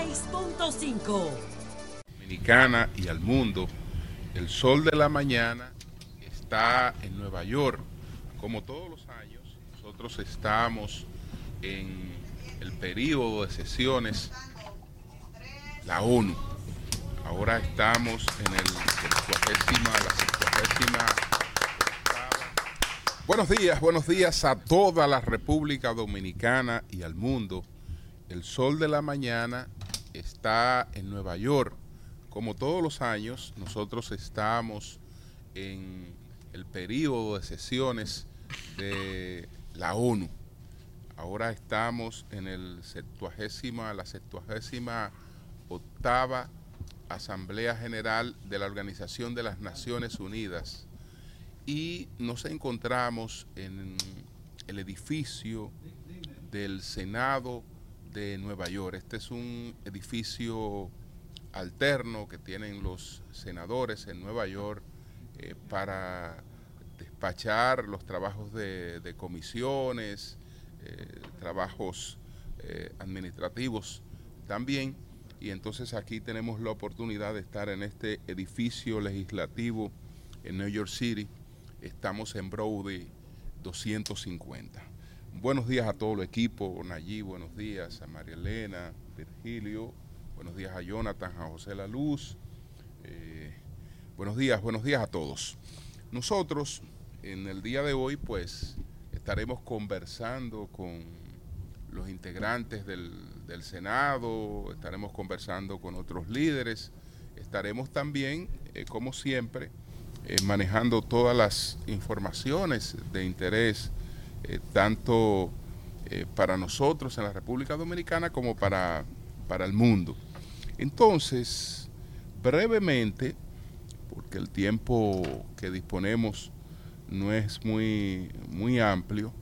96.5. Dominicana y al mundo, el sol de la mañana está en Nueva York. Como todos los años, nosotros estamos en el periodo de sesiones la ONU. Ahora estamos en el 70, la 70 Buenos días, buenos días a toda la República Dominicana y al mundo. El sol de la mañana está en Nueva York. Como todos los años, nosotros estamos en el periodo de sesiones de la ONU. Ahora estamos en la septuagésima octava Asamblea General de la Organización de las Naciones Unidas y nos encontramos en el edificio del Senado de Nueva York. Este es un edificio alterno que tienen los senadores en Nueva York eh, para despachar los trabajos de, comisiones, eh, trabajos eh, administrativos también. Y entonces aquí tenemos la oportunidad de estar en este edificio legislativo en New York City. Estamos en Brody 250. Buenos días a todo el equipo, Nayí, buenos días a María Elena, Virgilio, buenos días a Jonathan, a José La Luz. Eh, buenos días, buenos días a todos. Nosotros en el día de hoy pues estaremos conversando con los integrantes del, Senado, estaremos conversando con otros líderes, estaremos también, eh, como siempre, eh, manejando todas las informaciones de interés eh, tanto eh, para nosotros en la República Dominicana como para, para el mundo. Entonces, brevemente, porque el tiempo que disponemos no es muy, muy amplio,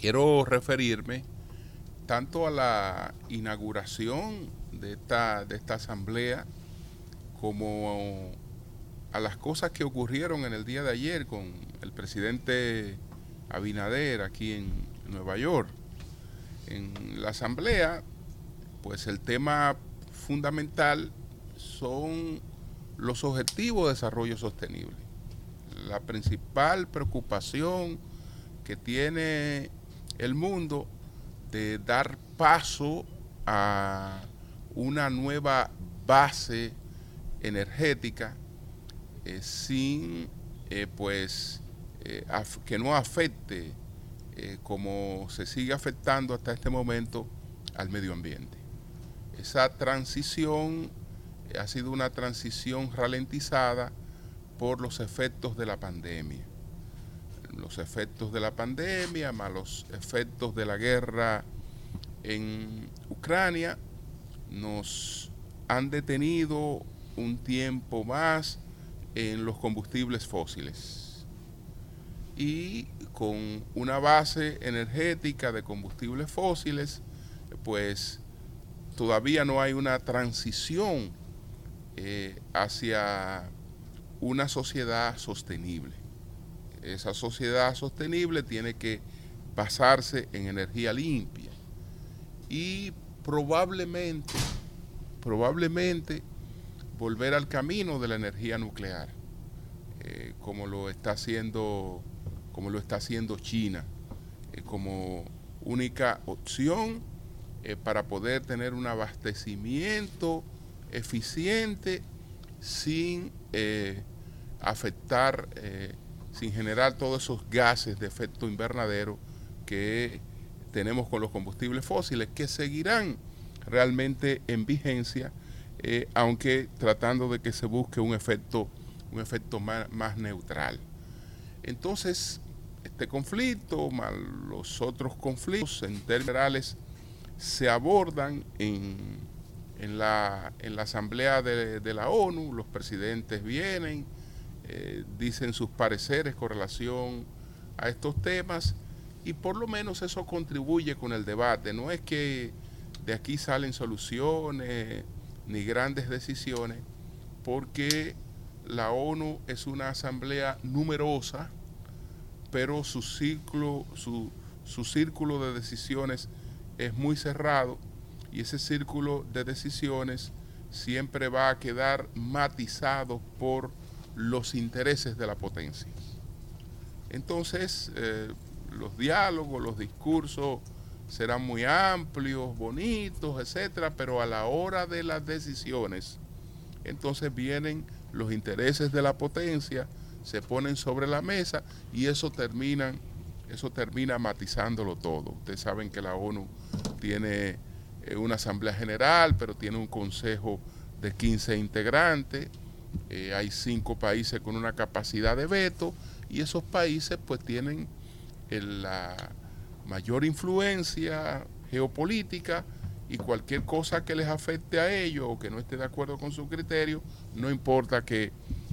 quiero referirme tanto a la inauguración de esta, de esta asamblea como a las cosas que ocurrieron en el día de ayer con el presidente Abinader aquí en Nueva York. En la asamblea, pues el tema fundamental son los objetivos de desarrollo sostenible. La principal preocupación que tiene el mundo de dar paso a una nueva base energética eh, sin eh, pues eh, que no afecte eh, como se sigue afectando hasta este momento al medio ambiente. Esa transición eh, ha sido una transición ralentizada por los efectos de la pandemia. Los efectos de la pandemia, más los efectos de la guerra en Ucrania, nos han detenido un tiempo más en los combustibles fósiles y con una base energética de combustibles fósiles, pues todavía no hay una transición eh, hacia una sociedad sostenible. Esa sociedad sostenible tiene que basarse en energía limpia y probablemente, probablemente volver al camino de la energía nuclear, eh, como lo está haciendo como lo está haciendo China, eh, como única opción eh, para poder tener un abastecimiento eficiente sin eh, afectar, sin generar todos esos gases de efecto invernadero que tenemos con los combustibles fósiles, que seguirán realmente en vigencia, aunque tratando de que se busque un efecto, un efecto más neutral. Entonces, este conflicto, más los otros conflictos en términos se abordan en, la, Asamblea de, la ONU, los presidentes vienen, eh, dicen sus pareceres con relación a estos temas y por lo menos eso contribuye con el debate. No es que de aquí salen soluciones ni grandes decisiones, porque la ONU es una asamblea numerosa, pero su ciclo, su, círculo de decisiones es muy cerrado y ese círculo de decisiones siempre va a quedar matizado por los intereses de la potencia. Entonces, eh, los diálogos, los discursos serán muy amplios, bonitos, etcétera, pero a la hora de las decisiones, entonces vienen los intereses de la potencia, se ponen sobre la mesa y eso termina, eso termina matizándolo todo. Ustedes saben que la ONU tiene eh, una asamblea general, pero tiene un consejo de 15 integrantes. Eh, hay cinco países con una capacidad de veto y esos países pues tienen la mayor influencia geopolítica y cualquier cosa que les afecte a ellos o que no esté de acuerdo con su criterio, no importa que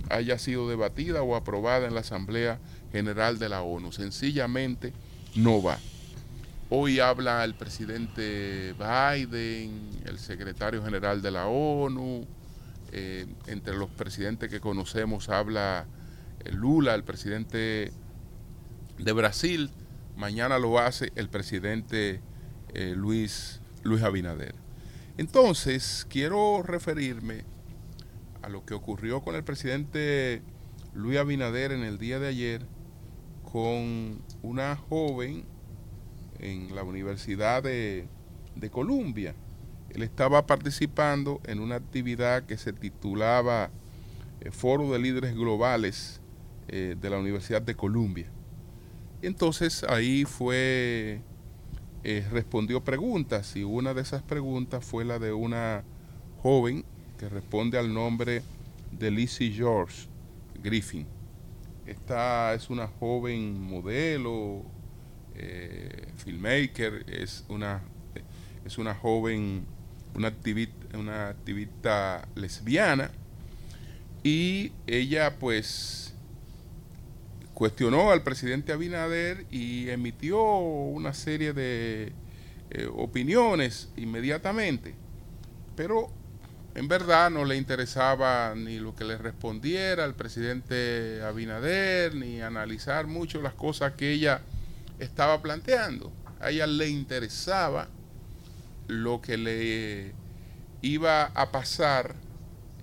haya sido debatida o aprobada en la Asamblea General de la ONU, sencillamente no va. Hoy habla el presidente Biden, el secretario general de la ONU, eh, entre los presidentes que conocemos habla eh, Lula, el presidente de Brasil, mañana lo hace el presidente eh, Luis, Luis Abinader. Entonces, quiero referirme a lo que ocurrió con el presidente Luis Abinader en el día de ayer con una joven en la Universidad de, Columbia. Él estaba participando en una actividad que se titulaba eh, Foro de Líderes Globales eh, de la Universidad de Columbia. Entonces ahí fue, eh, respondió preguntas y una de esas preguntas fue la de una joven que responde al nombre de Lizzie George Griffin. Esta es una joven modelo, eh, filmmaker, es una, es una joven, una activista, una activista lesbiana y ella pues cuestionó al presidente Abinader y emitió una serie de eh, opiniones inmediatamente, pero en verdad no le interesaba ni lo que le respondiera al presidente Abinader, ni analizar mucho las cosas que ella estaba planteando. A ella le interesaba lo que le iba a pasar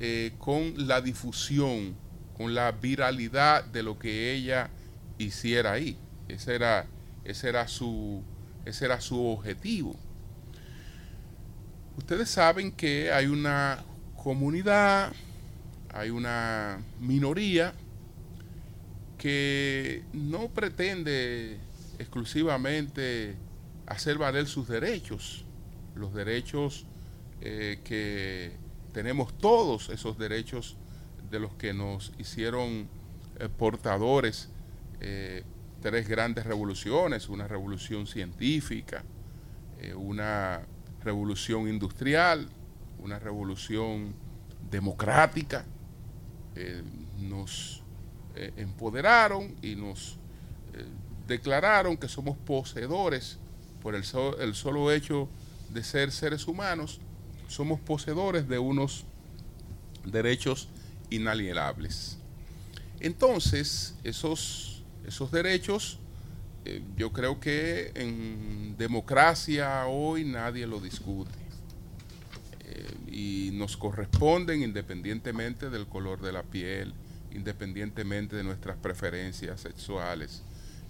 eh, con la difusión con la viralidad de lo que ella hiciera ahí. Ese era, ese era, su, ese era su objetivo. Ustedes saben que hay una comunidad, hay una minoría que no pretende exclusivamente hacer valer sus derechos, los derechos eh, que tenemos todos, esos derechos de los que nos hicieron eh, portadores eh, tres grandes revoluciones, una revolución científica, eh, una revolución industrial, una revolución democrática, nos empoderaron y nos declararon que somos poseedores por el, el solo hecho de ser seres humanos, somos poseedores de unos derechos inalienables. Entonces, esos, esos derechos, eh, yo creo que en democracia hoy nadie lo discute. Eh, y nos corresponden independientemente del color de la piel, independientemente de nuestras preferencias sexuales,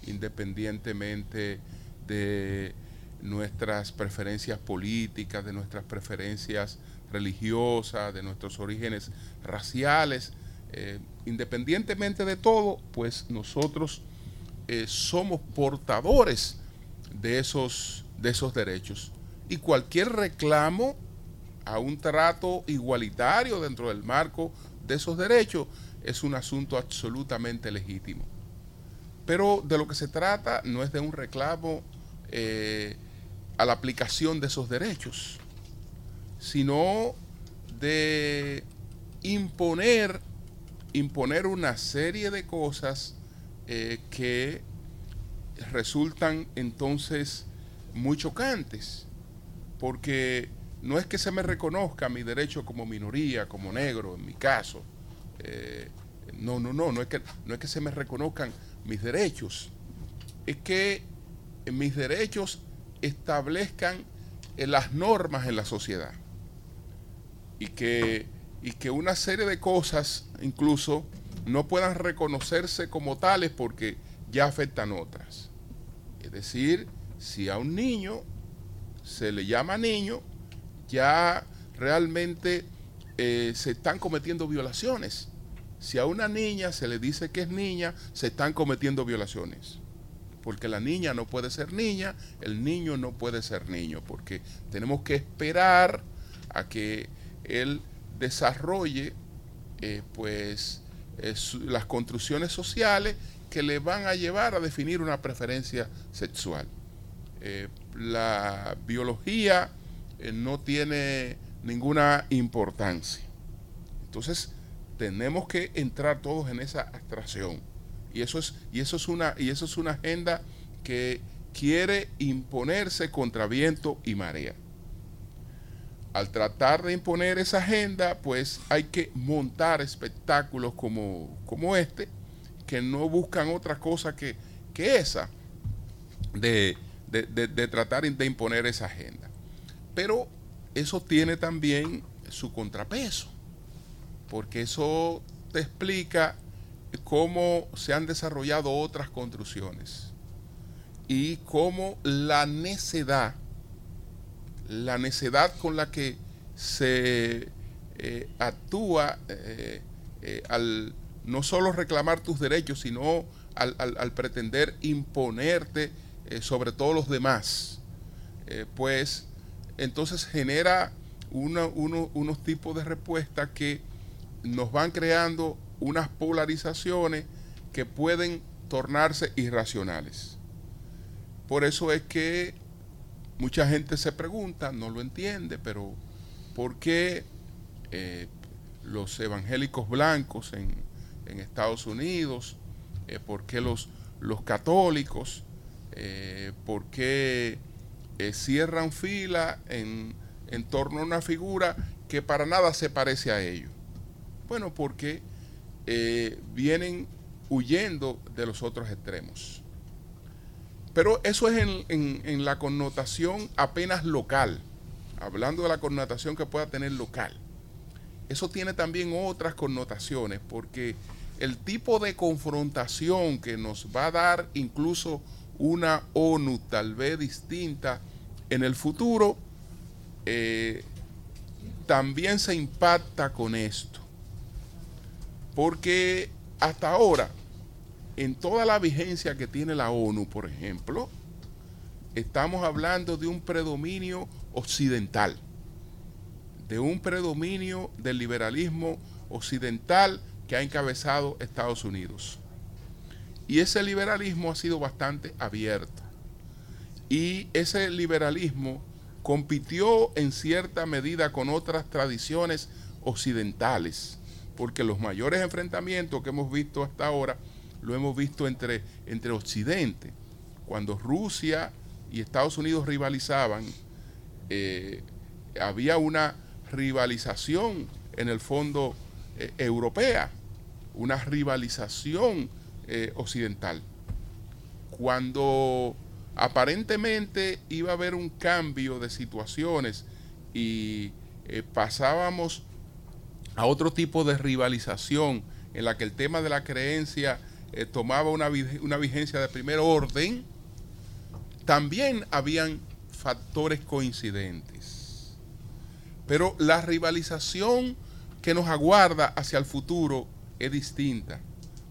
independientemente de nuestras preferencias políticas, de nuestras preferencias religiosas, de nuestros orígenes raciales, eh, independientemente de todo, pues nosotros eh, somos portadores de esos, de esos derechos. Y cualquier reclamo a un trato igualitario dentro del marco de esos derechos es un asunto absolutamente legítimo. Pero de lo que se trata no es de un reclamo eh, a la aplicación de esos derechos sino de imponer, imponer una serie de cosas eh, que resultan entonces muy chocantes, porque no es que se me reconozca mi derecho como minoría, como negro, en mi caso. Eh, no, no, no, no es, que, no es que se me reconozcan mis derechos, es que mis derechos establezcan las normas en la sociedad y que, y que una serie de cosas incluso no puedan reconocerse como tales porque ya afectan otras. Es decir, si a un niño se le llama niño, ya realmente eh, se están cometiendo violaciones. Si a una niña se le dice que es niña, se están cometiendo violaciones. Porque la niña no puede ser niña, el niño no puede ser niño, porque tenemos que esperar a que él desarrolle eh, pues eh, las construcciones sociales que le van a llevar a definir una preferencia sexual. la biología no tiene ninguna importancia. Entonces, tenemos que entrar todos en esa abstracción. Y eso es, y eso es una, y eso es una agenda que quiere imponerse contra viento y marea. Al tratar de imponer esa agenda, pues hay que montar espectáculos como, como este, que no buscan otra cosa que, que esa, de, de tratar de imponer esa agenda. Pero eso tiene también su contrapeso, porque eso te explica cómo se han desarrollado otras construcciones y cómo la necedad, la necedad con la que se eh, actúa eh, eh, al no solo reclamar tus derechos, sino al, pretender imponerte sobre todos los demás, pues entonces genera unos tipos de respuesta que nos van creando unas polarizaciones que pueden tornarse irracionales. Por eso es que mucha gente se pregunta, no lo entiende, pero ¿por qué eh, los evangélicos blancos en, Estados Unidos, eh, por qué los, los católicos, eh, por qué eh, cierran fila en, torno a una figura que para nada se parece a ellos. Bueno, porque eh, vienen huyendo de los otros extremos. Pero eso es en, en, la connotación apenas local, hablando de la connotación que pueda tener local. Eso tiene también otras connotaciones, porque el tipo de confrontación que nos va a dar incluso una ONU tal vez distinta en el futuro eh, también se impacta con esto. Porque hasta ahora, en toda la vigencia que tiene la ONU, por ejemplo, estamos hablando de un predominio occidental, de un predominio del liberalismo occidental que ha encabezado Estados Unidos. Y ese liberalismo ha sido bastante abierto. Y ese liberalismo compitió en cierta medida con otras tradiciones occidentales, porque los mayores enfrentamientos que hemos visto hasta ahora lo hemos visto entre, entre Occidente. Cuando Rusia y Estados Unidos rivalizaban, eh, había una rivalización en el fondo eh, europea, una rivalización eh, occidental. Cuando aparentemente iba a haber un cambio de situaciones y pasábamos a otro tipo de rivalización en la que el tema de la creencia eh, tomaba una, una vigencia de primer orden, también habían factores coincidentes. Pero la rivalización que nos aguarda hacia el futuro es distinta,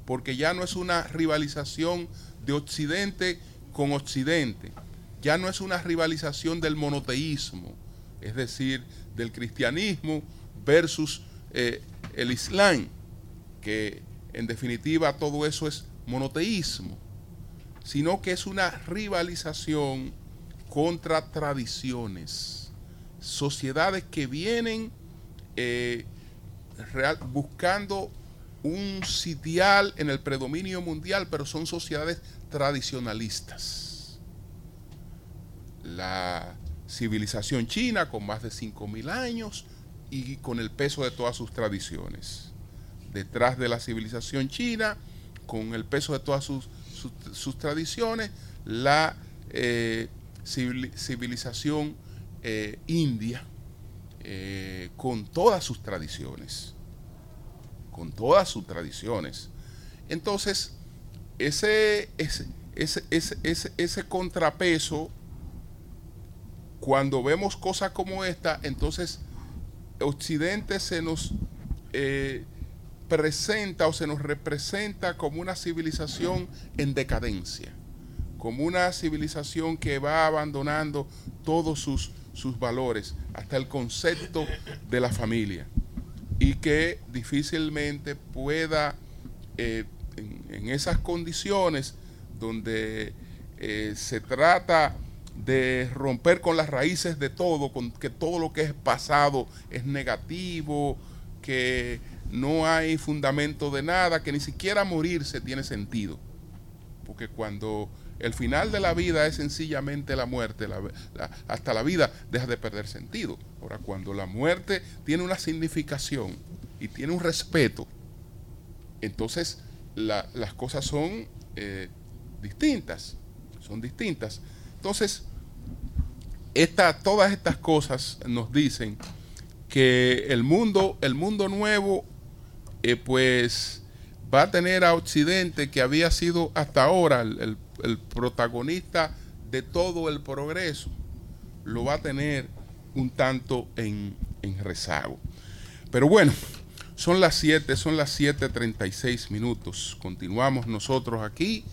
porque ya no es una rivalización de Occidente con Occidente ya no es una rivalización del monoteísmo, es decir, del cristianismo versus eh, el Islam, que en definitiva todo eso es monoteísmo, sino que es una rivalización contra tradiciones, sociedades que vienen eh, buscando un sitial en el predominio mundial, pero son sociedades tradicionalistas. La civilización china con más de 5.000 años y con el peso de todas sus tradiciones. Detrás de la civilización china, con el peso de todas sus, tradiciones, la eh, civilización eh, India, eh, con todas sus tradiciones, con todas sus tradiciones. Entonces, ese, ese, ese, ese, ese contrapeso, cuando vemos cosas como esta, entonces Occidente se nos eh, presenta o se nos representa como una civilización en decadencia, como una civilización que va abandonando todos sus, sus valores, hasta el concepto de la familia, y que difícilmente pueda, eh, en, esas condiciones donde eh, se trata de romper con las raíces de todo, con que todo lo que es pasado es negativo, que no hay fundamento de nada, que ni siquiera morirse tiene sentido. Porque cuando el final de la vida es sencillamente la muerte, hasta la vida deja de perder sentido. Ahora, cuando la muerte tiene una significación y tiene un respeto, entonces las cosas son eh, distintas, son distintas. Entonces, todas estas cosas nos dicen que el mundo, el mundo nuevo, eh, pues va a tener a Occidente, que había sido hasta ahora el, protagonista de todo el progreso, lo va a tener un tanto en, rezago. Pero bueno, son las 7, son las 7.36 minutos. Continuamos nosotros aquí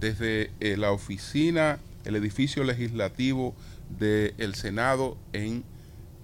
desde eh, la oficina, el edificio legislativo del Senado en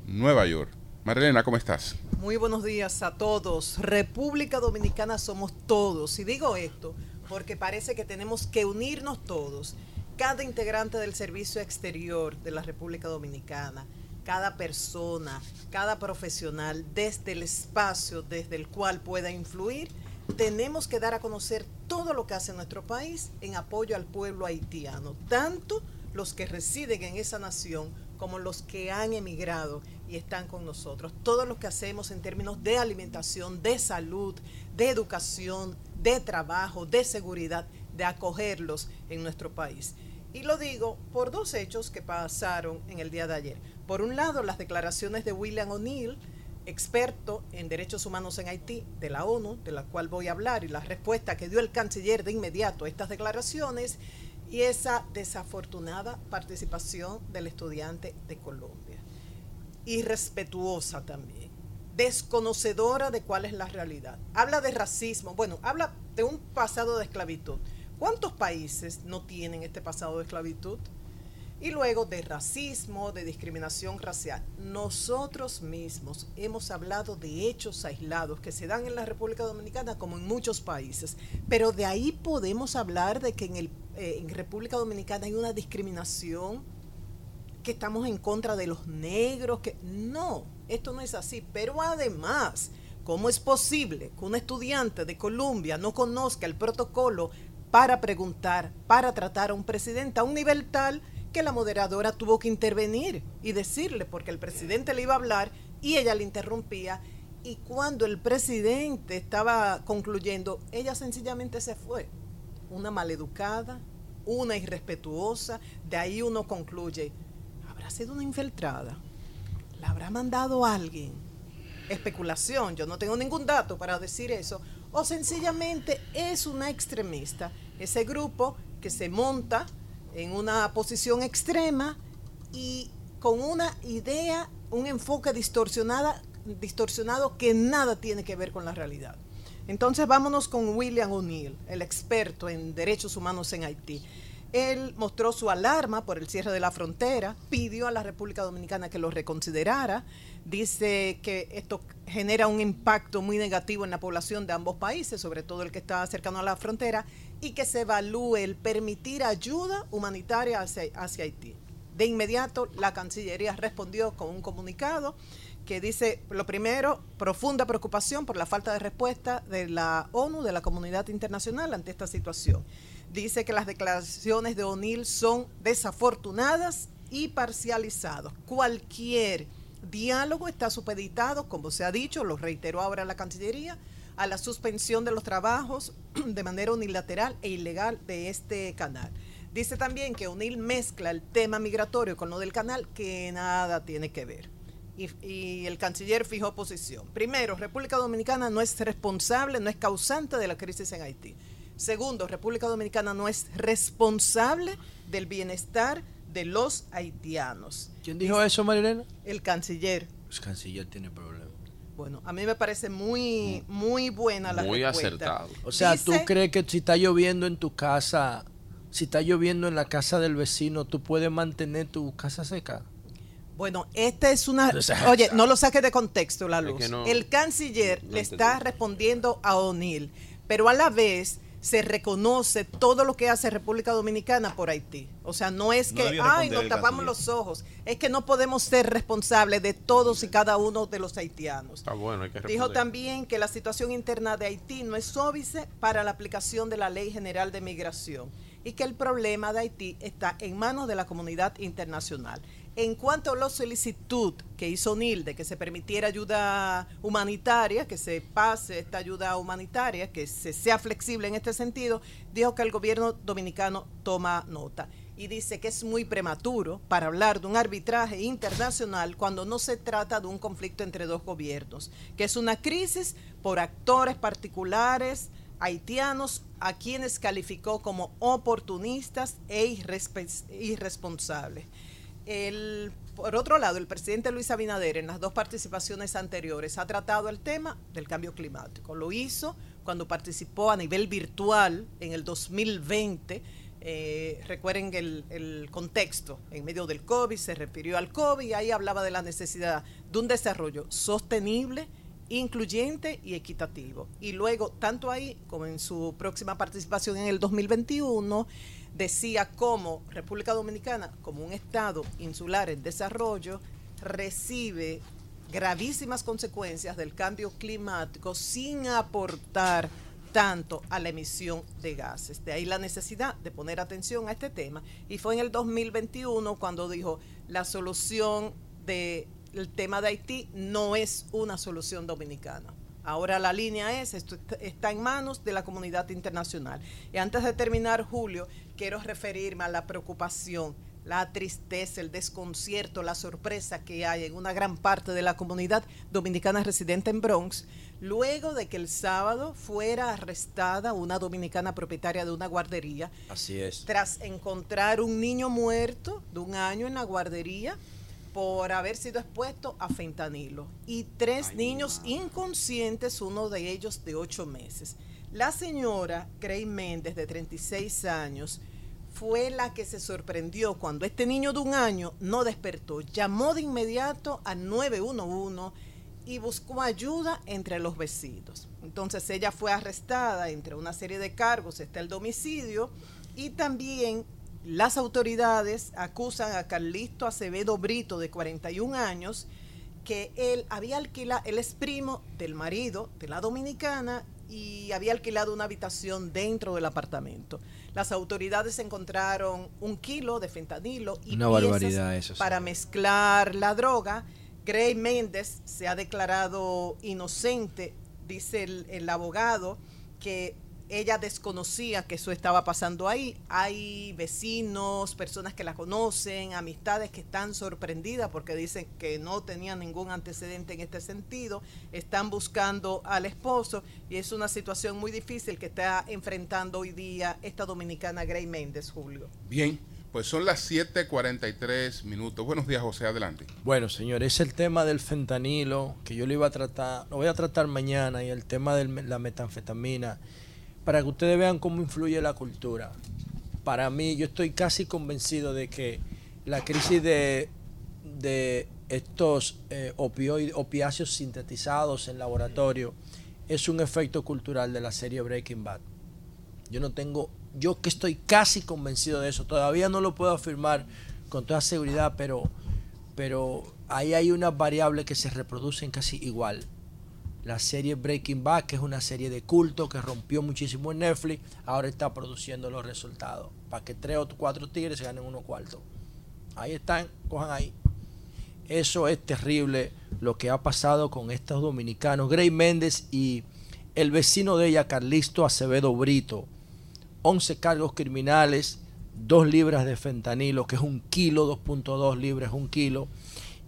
Nueva York. Marilena, ¿cómo estás? Muy buenos días a todos. República Dominicana somos todos. Y digo esto porque parece que tenemos que unirnos todos. Cada integrante del servicio exterior de la República Dominicana, cada persona, cada profesional, desde el espacio desde el cual pueda influir, tenemos que dar a conocer todo lo que hace nuestro país en apoyo al pueblo haitiano, tanto los que residen en esa nación como los que han emigrado y están con nosotros. Todo lo que hacemos en términos de alimentación, de salud, de educación, de trabajo, de seguridad, de acogerlos en nuestro país. Y lo digo por dos hechos que pasaron en el día de ayer. Por un lado, las declaraciones de William O'Neill, experto en derechos humanos en Haití de la ONU, de la cual voy a hablar, y la respuesta que dio el canciller de inmediato a estas declaraciones y esa desafortunada participación del estudiante de Colombia. Irrespetuosa también, desconocedora de cuál es la realidad. Habla de racismo, bueno, habla de un pasado de esclavitud. ¿Cuántos países no tienen este pasado de esclavitud? Y luego de racismo, de discriminación racial. Nosotros mismos hemos hablado de hechos aislados que se dan en la República Dominicana como en muchos países, pero de ahí podemos hablar de que en, el, eh, en República Dominicana hay una discriminación, que estamos en contra de los negros, que no, esto no es así, pero además... ¿Cómo es posible que un estudiante de Colombia no conozca el protocolo para preguntar, para tratar a un presidente a un nivel tal que la moderadora tuvo que intervenir y decirle, porque el presidente le iba a hablar y ella le interrumpía. Y cuando el presidente estaba concluyendo, ella sencillamente se fue. Una maleducada, una irrespetuosa. De ahí uno concluye, ¿habrá sido una infiltrada? ¿La habrá mandado alguien? Especulación, yo no tengo ningún dato para decir eso. O sencillamente es una extremista. Ese grupo que se monta en una posición extrema y con una idea, un enfoque distorsionada, distorsionado que nada tiene que ver con la realidad. Entonces vámonos con William O'Neill, el experto en derechos humanos en Haití. Él mostró su alarma por el cierre de la frontera, pidió a la República Dominicana que lo reconsiderara, dice que esto genera un impacto muy negativo en la población de ambos países, sobre todo el que está cercano a la frontera, y que se evalúe el permitir ayuda humanitaria hacia, Haití. De inmediato, la Cancillería respondió con un comunicado que dice, lo primero, profunda preocupación por la falta de respuesta de la ONU, de la comunidad internacional ante esta situación. Dice que las declaraciones de O'Neill son desafortunadas y parcializadas. Cualquier diálogo está supeditado, como se ha dicho, lo reiteró ahora la Cancillería, a la suspensión de los trabajos de manera unilateral e ilegal de este canal. Dice también que UNIL mezcla el tema migratorio con lo del canal, que nada tiene que ver. Y, y, el canciller fijó posición. Primero, República Dominicana no es responsable, no es causante de la crisis en Haití. Segundo, República Dominicana no es responsable del bienestar de los haitianos. ¿Quién dijo eso, Marilena? El canciller. El canciller tiene problemas. Bueno, a mí me parece muy, muy buena la Muy respuesta. acertado. O sea, ¿tú Dice- crees que si está lloviendo en tu casa, si está lloviendo en la casa del vecino, tú puedes mantener tu casa seca? Bueno, esta es una... Oye, no lo saques de contexto, la Es luz. que no- el canciller no le está respondiendo a O'Neill, pero a la vez se reconoce todo lo que hace República Dominicana por Haití. O sea, no es que, ay, nos tapamos los ojos. Es que no podemos ser responsables de todos y cada uno de los haitianos. Está bueno, hay que Dijo también que la situación interna de Haití no es óbice para la aplicación de la Ley General de Migración y que el problema de Haití está en manos de la comunidad internacional. En cuanto a la solicitud que hizo NIL de que se permitiera ayuda humanitaria, que se pase esta ayuda humanitaria, que se sea flexible en este sentido, dijo que el gobierno dominicano toma nota y dice que es muy prematuro para hablar de un arbitraje internacional cuando no se trata de un conflicto entre dos gobiernos, que es una crisis por actores particulares haitianos a quienes calificó como oportunistas e irresponsables. El, por otro lado, el presidente Luis Abinader en las dos participaciones anteriores ha tratado el tema del cambio climático. Lo hizo cuando participó a nivel virtual en el 2020. Eh, recuerden el, el contexto, en medio del COVID, se refirió al COVID y ahí hablaba de la necesidad de un desarrollo sostenible, incluyente y equitativo. Y luego, tanto ahí como en su próxima participación en el 2021, decía cómo República Dominicana, como un Estado insular en desarrollo, recibe gravísimas consecuencias del cambio climático sin aportar tanto a la emisión de gases. De ahí la necesidad de poner atención a este tema. Y fue en el 2021 cuando dijo, la solución del tema de Haití no es una solución dominicana. Ahora la línea es, esto est- está en manos de la comunidad internacional. Y antes de terminar, Julio, quiero referirme a la preocupación, la tristeza, el desconcierto, la sorpresa que hay en una gran parte de la comunidad dominicana residente en Bronx, luego de que el sábado fuera arrestada una dominicana propietaria de una guardería Así es. tras encontrar un niño muerto de un año en la guardería por haber sido expuesto a fentanilo y tres niños inconscientes, uno de ellos de ocho meses. La señora Grey Méndez, de 36 años, fue la que se sorprendió cuando este niño de un año no despertó. Llamó de inmediato al 911 y buscó ayuda entre los vecinos. Entonces ella fue arrestada entre una serie de cargos, está el domicilio y también las autoridades acusan a Carlisto Acevedo Brito de 41 años que él había alquilado, él es primo del marido de la dominicana y había alquilado una habitación dentro del apartamento. Las autoridades encontraron un kilo de fentanilo y Una barbaridad eso, sí. para mezclar la droga. Gray Méndez se ha declarado inocente, dice el, el abogado, que ella desconocía que eso estaba pasando ahí. Hay vecinos, personas que la conocen, amistades que están sorprendidas porque dicen que no tenían ningún antecedente en este sentido. Están buscando al esposo y es una situación muy difícil que está enfrentando hoy día esta dominicana Gray Méndez, Julio. Bien, pues son las 7:43 minutos. Buenos días, José, adelante. Bueno, señores, es el tema del fentanilo, que yo lo iba a tratar, lo voy a tratar mañana, y el tema de la metanfetamina, para que ustedes vean cómo influye la cultura. Para mí, yo estoy casi convencido de que la crisis de, de estos eh, opioid- opiáceos sintetizados en laboratorio es un efecto cultural de la serie Breaking Bad. Yo no tengo, yo que estoy casi convencido de eso, todavía no lo puedo afirmar con toda seguridad, pero, pero ahí hay unas variables que se reproducen casi igual. La serie Breaking Bad, que es una serie de culto que rompió muchísimo en Netflix, ahora está produciendo los resultados. Para que tres o cuatro tigres ganen unos cuartos. Ahí están, cojan ahí. Eso es terrible lo que ha pasado con estos dominicanos, Gray Méndez y el vecino de ella, Carlisto Acevedo Brito. 11 cargos criminales dos libras de fentanilo, que es un kilo, 2.2 libras, un kilo,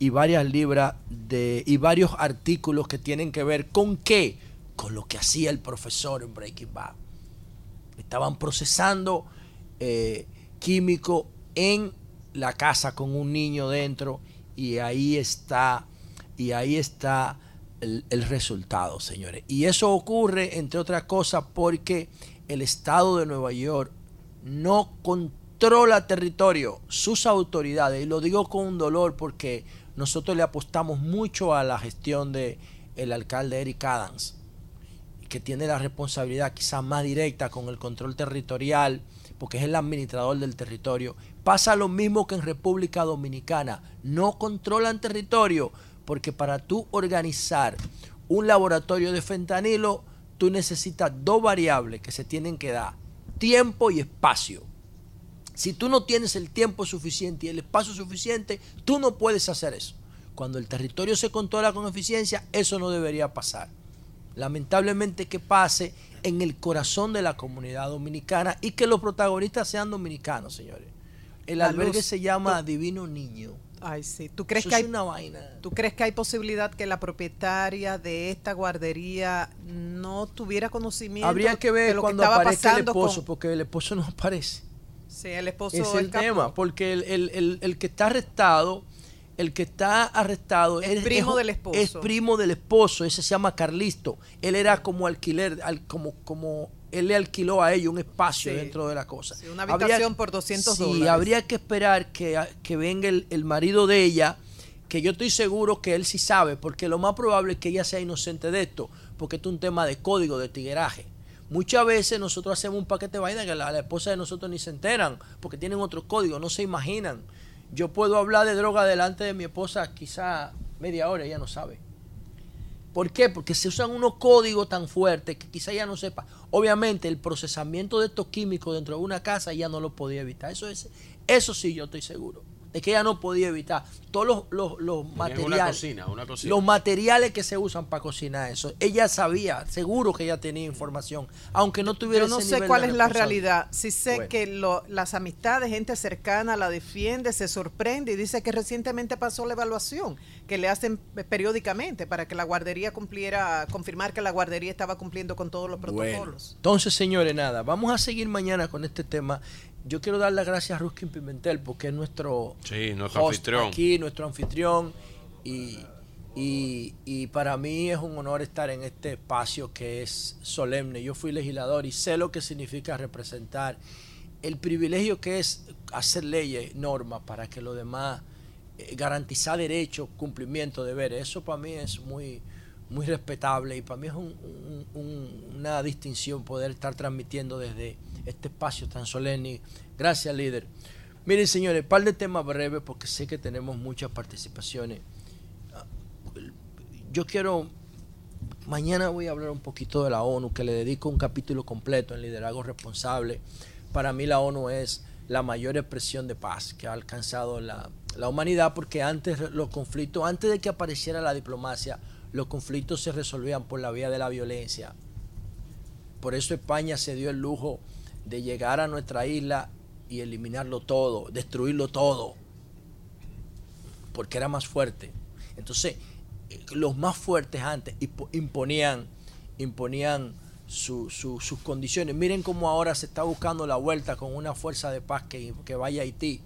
y varias libras de, y varios artículos que tienen que ver con qué, con lo que hacía el profesor en Breaking Bad. Estaban procesando eh, químico en la casa con un niño dentro y ahí está, y ahí está el, el resultado, señores. Y eso ocurre, entre otras cosas, porque el Estado de Nueva York no controla territorio, sus autoridades, y lo digo con dolor porque nosotros le apostamos mucho a la gestión de el alcalde Eric Adams, que tiene la responsabilidad quizás más directa con el control territorial, porque es el administrador del territorio. Pasa lo mismo que en República Dominicana, no controlan territorio, porque para tú organizar un laboratorio de fentanilo, tú necesitas dos variables que se tienen que dar, tiempo y espacio. Si tú no tienes el tiempo suficiente y el espacio suficiente, tú no puedes hacer eso. Cuando el territorio se controla con eficiencia, eso no debería pasar. Lamentablemente que pase en el corazón de la comunidad dominicana y que los protagonistas sean dominicanos, señores. El La albergue luz, se llama tú- Divino Niño. Ay, sí. ¿Tú crees, Eso que hay, una vaina. ¿Tú crees que hay posibilidad que la propietaria de esta guardería no tuviera conocimiento Habría que de ver lo cuando que estaba aparezca el esposo, con- porque el esposo no aparece. Sí, el esposo es el escapó. tema, porque el, el- el- el que está arrestado, el que está arrestado Es primo del esposo. Es primo del esposo, ese se llama Carlisto. Él era como alquiler, al- como, como él le alquiló a ellos un espacio Sí. dentro de la cosa. Sí, una habitación por 200 sí, dólares. habría que esperar que, que venga el, el marido de ella, que yo estoy seguro que él sí sabe, porque lo más probable es que ella sea inocente de esto, porque esto es un tema de código, de tigueraje. Muchas veces nosotros hacemos un paquete de vaina que la, la esposa de nosotros ni se enteran, porque tienen otro código, no se imaginan. Yo puedo hablar de droga delante de mi esposa quizá media hora, ella no sabe. ¿Por qué? Porque se usan unos códigos tan fuertes que quizá ella no sepa. Obviamente el procesamiento de estos químicos dentro de una casa ella no lo podía evitar. Eso es, eso sí yo estoy seguro. De que ella no podía evitar. Todos los, los, los Es materiales. una cocina, una cocina. Los materiales que se usan para cocinar eso. Ella sabía, seguro que ella tenía información. Aunque no tuviera Yo no ese sé nivel cuál es la realidad. Sí sé Bueno. que lo- las amistades, gente cercana la defiende, se sorprende y dice que recientemente pasó la evaluación que le hacen periódicamente para que la guardería cumpliera, confirmar que la guardería estaba cumpliendo con todos los Bueno, protocolos. entonces señores, nada, vamos a seguir mañana con este tema. Yo quiero dar las gracias a Ruskin Pimentel porque es nuestro Sí, nuestro host anfitrión. aquí, nuestro anfitrión. Y, y- y para mí es un honor estar en este espacio que es solemne. Yo fui legislador y sé lo que significa representar el privilegio que es hacer leyes, normas para que los demás eh, garantizar derechos, cumplimiento, deberes. Eso para mí es muy, muy respetable y para mí es un- un- un- una distinción poder estar transmitiendo desde este espacio tan solemne. Gracias, líder. Miren, señores, par de temas breves porque sé que tenemos muchas participaciones. Yo quiero, mañana voy a hablar un poquito de la ONU, que le dedico un capítulo completo en liderazgo responsable. Para mí la ONU es la mayor expresión de paz que ha alcanzado la, la humanidad, porque antes los conflictos, antes de que apareciera la diplomacia, los conflictos se resolvían por la vía de la violencia. Por eso España se dio el lujo de llegar a nuestra isla y eliminarlo todo, destruirlo todo, porque era más fuerte. Entonces, eh, los más fuertes antes impo- imponían, imponían su- su- sus condiciones. Miren cómo ahora se está buscando la vuelta con una fuerza de paz que vaya a Haití.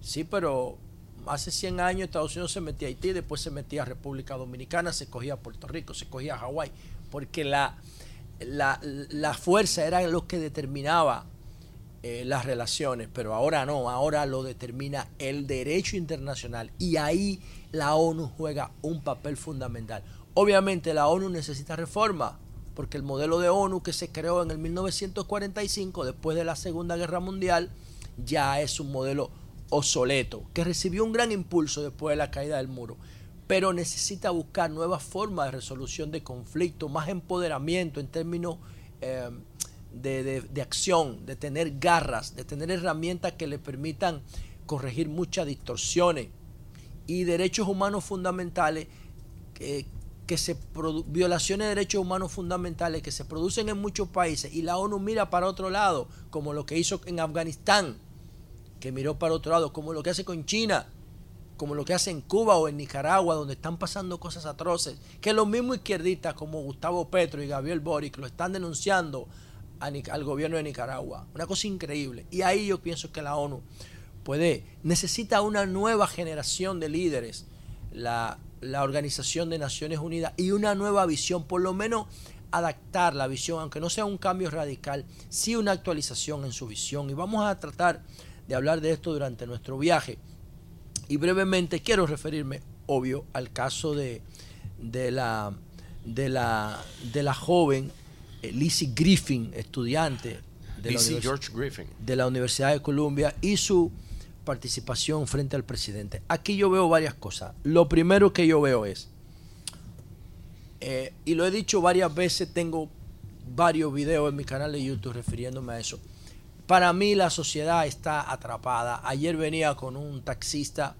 Sí, pero hace 100 años Estados Unidos se metía a Haití, después se metía a República Dominicana, se cogía a Puerto Rico, se cogía a Hawái, porque la, la, la fuerza era lo que determinaba eh, las relaciones, pero ahora no, ahora lo determina el derecho internacional y ahí la ONU juega un papel fundamental. Obviamente la ONU necesita reforma, porque el modelo de ONU que se creó en el 1945, después de la Segunda Guerra Mundial, ya es un modelo obsoleto, que recibió un gran impulso después de la caída del muro, pero necesita buscar nuevas formas de resolución de conflictos, más empoderamiento en términos eh, de, de- de acción, de tener garras, de tener herramientas que le permitan corregir muchas distorsiones y derechos humanos fundamentales que, que se violaciones de derechos humanos fundamentales que se producen en muchos países y la ONU mira para otro lado, como lo que hizo en Afganistán, que miró para otro lado, como lo que hace con China, como lo que hace en Cuba o en Nicaragua, donde están pasando cosas atroces, que los mismos izquierdistas como Gustavo Petro y Gabriel Boric lo están denunciando al gobierno de Nicaragua. Una cosa increíble. Y ahí yo pienso que la ONU puede, necesita una nueva generación de líderes, la, la Organización de Naciones Unidas, y una nueva visión, por lo menos adaptar la visión, aunque no sea un cambio radical, sí una actualización en su visión. Y vamos a tratar de hablar de esto durante nuestro viaje. Y brevemente quiero referirme, obvio, al caso de, de, la, de, la, de la joven eh, Lizzie Griffin, estudiante de la, George Griffin. de la Universidad de Columbia, y su participación frente al presidente. Aquí yo veo varias cosas. Lo primero que yo veo es, eh, y lo he dicho varias veces, tengo varios videos en mi canal de YouTube refiriéndome a eso. Para mí la sociedad está atrapada. Ayer venía con un taxista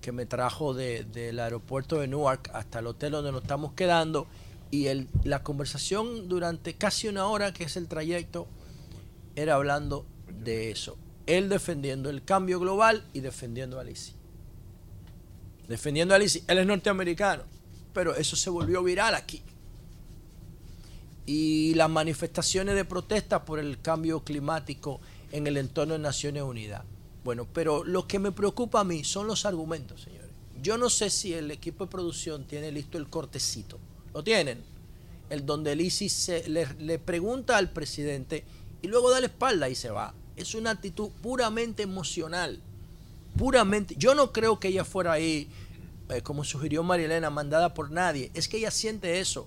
que me trajo del aeropuerto de Newark hasta el hotel donde nos estamos quedando y la conversación durante casi una hora, que es el trayecto, era hablando de eso. Él defendiendo el cambio global y defendiendo a Alicia. Defendiendo a Alicia. Él es norteamericano, pero eso se volvió viral aquí. Y las manifestaciones de protesta por el cambio climático en el entorno de Naciones Unidas. Bueno, pero lo que me preocupa a mí son los argumentos, señores. Yo no sé si el equipo de producción tiene listo el cortecito lo tienen. El donde el ISIS le, pregunta al presidente y luego da la espalda y se va. Es una actitud puramente emocional. Puramente. Yo no creo que ella fuera ahí, eh, como sugirió Marilena, mandada por nadie. Es que ella siente eso.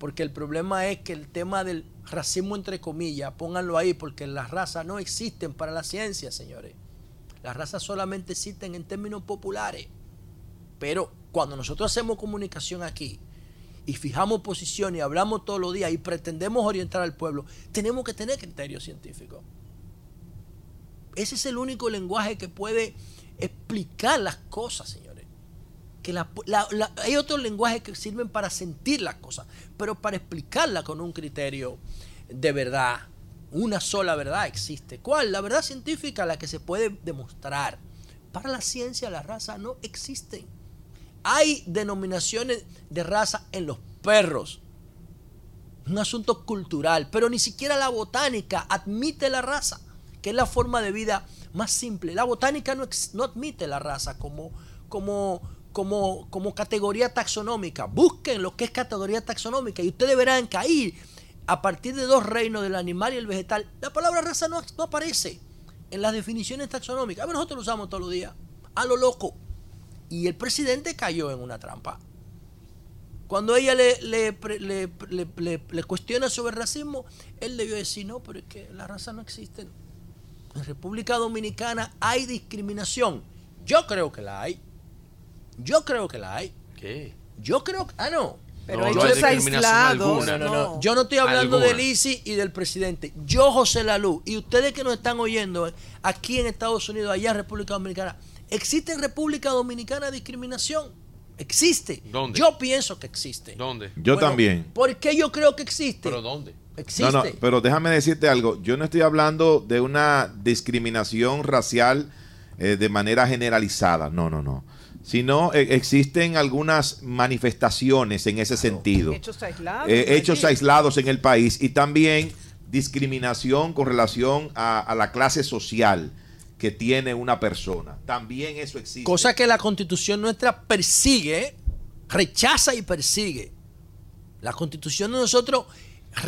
Porque el problema es que el tema del racismo, entre comillas, pónganlo ahí, porque las razas no existen para la ciencia, señores. Las razas solamente existen en términos populares. Pero cuando nosotros hacemos comunicación aquí, y fijamos posición y hablamos todos los días y pretendemos orientar al pueblo, tenemos que tener criterio científico. Ese es el único lenguaje que puede explicar las cosas, señores. Que hay otros lenguajes que sirven para sentir las cosas, pero para explicarlas con un criterio de verdad. Una sola verdad existe. ¿Cuál? La verdad científica, la que se puede demostrar. Para la ciencia, la raza no existen. Hay denominaciones de raza en los perros. Un asunto cultural, pero ni siquiera la botánica admite la raza, que es la forma de vida más simple. La botánica no, admite la raza como, como, como categoría taxonómica. Busquen lo que es categoría taxonómica y ustedes verán que ahí, a partir de dos reinos, del animal y el vegetal, la palabra raza no, aparece en las definiciones taxonómicas. A ver, nosotros lo usamos todos los días, a lo loco. Y el presidente cayó en una trampa. Cuando ella le, le, cuestiona sobre el racismo, él debió decir, no, pero es que la raza no existe. En República Dominicana hay discriminación. Yo creo que la hay. Yo creo que la hay. ¿Qué? Yo creo que... Ah, no. Pero no, ellos aislados. No, no, no, Yo no estoy hablando del ICI y del presidente. Yo, José Lalú, y ustedes que nos están oyendo aquí en Estados Unidos, allá en República Dominicana, ¿Existe en República Dominicana discriminación? Existe. ¿Dónde? Yo pienso que existe. ¿Dónde? Yo también. ¿Por qué yo creo que existe? ¿Pero dónde? Existe. No, no, pero déjame decirte algo. Yo no estoy hablando de una discriminación racial eh, de manera generalizada. No, no, no. Sino eh, existen algunas manifestaciones en ese sentido. Hechos aislados. Eh, hechos aislados en el país y también discriminación con relación a la clase social que tiene una persona. También eso existe. Cosa que la constitución nuestra persigue, rechaza y persigue. La constitución de nosotros...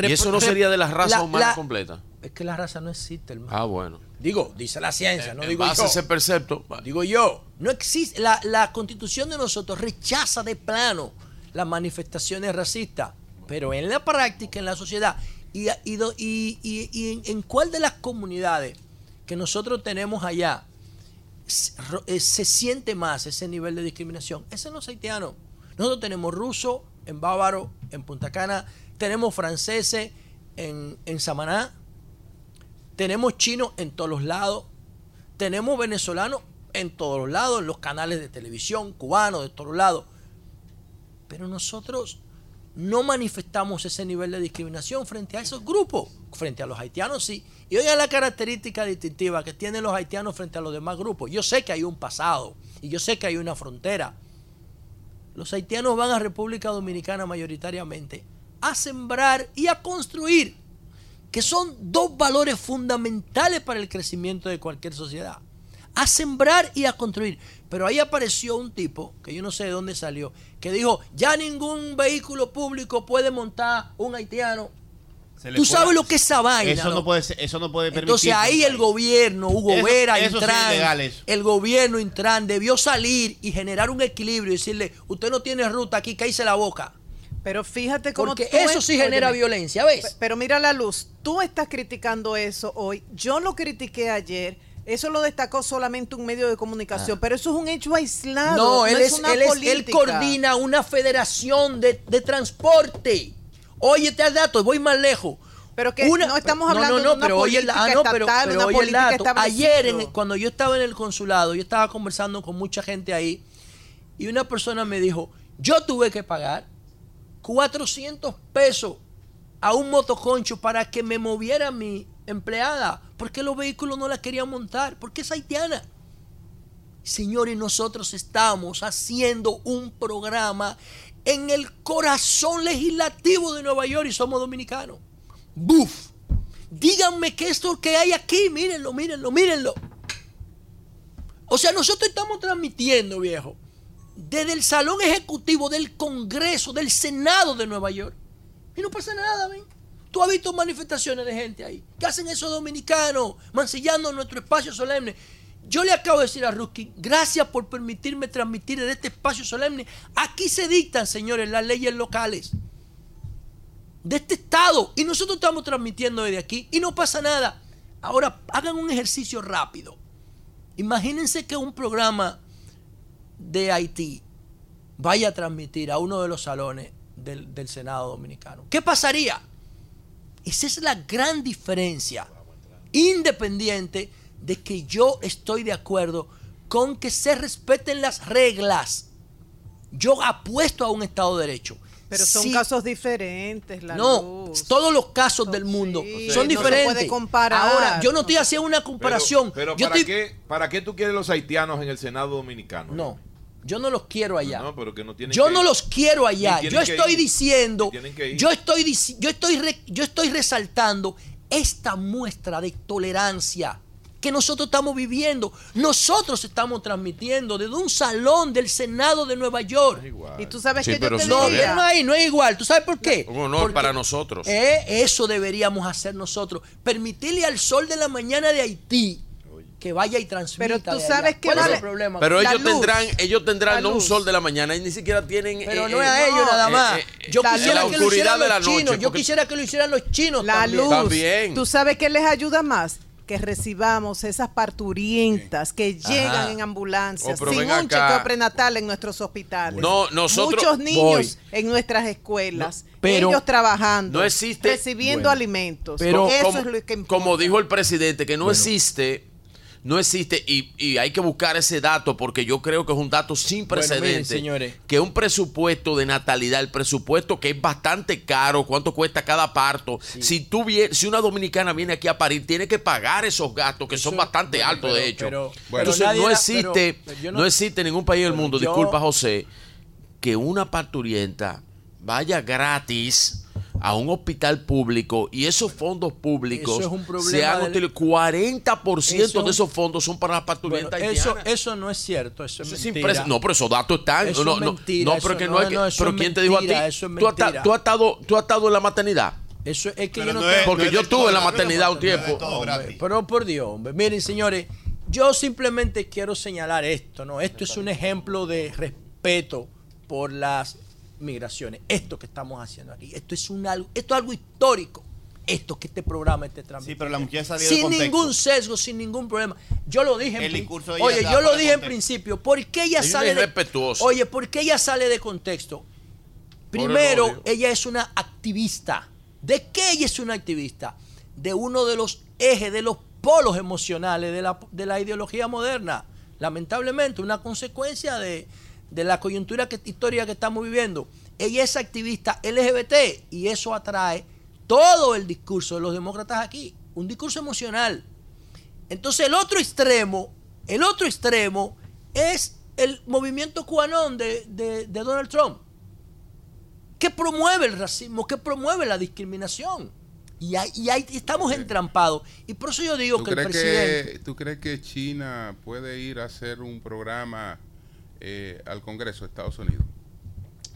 ¿Y eso no sería de la raza humana completa? Es que la raza no existe, hermano. Ah, bueno. Digo, dice la ciencia, no digo base yo. ese percepto. Digo yo, no existe. La, la constitución de nosotros rechaza de plano las manifestaciones racistas, pero en la práctica, en la sociedad, y, y, y, y en cuál de las comunidades que nosotros tenemos allá eh, se siente más ese nivel de discriminación. Ese no es haitiano. Nosotros tenemos ruso en Bávaro, en Punta Cana, tenemos franceses en, en Samaná, tenemos chinos en todos los lados, tenemos venezolanos en todos los lados, en los canales de televisión, cubanos de todos lados. Pero nosotros no manifestamos ese nivel de discriminación frente a esos grupos. Frente a los haitianos sí. Y oigan la característica distintiva que tienen los haitianos frente a los demás grupos. Yo sé que hay un pasado y yo sé que hay una frontera. Los haitianos van a República Dominicana mayoritariamente a sembrar y a construir, que son dos valores fundamentales para el crecimiento de cualquier sociedad. A sembrar y a construir. Pero ahí apareció un tipo, que yo no sé de dónde salió, que dijo, ya ningún vehículo público puede montar un haitiano. Tú sabes lo que es esa vaina. Eso no, puede eso no puede permitir. Entonces ahí el gobierno, Hugo Vera, Intran, el gobierno Intran debió salir y generar un equilibrio y decirle, usted no tiene ruta aquí, cállese la boca. Pero fíjate cómo Porque eso sí genera violencia, ¿ves? Pero mira la luz, tú estás criticando eso hoy. Yo lo critiqué ayer. Eso lo destacó solamente un medio de comunicación, ah. pero eso es un hecho aislado. No, él, es, él, él, coordina una federación de, transporte. Oye, te has dato, voy más lejos. Pero que no estamos hablando no, no, de una pero política ah, no, pero, pero oye el dato. Ayer, cuando yo estaba en el consulado, yo estaba conversando con mucha gente ahí y una persona me dijo, yo tuve que pagar 400 pesos a un motoconcho para que me moviera mi empleada, porque los vehículos no la querían montar, porque es haitiana. Señores, nosotros estamos haciendo un programa en el corazón legislativo de Nueva York y somos dominicanos. ¡Buf! Díganme que esto que hay aquí, mírenlo, mírenlo, mírenlo. O sea, nosotros estamos transmitiendo, viejo, desde el salón ejecutivo del Congreso, del Senado de Nueva York. Y no pasa nada, ¿ven? Tú has visto manifestaciones de gente ahí. ¿Qué hacen esos dominicanos? Mancillando nuestro espacio solemne. Yo le acabo de decir a Ruskin, gracias por permitirme transmitir en este espacio solemne. Aquí se dictan, señores, las leyes locales de este estado. Y nosotros estamos transmitiendo desde aquí y no pasa nada. Ahora, hagan un ejercicio rápido. Imagínense que un programa de Haití vaya a transmitir a uno de los salones del, Senado Dominicano. ¿Qué pasaría? Esa es la gran diferencia, independiente de que yo estoy de acuerdo con que se respeten las reglas. Yo apuesto a un Estado de Derecho. Pero son casos diferentes, la No, todos los casos del mundo son diferentes. No se puede comparar. Ahora, yo no estoy haciendo una comparación. Pero, ¿para, qué, ¿para qué tú quieres los haitianos en el Senado Dominicano? No. Yo no los quiero allá. yo no los quiero allá. Yo estoy diciendo, yo estoy, yo estoy, yo estoy resaltando esta muestra de tolerancia que nosotros estamos viviendo. Nosotros estamos transmitiendo desde un salón del Senado de Nueva York. Y tú sabes que yo te no, no, no es igual. ¿Tú sabes por qué? Un honor para nosotros. Eh, eso deberíamos hacer nosotros. Permitirle al sol de la mañana de Haití que vaya y transmita. Pero tú sabes que vale, problema. Pero ellos tendrán, ellos tendrán no un sol de la mañana y ni siquiera tienen. Pero no es a ellos nada más. yo quisiera que lo hicieran los chinos. Yo quisiera que lo hicieran los chinos. La luz. También. ¿Tú sabes qué les ayuda más? que recibamos esas parturientas que llegan en ambulancias oh, sin un chequeo prenatal en nuestros hospitales. No, nosotros, Muchos niños en nuestras escuelas, ellos trabajando, no existe, recibiendo alimentos. Pero Eso como, es lo que como dijo el presidente, que no existe no existe y, hay que buscar ese dato porque yo creo que es un dato sin precedentes. señores. Que un presupuesto de natalidad, el presupuesto que es bastante caro, cuánto cuesta cada parto. Si tú si una dominicana viene aquí a parir, tiene que pagar esos gastos que son bastante altos, de hecho. Entonces no existe, no, existe en ningún país del mundo, disculpa José, que una parturienta vaya gratis a un hospital público y esos fondos públicos se han utilizado. 40% de esos fondos son para las parturientas eso, eso no es cierto, eso es mentira. No, pero esos datos están. Eso no, es mentira, no, pero que no, hay que, pero ¿quién te dijo a ti? ¿Tú, has, tú, has estado, ¿Tú has estado en la maternidad? Eso es que yo no, Porque yo estuve en la maternidad un tiempo. pero por Dios, hombre. Miren, señores, yo simplemente quiero señalar esto, ¿no? Esto es un ejemplo de respeto por las migraciones. Esto que estamos haciendo aquí, esto es, un, algo, esto es algo histórico. Esto que este programa este Sí, pero la mujer salió Sin ningún sesgo, sin ningún problema. Yo lo dije en Oye, yo lo dije en principio. ¿Por qué ella sale de Oye, ¿por qué ella sale de contexto? Primero, ella es una activista. ¿De qué ella es una activista? De uno de los ejes, de los polos emocionales de la, de la ideología moderna. Lamentablemente, una consecuencia de, de la coyuntura que, histórica que estamos viviendo. Ella es activista LGBT y eso atrae todo el discurso de los demócratas aquí, un discurso emocional. Entonces el otro extremo, el otro extremo es el movimiento cubanón de, de, Donald Trump, que promueve el racismo, que promueve la discriminación. Y ahí, y ahí estamos entrampados. Y por eso yo digo que el presidente... ¿Tú crees que China puede ir a hacer un programa eh, al Congreso de Estados Unidos?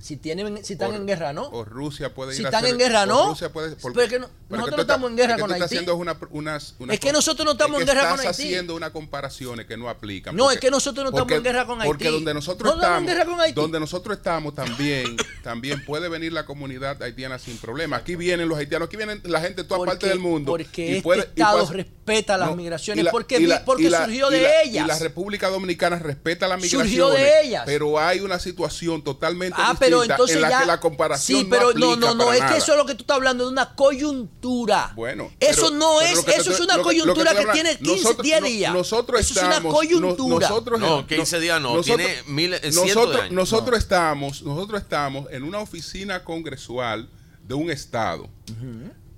Si tienen si están en guerra, ¿no? O Rusia puede ir Si están en guerra, ¿no? Rusia puede, pero es que nosotros no estamos en guerra con Haití. Haciendo una, unas, es que nosotros no estamos en guerra con Haití. Estás haciendo unas comparaciones que no aplican. No, es que nosotros no estamos en guerra con Haití. Porque donde nosotros estamos, donde nosotros estamos también, también puede venir la comunidad haitiana sin problema. Aquí vienen los haitianos, aquí vienen la gente de todas partes del mundo. Porque este Estado respeta las migraciones, porque, porque surgió de ellas. Y la República Dominicana respeta las migraciones. Surgió de ellas. Pero hay una situación totalmente ah, distinta en la que la comparación Sí, pero no, no, no, es que eso es lo que tú estás hablando de una coyuntura. Bueno, eso no es, eso es una coyuntura que, tiene 15, 10 días. Nosotros eso estamos, es una coyuntura. Nosotros, no, 15 días no, nosotros, tiene mil, nosotros, años. Nosotros estamos, nosotros estamos en una oficina congresual de un estado.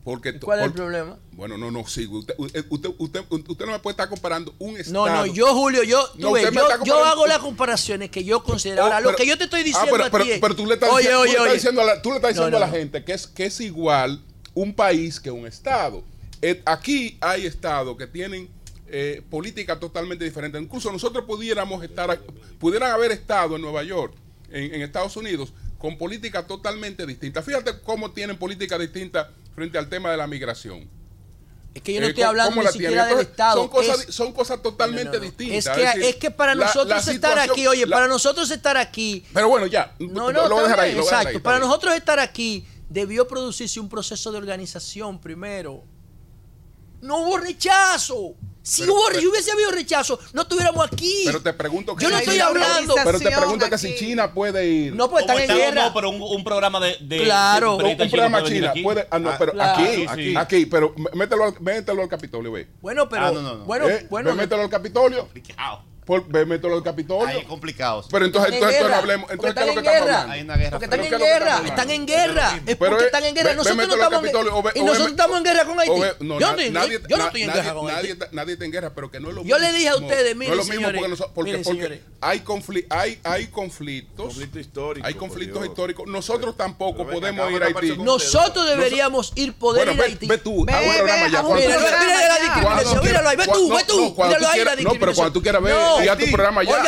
Porque, ¿Cuál es el problema? Bueno, no, no, sí. Usted, usted, usted, usted, no me puede estar comparando un estado. No, no, yo, Julio, yo, no, ves, yo, yo, hago las comparaciones que yo considero. Ahora, lo que yo te estoy diciendo ah, pero, a ti pero, pero, tú le estás oye, diciendo, oye, tú le estás diciendo, a la, tú le estás diciendo a la gente que es, que es igual un país que un estado. aquí hay estados que tienen eh, políticas totalmente diferentes. Incluso nosotros pudiéramos estar, pudieran haber estado en Nueva York, en, en Estados Unidos, con políticas totalmente distintas. Fíjate cómo tienen políticas distintas frente al tema de la migración. Es que yo no eh, estoy hablando ni siquiera del Estado. Son cosas, son cosas totalmente distintas. Es que, es, que para nosotros estar aquí, oye, para nosotros estar aquí. Pero bueno, ya. No, no, lo voy a dejar ahí. exacto. para nosotros estar aquí, debió producirse un proceso de organización primero. No hubo rechazo. Si hubo, hubiese habido rechazo, no estuviéramos aquí. Pero te pregunto que Yo no estoy hablando. Pero te pregunto que si China puede ir. No, pues están en guerra. No, pero un, programa de. claro. un, programa China puede. ah, no, pero aquí, aquí, aquí, pero mételo, al, mételo al Capitolio, ve. Bueno, pero. Ah, no, no, Bueno, eh, bueno. Mételo al Capitolio. Complicado. Por, mételo al Capitolio. Ahí es complicado. Pero entonces, entonces, entonces hablemos. Entonces, ¿qué es lo que estamos hablando? Hay una guerra. Porque están en guerra. Están en guerra. Es porque están en guerra. Nosotros no estamos en Y nosotros estamos en guerra con Haití. Yo no estoy en guerra con Haití. Nadie está en guerra, pero que no es lo mismo. Yo le dije a ustedes, miren, No es lo mismo porque hay hay conflictos. históricos. Hay conflictos históricos. Nosotros tampoco podemos ir a Haití. Nosotros deberíamos ir poder ir a Haití. Ve tú. Míralo ahí, ve tú, ve tú. Míralo ahí la No, pero cuando tú quieras ver, ya tu programa ya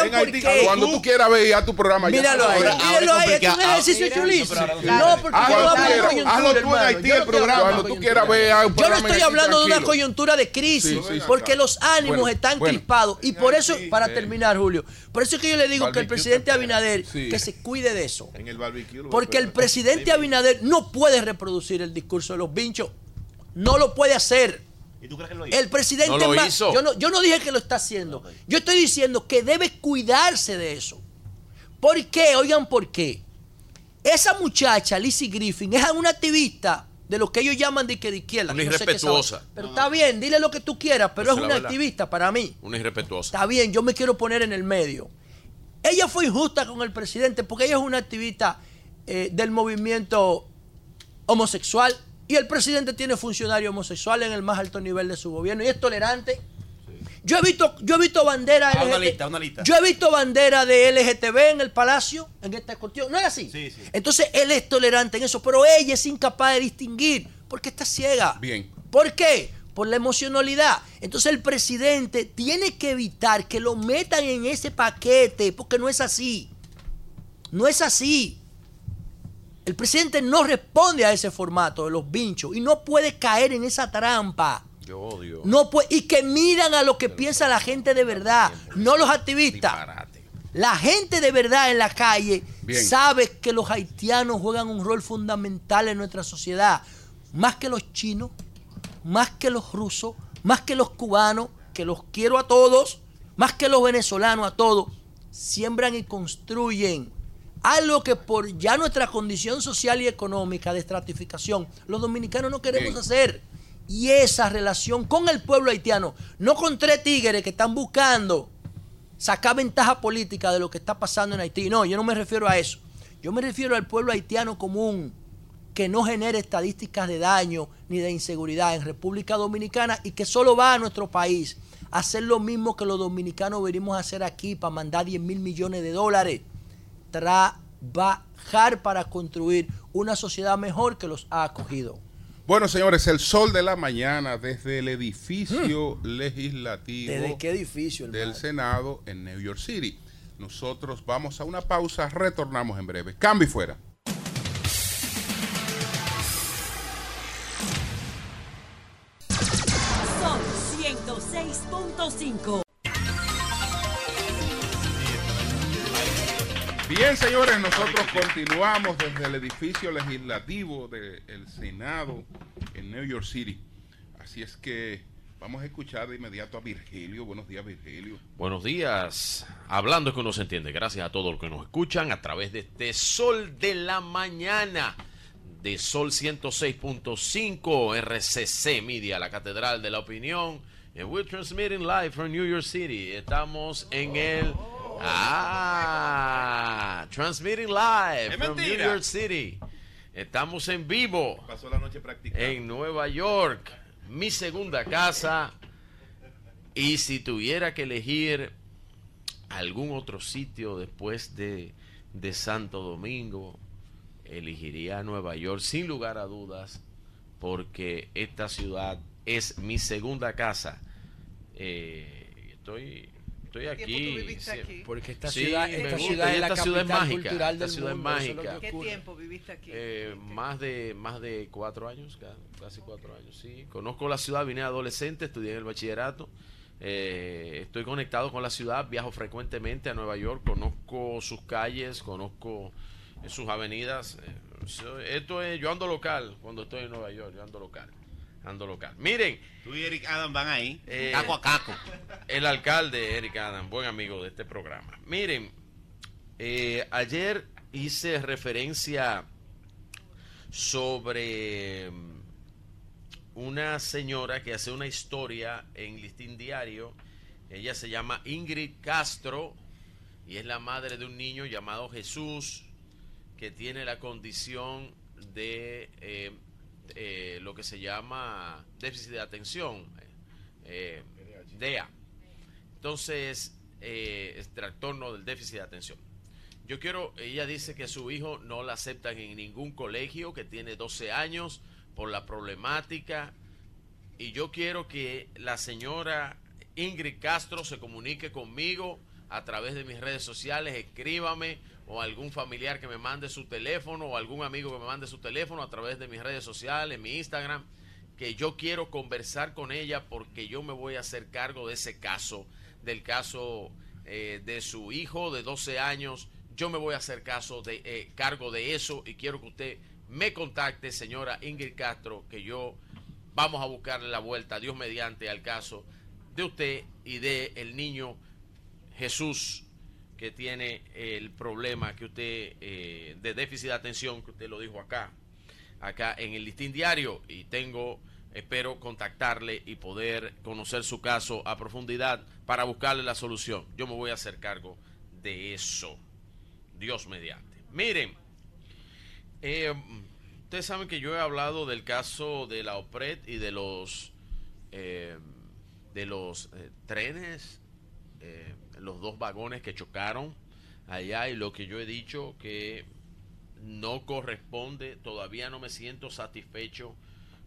cuando tú quieras ver ya tu programa. Míralo ahí, míralo ahí, es un ejercicio chulísimo. No, porque hazlo tú en Haití el programa. Cuando tú quieras ver Yo no estoy hablando de una coyuntura de crisis, porque los ánimos están crispados. Y por eso, para terminar, Julio, por eso es que yo le digo que el presidente Abinader, que se cuide de eso. Porque el presidente Abinader no puede reproducir el discurso de los vinchos. No lo puede hacer. ¿Y tú crees que lo hizo? El presidente no lo hizo. Yo, no, yo no dije que lo está haciendo. Yo estoy diciendo que debe cuidarse de eso. ¿Por qué? Oigan, ¿por qué? Esa muchacha, Lizzie Griffin, es una activista de lo que ellos llaman de, que de izquierda. Una irrespetuosa. pero está bien, dile lo que tú quieras, pero es una activista para mí. Una irrespetuosa. Está bien, yo me quiero poner en el medio. Ella fue injusta con el presidente porque ella es una activista eh, del movimiento homosexual y el presidente tiene funcionarios homosexuales en el más alto nivel de su gobierno y es tolerante. Yo he visto, yo he visto bandera ah, una lista, una lista. Yo he visto bandera de LGTB en el palacio, en esta cuestión. ¿No es así? Sí, sí. Entonces él es tolerante en eso, pero ella es incapaz de distinguir porque está ciega. Bien. ¿Por qué? Por la emocionalidad. Entonces el presidente tiene que evitar que lo metan en ese paquete, porque no es así. No es así. El presidente no responde a ese formato de los vinchos y no puede caer en esa trampa. Yo odio. No puede, y que miran a lo que piensa la gente de verdad, no los activistas. La gente de verdad en la calle sabe que los haitianos juegan un rol fundamental en nuestra sociedad, más que los chinos, más que los rusos, más que los cubanos, que los quiero a todos, más que los venezolanos a todos. Siembran y construyen algo que por ya nuestra condición social y económica de estratificación, los dominicanos no queremos hacer. Y esa relación con el pueblo haitiano, no con tres tigres que están buscando sacar ventaja política de lo que está pasando en Haití. No, yo no me refiero a eso. Yo me refiero al pueblo haitiano común que no genere estadísticas de daño ni de inseguridad en República Dominicana y que solo va a nuestro país a hacer lo mismo que los dominicanos venimos a hacer aquí para mandar 10 mil millones de dólares. Trabajar para construir una sociedad mejor que los ha acogido. Bueno, señores, el sol de la mañana desde el edificio legislativo ¿Desde qué edificio? del? Senado en New York City. Nosotros vamos a una pausa, retornamos en breve. Cambio y fuera. Son 106.5. Bien, señores, nosotros continuamos desde el edificio legislativo del Senado en New York City. Así es que vamos a escuchar de inmediato a Virgilio. Buenos días, Virgilio. Buenos días. Hablando es que uno se entiende. Gracias a todos los que nos escuchan a través de este Sol de la Mañana de Sol 106.5 RCC Media, la Catedral de la Opinión. We're transmitting live from New York City. Estamos en el... Ah, transmitting live from New. York City. Estamos en vivo Pasó la noche practicando. en Nueva York, mi segunda casa. Y si tuviera que elegir algún otro sitio después de, de Santo Domingo, elegiría Nueva York sin lugar a dudas, porque esta ciudad es mi segunda casa. Eh, estoy, estoy aquí. viviste sí. aquí? Porque esta Sí, ciudad, esta ciudad es la ciudad capital mágica, cultural esta del ciudad mundo. es mágica. ¿Qué ocurre. tiempo viviste aquí? Eh, más de más de cuatro años, ca- casi cuatro años, sí. Conozco la ciudad, vine adolescente, estudié en el bachillerato. eh, estoy conectado con la ciudad, viajo frecuentemente a Nueva York, conozco sus calles, conozco eh, sus avenidas. eh, esto es, yo ando local cuando estoy en Nueva York, yo ando local, ando local. Miren, Tú y Eric Adam van ahí. Eh, caco a caco. el alcalde Eric Adam, buen amigo de este programa. Miren, eh, ayer hice referencia sobre mm, una señora que hace una historia en Listín Diario. Ella se llama Ingrid Castro y es la madre de un niño llamado Jesús que tiene la condición de eh, eh, lo que se llama déficit de atención, eh, DEA. Entonces, eh, es trastorno del déficit de atención. Yo quiero, ella dice que su hijo no la aceptan en ningún colegio, que tiene 12 años por la problemática. Y yo quiero que la señora Ingrid Castro se comunique conmigo a través de mis redes sociales, escríbame o algún familiar que me mande su teléfono o algún amigo que me mande su teléfono a través de mis redes sociales, mi Instagram, que yo quiero conversar con ella porque yo me voy a hacer cargo de ese caso, del caso eh, de su hijo de 12 años. Yo me voy a hacer caso de, eh, cargo de eso y quiero que usted me contacte, señora Ingrid Castro, que yo vamos a buscarle la vuelta, Dios mediante, al caso de usted y de el niño Jesús que tiene el problema que usted eh, de déficit de atención que usted lo dijo acá acá en el listín diario y tengo espero contactarle y poder conocer su caso a profundidad para buscarle la solución. Yo me voy a hacer cargo de eso Dios mediante. Miren eh, ustedes saben que yo he hablado del caso de la OPRED y de los eh, de los trenes los dos vagones que chocaron allá y lo que yo he dicho que no corresponde, todavía no me siento satisfecho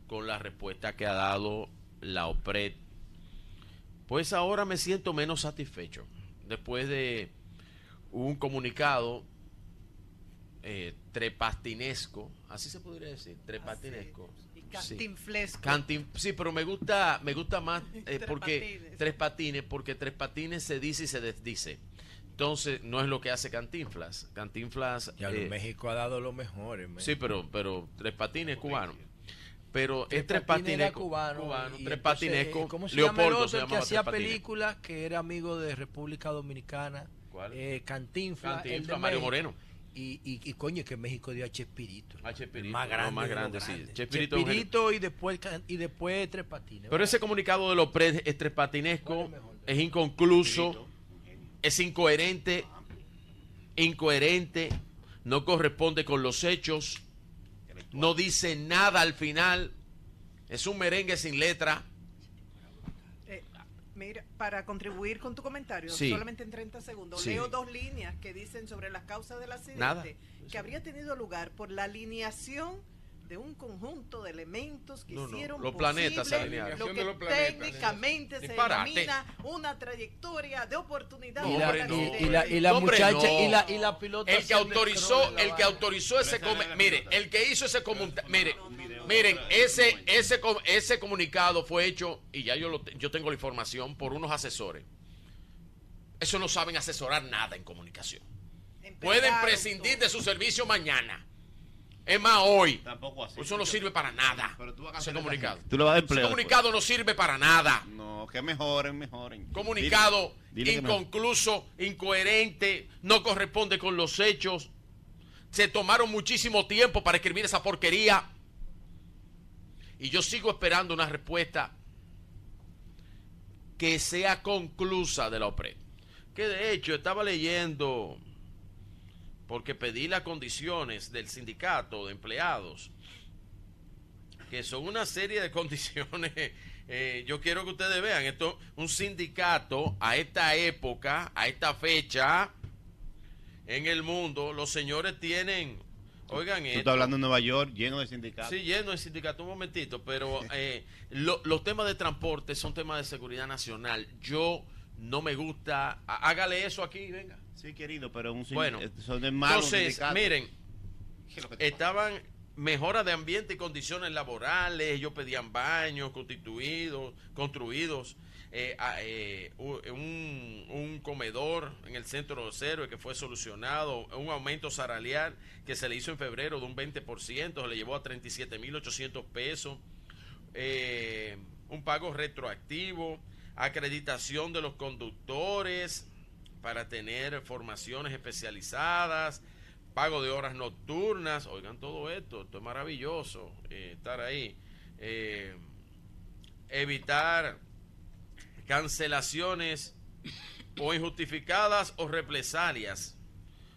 con la respuesta que ha dado la OPRED. Pues ahora me siento menos satisfecho después de un comunicado eh, trepastinesco, así se podría decir, trepastinesco. Cantinflesco. Cantin- sí, pero me gusta, me gusta más eh, Tres porque patines. tres patines, porque tres patines se dice y se desdice. Entonces, no es lo que hace Cantinflas. Cantinflas. Ya eh, México ha dado lo mejor. en sí, pero, pero tres patines cubano. Pero Tres es tres Patines cubano, cubano, tres patinesco. ¿Cómo se llama el Leopoldo otro, se el que hacía películas que era amigo de República Dominicana? ¿Cuál? Eh, Cantinflas. Cantinflas, el Mario México. Moreno. Y, y, y coño, que México dio a Chespirito. A Chespirito, El más no, grande. más grande, sí. Chespirito Chespirito, y después, y después Tres Patines. Pero ese comunicado de los pre es tres ¿Cuál patinesco, es inconcluso. es incoherente, incoherente, no corresponde con los hechos, no dice nada al final, es un merengue sin letra. Mira, para contribuir con tu comentario, Sí. solamente en 30 segundos, Sí. leo dos líneas que dicen sobre las causas del accidente Nada. que habría tenido lugar por la alineación de un conjunto de elementos que No, no, hicieron los planetas posible lo que de los planetas. técnicamente se Disparate. denomina una trayectoria de oportunidad No, Y la, hombre, para no. y- accidente. y la, y la Hombre, muchacha no. y la, y la pilota El que autorizó, el que autorizó ese mire, el que hizo ese comunicado, mire, miren, ese ese ese comunicado fue hecho y ya yo lo yo tengo la información por unos asesores. Eso no saben asesorar nada en comunicación. Pueden prescindir todo. de su servicio mañana. Es más, hoy. Tampoco así. Eso no sirve para nada. Pero tú vas a Ese comunicado. Tú le vas a Ese comunicado no sirve para nada. No, que mejoren, mejoren. Comunicado Dile- dile inconcluso, incoherente, no corresponde con los hechos. Se tomaron muchísimo tiempo para escribir esa porquería. Y yo sigo esperando una respuesta que sea conclusa de la OPRED. Que de hecho estaba leyendo, porque pedí las condiciones del sindicato de empleados, que son una serie de condiciones. eh, yo quiero que ustedes vean esto, un sindicato a esta época, a esta fecha en el mundo, los señores tienen, oigan Tú esto. estás hablando de Nueva York, lleno de sindicatos. Sí, lleno de sindicato, un momentito, pero eh, lo- los temas de transporte son temas de seguridad nacional. Yo no me gusta, há- hágale eso aquí, venga. Sí, querido, pero un Bueno, eh, son de malos Entonces, sindicatos. miren, ¿Qué es lo que te estaban mejora de ambiente y condiciones laborales, ellos pedían baños constituidos, construidos, eh, eh, un, un comedor en el centro de los héroes que fue solucionado, un aumento salarial que se le hizo en febrero de un 20%, se le llevó a 37.800 pesos, eh, un pago retroactivo, acreditación de los conductores para tener formaciones especializadas, pago de horas nocturnas, oigan todo esto, esto es maravilloso, eh, estar ahí, Eh, evitar cancelaciones o injustificadas o represalias.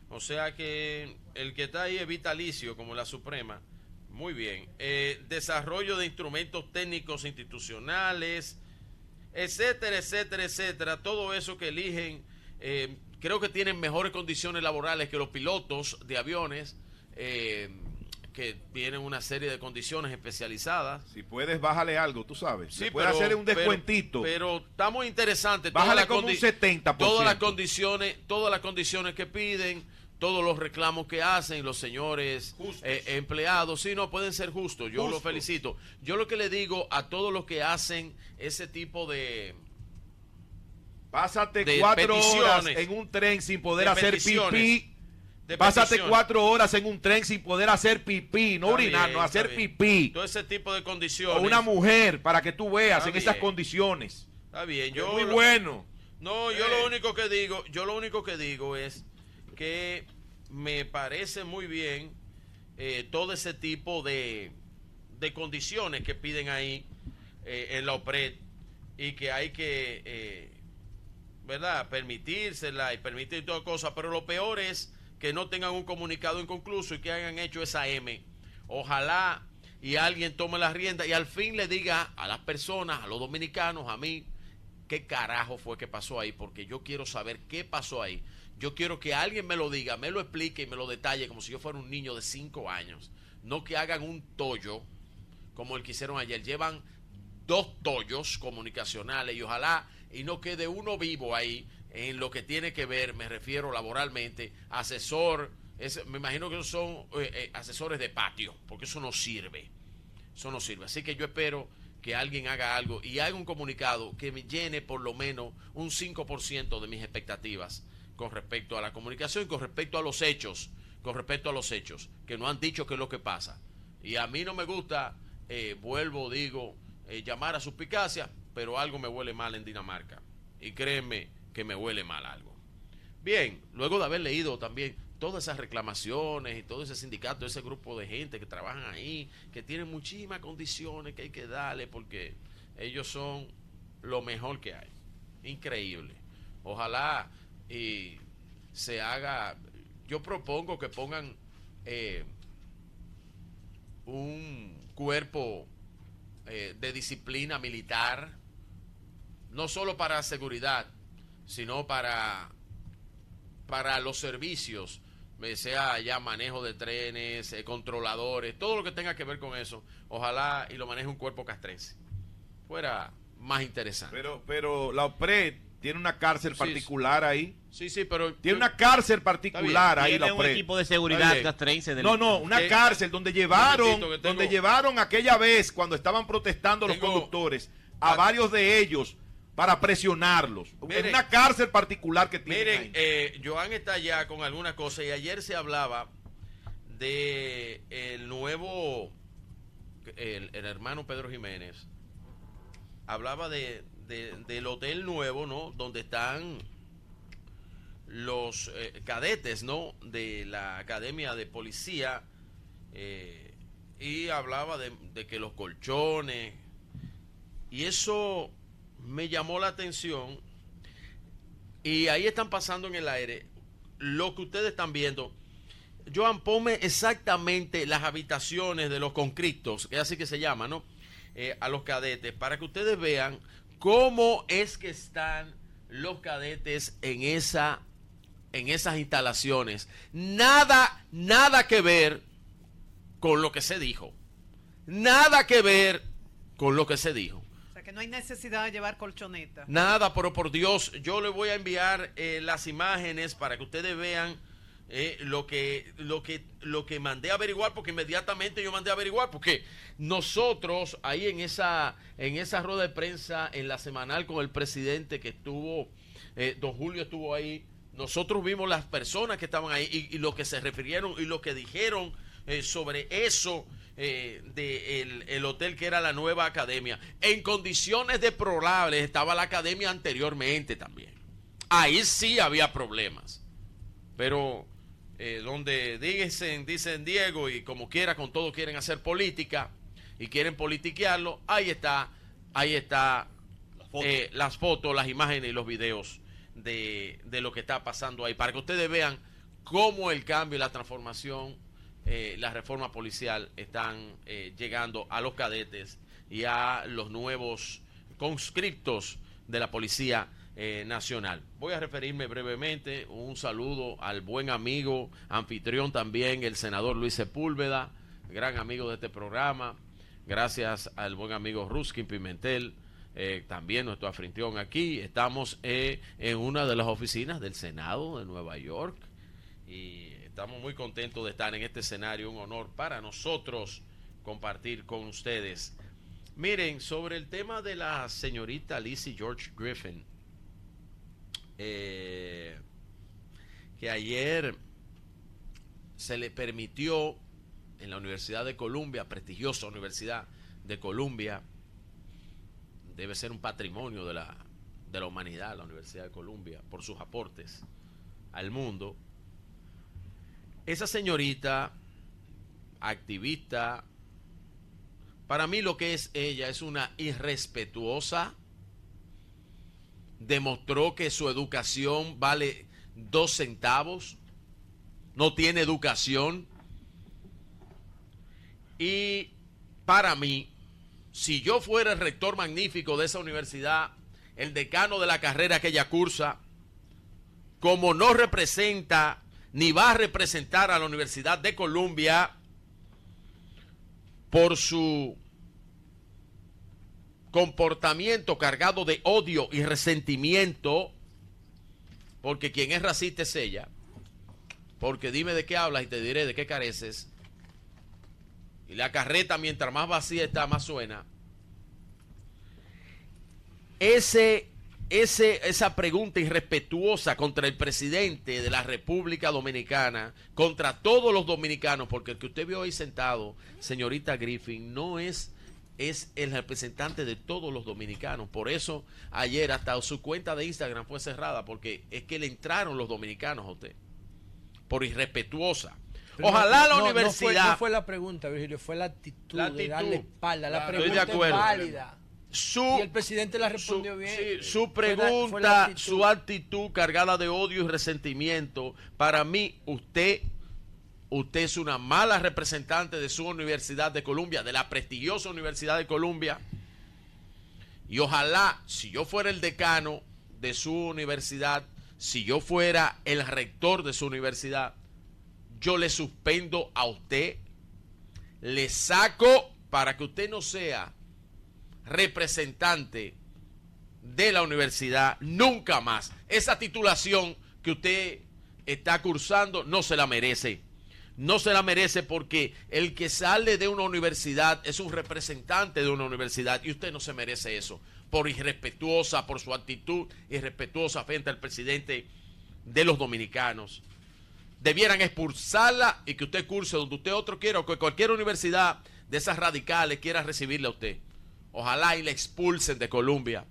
O sea que el que está ahí es vitalicio, como la Suprema. Muy bien. Eh, desarrollo de instrumentos técnicos institucionales, etcétera, etcétera, etcétera. Todo eso que eligen, eh, creo que tienen mejores condiciones laborales que los pilotos de aviones, eh, que tienen una serie de condiciones especializadas. Si puedes, bájale algo, tú sabes. Sí, pero- hacerle un pero- descuentito. Pero, está muy interesante. Bájale como un condi- 70%. Todas las condiciones, todas las condiciones que piden, todos los reclamos que hacen los señores eh, empleados, sí, no pueden ser justos. Yo los felicito. Yo lo que le digo a todos los que hacen ese tipo de Pásate de cuatro horas en un tren sin poder De hacer pipí. Pásate cuatro horas en un tren sin poder hacer pipí. No Está orinar, bien, no hacer pipí. Todo ese tipo de O condiciones. una mujer, para que tú veas Está en esas bien. condiciones. Está bien. Yo muy lo- bueno. No, yo Eh. lo único que digo, yo lo único que digo es que me parece muy bien eh, todo ese tipo de, de condiciones que piden ahí eh, en la OPRED y que hay que, eh, ¿verdad?, permitírsela y permitir todas cosas, pero lo peor es que no tengan un comunicado inconcluso y que hayan hecho esa M. Ojalá y alguien tome la rienda y al fin le diga a las personas, a los dominicanos, a mí, qué carajo fue que pasó ahí, porque yo quiero saber qué pasó ahí. Yo quiero que alguien me lo diga, me lo explique y me lo detalle como si yo fuera un niño de 5 años. No que hagan un tollo como el que hicieron ayer. Llevan dos tollos comunicacionales y ojalá y no quede uno vivo ahí en lo que tiene que ver, me refiero laboralmente, asesor, es- me imagino que son eh, eh, asesores de patio, porque eso no sirve. Eso no sirve. Así que yo espero que alguien haga algo y haga un comunicado que me llene por lo menos un 5% de mis expectativas con respecto a la comunicación con respecto a los hechos, con respecto a los hechos, que no han dicho qué es lo que pasa. Y a mí no me gusta, eh, vuelvo, digo, llamar a suspicacia, pero algo me huele mal en Dinamarca. Y créeme que me huele mal algo. Bien, luego de haber leído también todas esas reclamaciones y todo ese sindicato, ese grupo de gente que trabajan ahí, que tienen muchísimas condiciones que hay que darle porque ellos son lo mejor que hay. Increíble. Ojalá y se haga, yo propongo que pongan eh, un cuerpo eh, de disciplina militar, no solo para seguridad, sino para, para los servicios, eh, sea ya manejo de trenes, eh, controladores, todo lo que tenga que ver con eso. Ojalá y lo maneje un cuerpo castrense. Fuera más interesante. Pero, pero la OPRED tiene una cárcel Sí, particular ahí. Sí, sí, pero... Tiene una cárcel particular ahí Tiene la un equipo de seguridad castrense. del- No, no, una ¿Qué? cárcel donde llevaron, tengo- donde llevaron aquella vez cuando estaban protestando los conductores a varios de ellos para presionarlos. Miren. en una cárcel particular que tienen Miren, eh, Joan está ya con algunas cosas y ayer se hablaba de el nuevo, el, el hermano Pedro Jiménez, hablaba de, de- del hotel nuevo, ¿no? Donde están los eh, cadetes, ¿no? De la Academia de Policía eh, y hablaba de, de que los colchones y eso me llamó la atención y ahí están pasando en el aire lo que ustedes están viendo. Joan, ponme exactamente las habitaciones de los conscriptos, que así que se llama, ¿no? Eh, a los cadetes, para que ustedes vean cómo es que están los cadetes en esa en esas instalaciones. Nada, nada que ver con lo que se dijo. Nada que ver con lo que se dijo. Que no hay necesidad de llevar colchoneta. Nada, pero por Dios, yo le voy a enviar eh, las imágenes para que ustedes vean eh, lo que lo que lo que mandé a averiguar, porque inmediatamente yo mandé a averiguar, porque nosotros ahí en esa en esa rueda de prensa en la semanal con el presidente que estuvo, eh, don Julio estuvo ahí, nosotros vimos las personas que estaban ahí y, y lo que se refirieron y lo que dijeron sobre eso eh, de el, el hotel que era la nueva academia. En condiciones deplorables estaba la academia anteriormente también. Ahí sí había problemas. Pero eh, donde dicen, dicen Diego y como quiera con todo quieren hacer política y quieren politiquearlo, ahí está, ahí está eh, las fotos, las imágenes y los videos de, de lo que está pasando ahí, para que ustedes vean cómo el cambio y la transformación, eh, la reforma policial están eh, llegando a los cadetes y a los nuevos conscriptos de la Policía eh, Nacional. Voy a referirme brevemente, un saludo al buen amigo, anfitrión también, el senador Luis Sepúlveda, gran amigo de este programa, gracias al buen amigo Ruskin Pimentel, eh, también nuestro anfitrión aquí. Estamos en una de las oficinas del Senado de Nueva York y estamos muy contentos de estar en este escenario, un honor para nosotros compartir con ustedes. Miren, sobre el tema de la señorita Lizzie George Griffin, eh, que ayer se le permitió en la Universidad de Columbia, prestigiosa Universidad de Columbia, debe ser un patrimonio de la, de la humanidad, la Universidad de Columbia, por sus aportes al mundo. Esa señorita, activista, para mí lo que es ella es una irrespetuosa, demostró que su educación vale dos centavos, no tiene educación. Y para mí, si yo fuera el rector magnífico de esa universidad, el decano de la carrera que ella cursa, como no representa ni va a representar a la Universidad de Columbia por su comportamiento cargado de odio y resentimiento, porque quien es racista es ella, porque dime de qué hablas y te diré de qué careces, y la carreta mientras más vacía está, más suena. Ese, ese, esa pregunta irrespetuosa contra el presidente de la República Dominicana, contra todos los dominicanos, porque el que usted vio ahí sentado, señorita Griffin, no es, es el representante de todos los dominicanos. Por eso ayer hasta su cuenta de Instagram fue cerrada, porque es que le entraron los dominicanos a usted, por irrespetuosa. Pero Ojalá no- la no- no universidad... fue, no fue la pregunta, Virgilio, fue la actitud, La de actitud. darle espalda. La Claro, pregunta estoy de acuerdo. es válida. Su, y el presidente la respondió su, bien. sí, su Fue la- pregunta, fue la actitud. su actitud cargada de odio y resentimiento, para mí usted usted es una mala representante de su Universidad de Columbia, de la prestigiosa Universidad de Columbia. Y ojalá, si yo fuera el decano de su universidad, si yo fuera el rector de su universidad, yo le suspendo a usted, le saco para que usted no sea representante de la universidad nunca más. Esa titulación que usted está cursando no se la merece. No se la merece porque el que sale de una universidad es un representante de una universidad y usted no se merece eso. Por irrespetuosa, por su actitud irrespetuosa frente al presidente de los dominicanos. Debieran expulsarla y que usted curse donde usted otro quiera o que cualquier universidad de esas radicales quiera recibirle a usted. Ojalá y le expulsen de Colombia.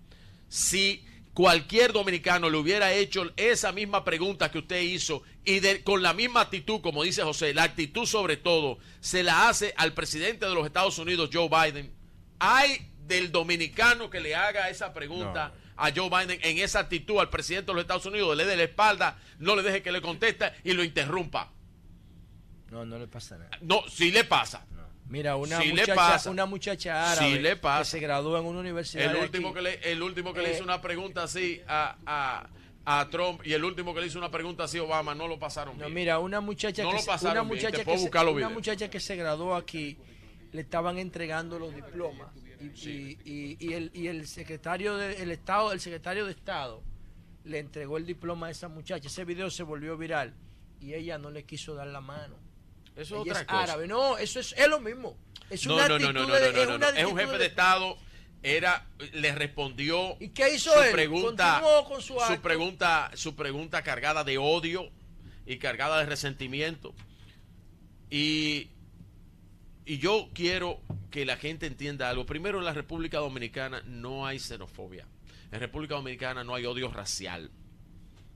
Si cualquier dominicano le hubiera hecho esa misma pregunta que usted hizo y de- con la misma actitud, como dice José, la actitud sobre todo, se la hace al presidente de los Estados Unidos, Joe Biden. Hay del dominicano que le haga esa pregunta a Joe Biden en esa actitud al presidente de los Estados Unidos, le dé la espalda, no le deje que le conteste y lo interrumpa. No, no le pasa nada. No, sí le pasa. Mira, una Sí le muchacha, pasa. una muchacha árabe Sí le pasa. que se graduó en una universidad. El de último, que le, el último que le Eh, hizo una pregunta así a, a, a Trump y el último que le hizo una pregunta así a Obama no lo pasaron No, bien. mira, una muchacha No que lo se, pasaron una muchacha que se, una videos. muchacha que se graduó aquí le estaban entregando los diplomas y, y- y- y el, y el secretario del estado, el secretario de estado le entregó el diploma a esa muchacha. Ese video se volvió viral y ella no le quiso dar la mano. Eso es otra es cosa. árabe. No, eso es, es lo mismo. Es No, una no, no, no, no, de- no, no, no, Es un jefe de Estado. Era, le respondió ¿Y qué hizo su él? pregunta, con su acto. pregunta, su pregunta cargada de odio y cargada de resentimiento. Y, y yo quiero que la gente entienda algo. Primero, en la República Dominicana no hay xenofobia. En República Dominicana no hay odio racial.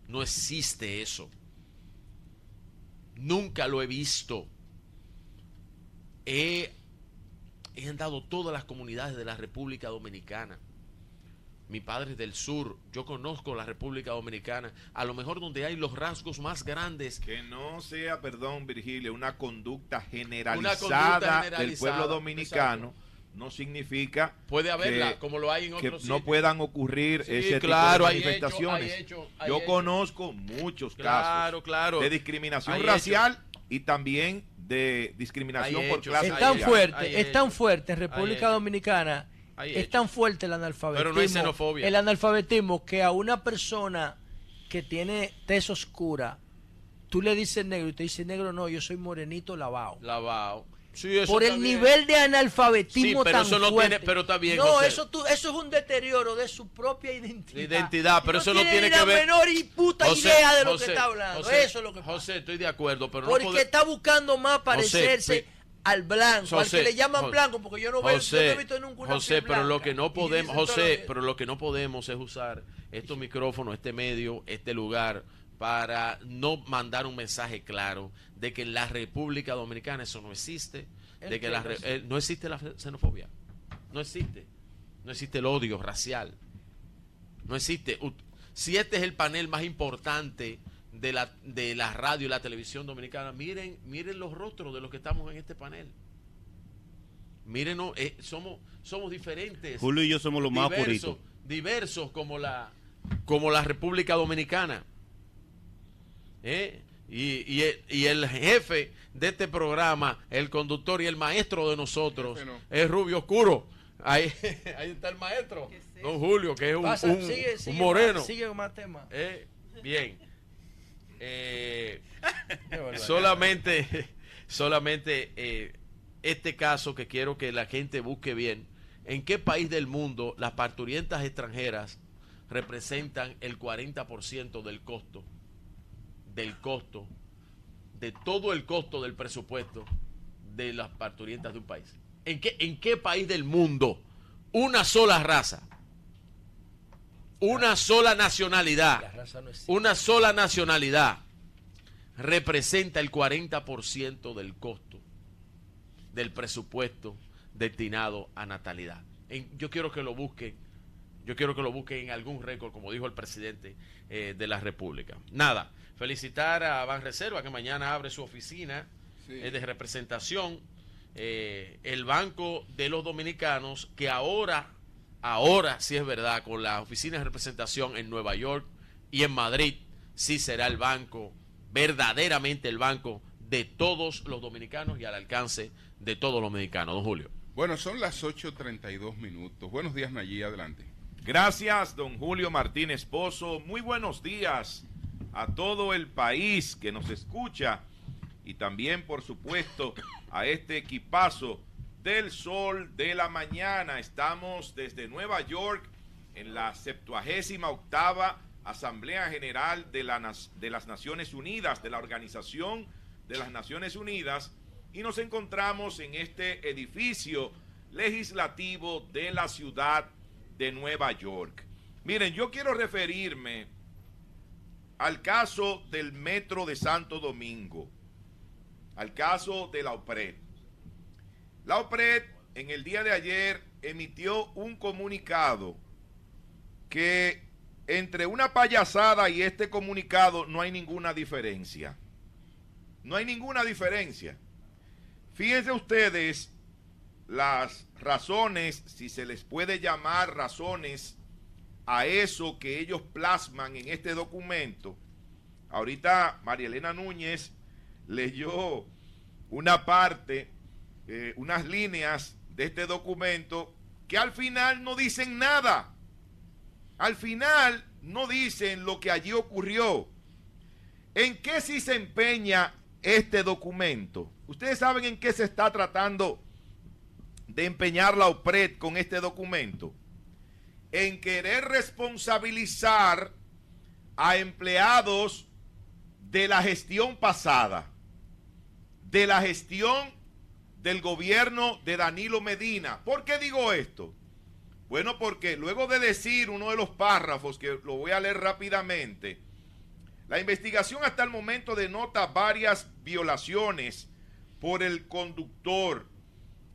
No existe eso. Nunca lo he visto. He, he andado todas las comunidades de la República Dominicana. Mi padre es del sur, yo conozco la República Dominicana, a lo mejor donde hay los rasgos más grandes. Que no sea, perdón, Virgilio, una conducta generalizada, Una conducta del generalizada, pueblo dominicano no significa Puede haberla, que- como lo hay en que otros no puedan ocurrir Sí, ese claro, tipo de manifestaciones. hay Yo conozco muchos Claro, casos claro. de discriminación Hay racial y también de discriminación Hay por clase Es tan fuerte, hay es tan fuerte en República. Dominicana, es tan fuerte el analfabetismo. Pero no hay xenofobia. El analfabetismo que a una persona que tiene tez oscura, tú le dices negro y te dice negro, no, yo soy morenito lavado. Lavado. Sí, eso Por el bien. nivel de analfabetismo Sí, pero tan eso no fuerte. tiene- pero está bien, No, José. eso, tú- eso es un deterioro de su propia identidad. Identidad, pero eso no tiene que la ver- menor y puta José, idea de lo que está hablando. José, eso es lo que pasa. José, estoy de acuerdo, pero no Porque está buscando más parecerse al blanco, al que le llaman blanco, porque yo no veo, yo no he visto nunca una José, pero lo que no podemos, José, pero lo que no podemos es usar estos micrófonos, este medio, este lugar para no mandar un mensaje claro de que en la República Dominicana eso no existe, de que la eh, no existe la xenofobia, no existe, no existe el odio racial, no existe. U- Si este es el panel más importante de la, de la radio y la televisión dominicana, miren, miren los rostros de los que estamos en este panel. Mírenos, eh, somos, somos diferentes. Julio y yo somos los más puritos. diversos como la, como la República Dominicana. ¿Eh? Y, y el, y el jefe de este programa, el conductor y el maestro de nosotros, no. es Rubio Oscuro. Ahí, ahí está el maestro, don Julio, que es un, Pasa, un- sigue, un sigue moreno. Más, sigue con más temas. Eh, bien. Eh, solamente, solamente eh, este caso que quiero que la gente busque bien. ¿En qué país del mundo las parturientas extranjeras representan el 40% del costo? Del costo, de todo el costo del presupuesto de las parturientas de un país. ¿En qué, en qué país del mundo una sola raza, una sola nacionalidad, no una sola nacionalidad representa el 40% del costo del presupuesto destinado a natalidad. en- yo quiero que lo busquen. Yo quiero que lo busquen en algún récord, como dijo el presidente eh, de la República. Nada, felicitar a Banreserva que mañana abre su oficina Sí. eh, de representación. eh, el Banco de los Dominicanos, que ahora, ahora sí es verdad, con la oficina de representación en Nueva York y en Madrid, sí será el banco, verdaderamente el banco de todos los dominicanos y al alcance de todos los mexicanos. Don Julio. Bueno, son las 8.32 minutos. Buenos días, Nayí, adelante. Gracias, don Julio Martínez Pozo. Muy buenos días a todo el país que nos escucha y también, por supuesto, a este equipazo del sol de la mañana. Estamos desde Nueva York en la 78 octava Asamblea General de, la de las Naciones Unidas, de la Organización de las Naciones Unidas, y nos encontramos en este edificio legislativo de la ciudad de Nueva York. Miren, yo quiero referirme al caso del Metro de Santo Domingo, al caso de la OPRED. La OPRED en el día de ayer emitió un comunicado que entre una payasada y este comunicado no hay ninguna diferencia. No hay ninguna diferencia. Fíjense ustedes las razones, si se les puede llamar razones, a eso que ellos plasman en este documento. Ahorita María Elena Núñez leyó una parte, eh, unas líneas de este documento que al final no dicen nada. Al final no dicen lo que allí ocurrió. ¿En qué sí se empeña este documento? Ustedes saben en qué se está tratando de empeñar la OPRED con este documento. En querer responsabilizar a empleados de la gestión pasada, de la gestión del gobierno de Danilo Medina. ¿Por qué digo esto? Bueno, porque luego de decir uno de los párrafos, que lo voy a leer rápidamente, la investigación hasta el momento denota varias violaciones por el conductor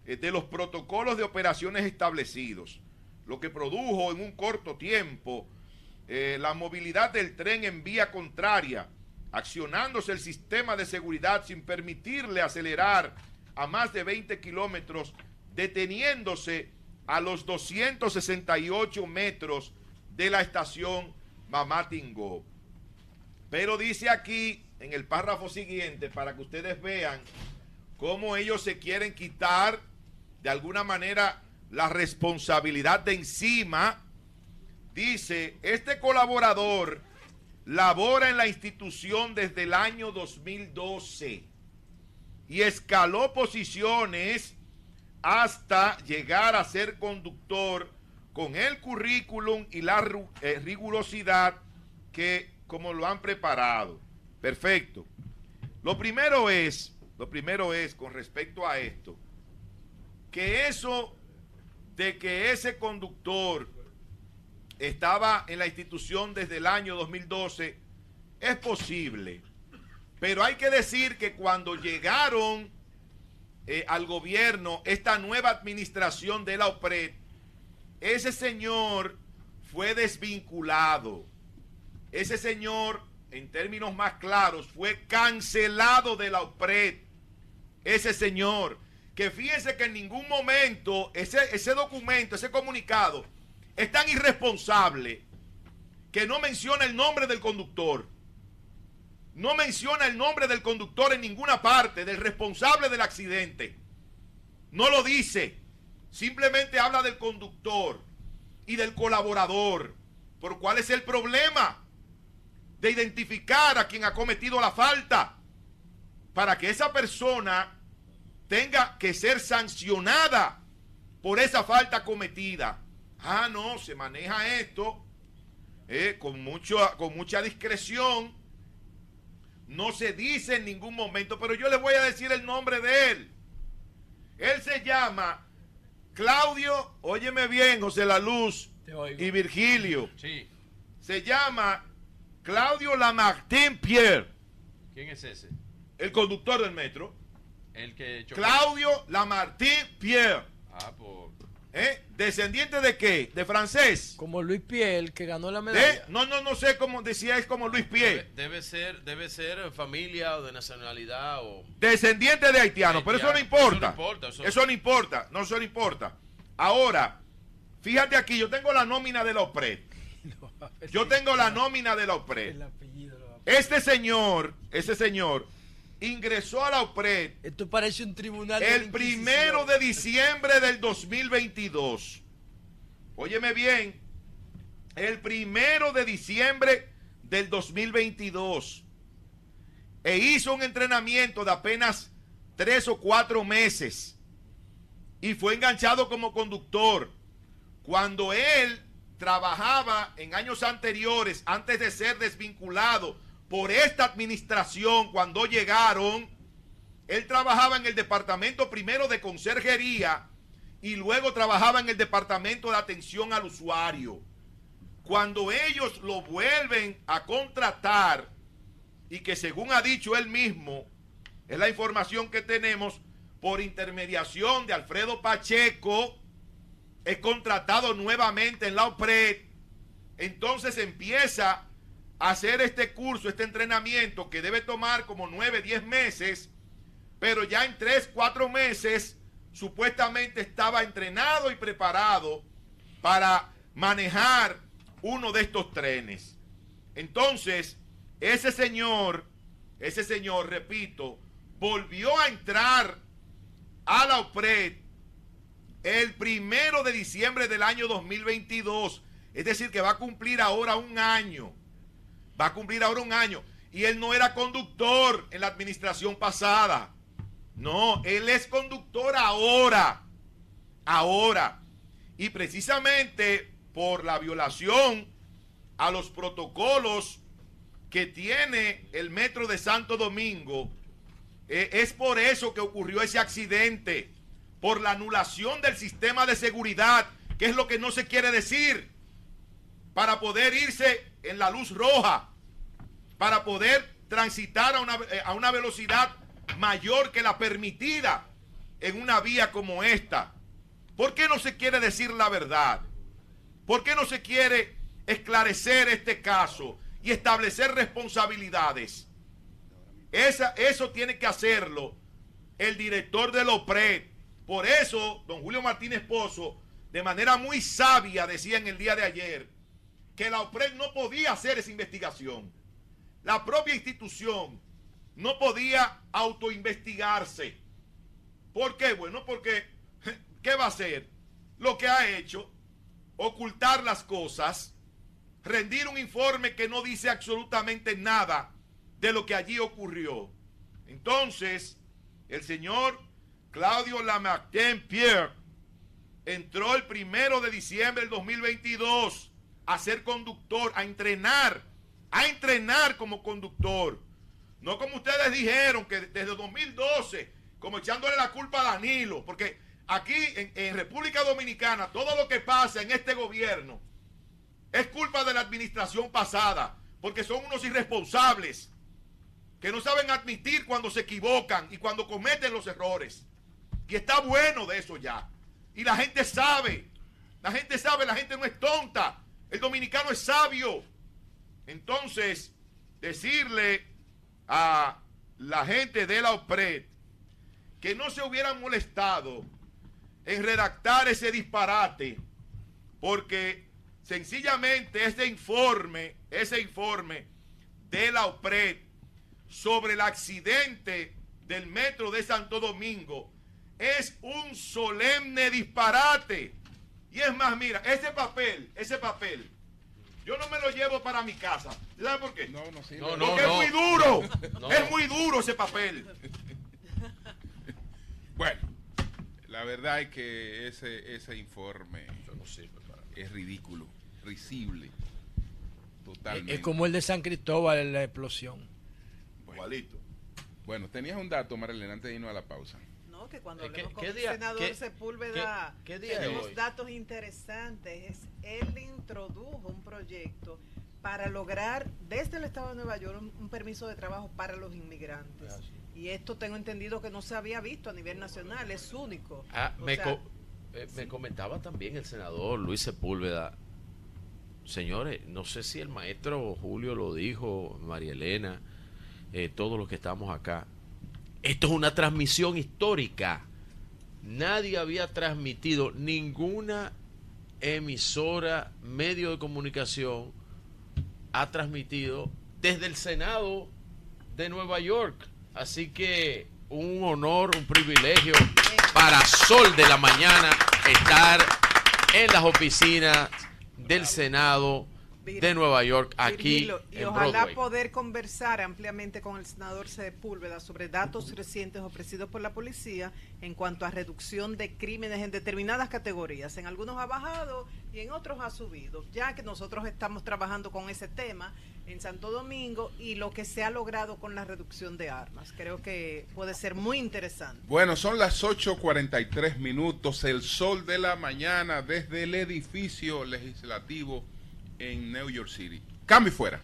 eh, de los protocolos de operaciones establecidos, lo que produjo en un corto tiempo eh, la movilidad del tren en vía contraria, accionándose el sistema de seguridad sin permitirle acelerar a más de 20 kilómetros, deteniéndose a los 268 metros de la estación Mamatingó. Pero dice aquí en el párrafo siguiente, para que ustedes vean cómo ellos se quieren quitar de alguna manera la responsabilidad de encima, dice, este colaborador labora en la institución desde el año 2012 y escaló posiciones hasta llegar a ser conductor con el currículum y la eh, rigurosidad que como lo han preparado. Perfecto. Lo primero es, lo primero es con respecto a esto, que eso de que ese conductor estaba en la institución desde el año 2012 es posible. Pero hay que decir que cuando llegaron eh, al gobierno esta nueva administración de la OPRED, ese señor fue desvinculado. Ese señor, en términos más claros, fue cancelado de la OPRED. Ese señor, que fíjense que en ningún momento ese, ese documento, ese comunicado, es tan irresponsable que no menciona el nombre del conductor. No menciona el nombre del conductor en ninguna parte, del responsable del accidente. No lo dice. Simplemente habla del conductor y del colaborador. ¿Por cuál es el problema? De identificar a quien ha cometido la falta. Para que esa persona tenga que ser sancionada por esa falta cometida. Ah, no, se maneja esto eh, con, mucho, con mucha discreción. No se dice en ningún momento, pero yo les voy a decir el nombre de él. Él se llama Claudio, óyeme bien, José La Luz y Virgilio. Sí. Se llama Claudio Lamartine Pierre, ¿Quién es ese? el conductor del metro. El que chocó. Claudio Lamartine Pierre. Ah, por. ¿eh? ¿Descendiente de qué? ¿De francés? Como Luis Piel, que ganó la medalla. No, no, no sé cómo decía, es como Luis Debe, Pie. debe ser, debe ser familia o de nacionalidad o. Descendiente de haitianos, pero eso no Haitiano. Eso importa. no importa, eso- Eso no importa, no, eso no importa. Ahora, fíjate aquí, yo tengo la nómina de la OPRED. Yo tengo la nómina de la OPRED. El Este señor, ese señor, ingresó a la OPRED Esto parece un tribunal. de el primero de diciembre del 2022. Óyeme bien, el primero de diciembre del 2022. E hizo un entrenamiento de apenas tres o cuatro meses. Y fue enganchado como conductor. Cuando él trabajaba en años anteriores, antes de ser desvinculado por esta administración, cuando llegaron, él trabajaba en el departamento primero de conserjería y luego trabajaba en el departamento de atención al usuario. Cuando ellos lo vuelven a contratar y que según ha dicho él mismo, es la información que tenemos por intermediación de Alfredo Pacheco, es contratado nuevamente en la OPRED, entonces empieza hacer este curso, este entrenamiento que debe tomar como 9, 10 meses, pero ya en 3, 4 meses supuestamente estaba entrenado y preparado para manejar uno de estos trenes. Entonces, ese señor, ese señor, repito, volvió a entrar a la OPRED el primero de diciembre del año 2022. Es decir, que va a cumplir ahora un año. Va a cumplir ahora un año. Y él no era conductor en la administración pasada. No, él es conductor ahora. Ahora. Y precisamente por la violación a los protocolos que tiene el metro de Santo Domingo, eh, es por eso que ocurrió ese accidente, por la anulación del sistema de seguridad, que es lo que no se quiere decir, para poder irse en la luz roja, para poder transitar a una, eh, a una velocidad mayor que la permitida en una vía como esta. ¿Por qué no se quiere decir la verdad? ¿Por qué no se quiere esclarecer este caso y establecer responsabilidades? Esa, eso tiene que hacerlo el director del OPRED. Por eso, don Julio Martínez Pozo, de manera muy sabia, decía en el día de ayer, que la OPRED no podía hacer esa investigación. La propia institución no podía autoinvestigarse. ¿Por qué? Bueno, porque, ¿qué va a hacer? Lo que ha hecho, ocultar las cosas, rendir un informe que no dice absolutamente nada de lo que allí ocurrió. Entonces, el señor Claudio Lamartine Pierre entró el primero de diciembre del 2022 a ser conductor, a entrenar, a entrenar como conductor. No como ustedes dijeron que desde 2012, como echándole la culpa a Danilo, porque aquí en, República Dominicana todo lo que pasa en este gobierno es culpa de la administración pasada, porque son unos irresponsables que no saben admitir cuando se equivocan y cuando cometen los errores. Y está bueno de eso ya. Y la gente sabe, la gente sabe, la gente no es tonta. El dominicano es sabio. Entonces, decirle a la gente de la OPRED que no se hubieran molestado en redactar ese disparate, porque sencillamente ese informe, ese informe de la OPRED sobre el accidente del metro de Santo Domingo es un solemne disparate. Y es más, mira, ese papel, ese papel, yo no me lo llevo para mi casa. ¿Sabes por qué? No, no, sí. No, no. Porque no. es muy duro. No. Es muy duro ese papel. Bueno, la verdad es que ese, ese informe no sirve para nada. es ridículo, risible. Totalmente. Es como el de San Cristóbal en la explosión. Igualito. Bueno, tenías un dato, Marilena, antes de irnos a la pausa. No, que cuando Eh, ¿qué- hablemos qué con día- el senador qué- Sepúlveda tenemos datos interesantes. Es- Él introdujo un proyecto para lograr desde el Estado de Nueva York un, un permiso de trabajo para los inmigrantes. Ah, Y esto tengo entendido que no se había visto a nivel nacional, es único. Ah, me sea, co- Eh, me comentaba también el senador Luis Sepúlveda, señores, no sé si el maestro Julio lo dijo, María Elena, eh, todos los que estamos acá. Esto es una transmisión histórica. Nadie había transmitido ninguna emisora, medio de comunicación, ha transmitido desde el Senado de Nueva York. Así que un honor, un privilegio para Sol de la Mañana estar en las oficinas del Senado de Nueva York aquí Virgilio, y en ojalá Broadway. poder conversar ampliamente con el senador Sepúlveda sobre datos recientes ofrecidos por la policía en cuanto a reducción de crímenes en determinadas categorías. En algunos ha bajado y en otros ha subido. Ya que nosotros estamos trabajando con ese tema en Santo Domingo y lo que se ha logrado con la reducción de armas. Creo que puede ser muy interesante. Bueno, son las 8.43 minutos, el sol de la mañana desde el edificio legislativo en New York City. Cambio fuera.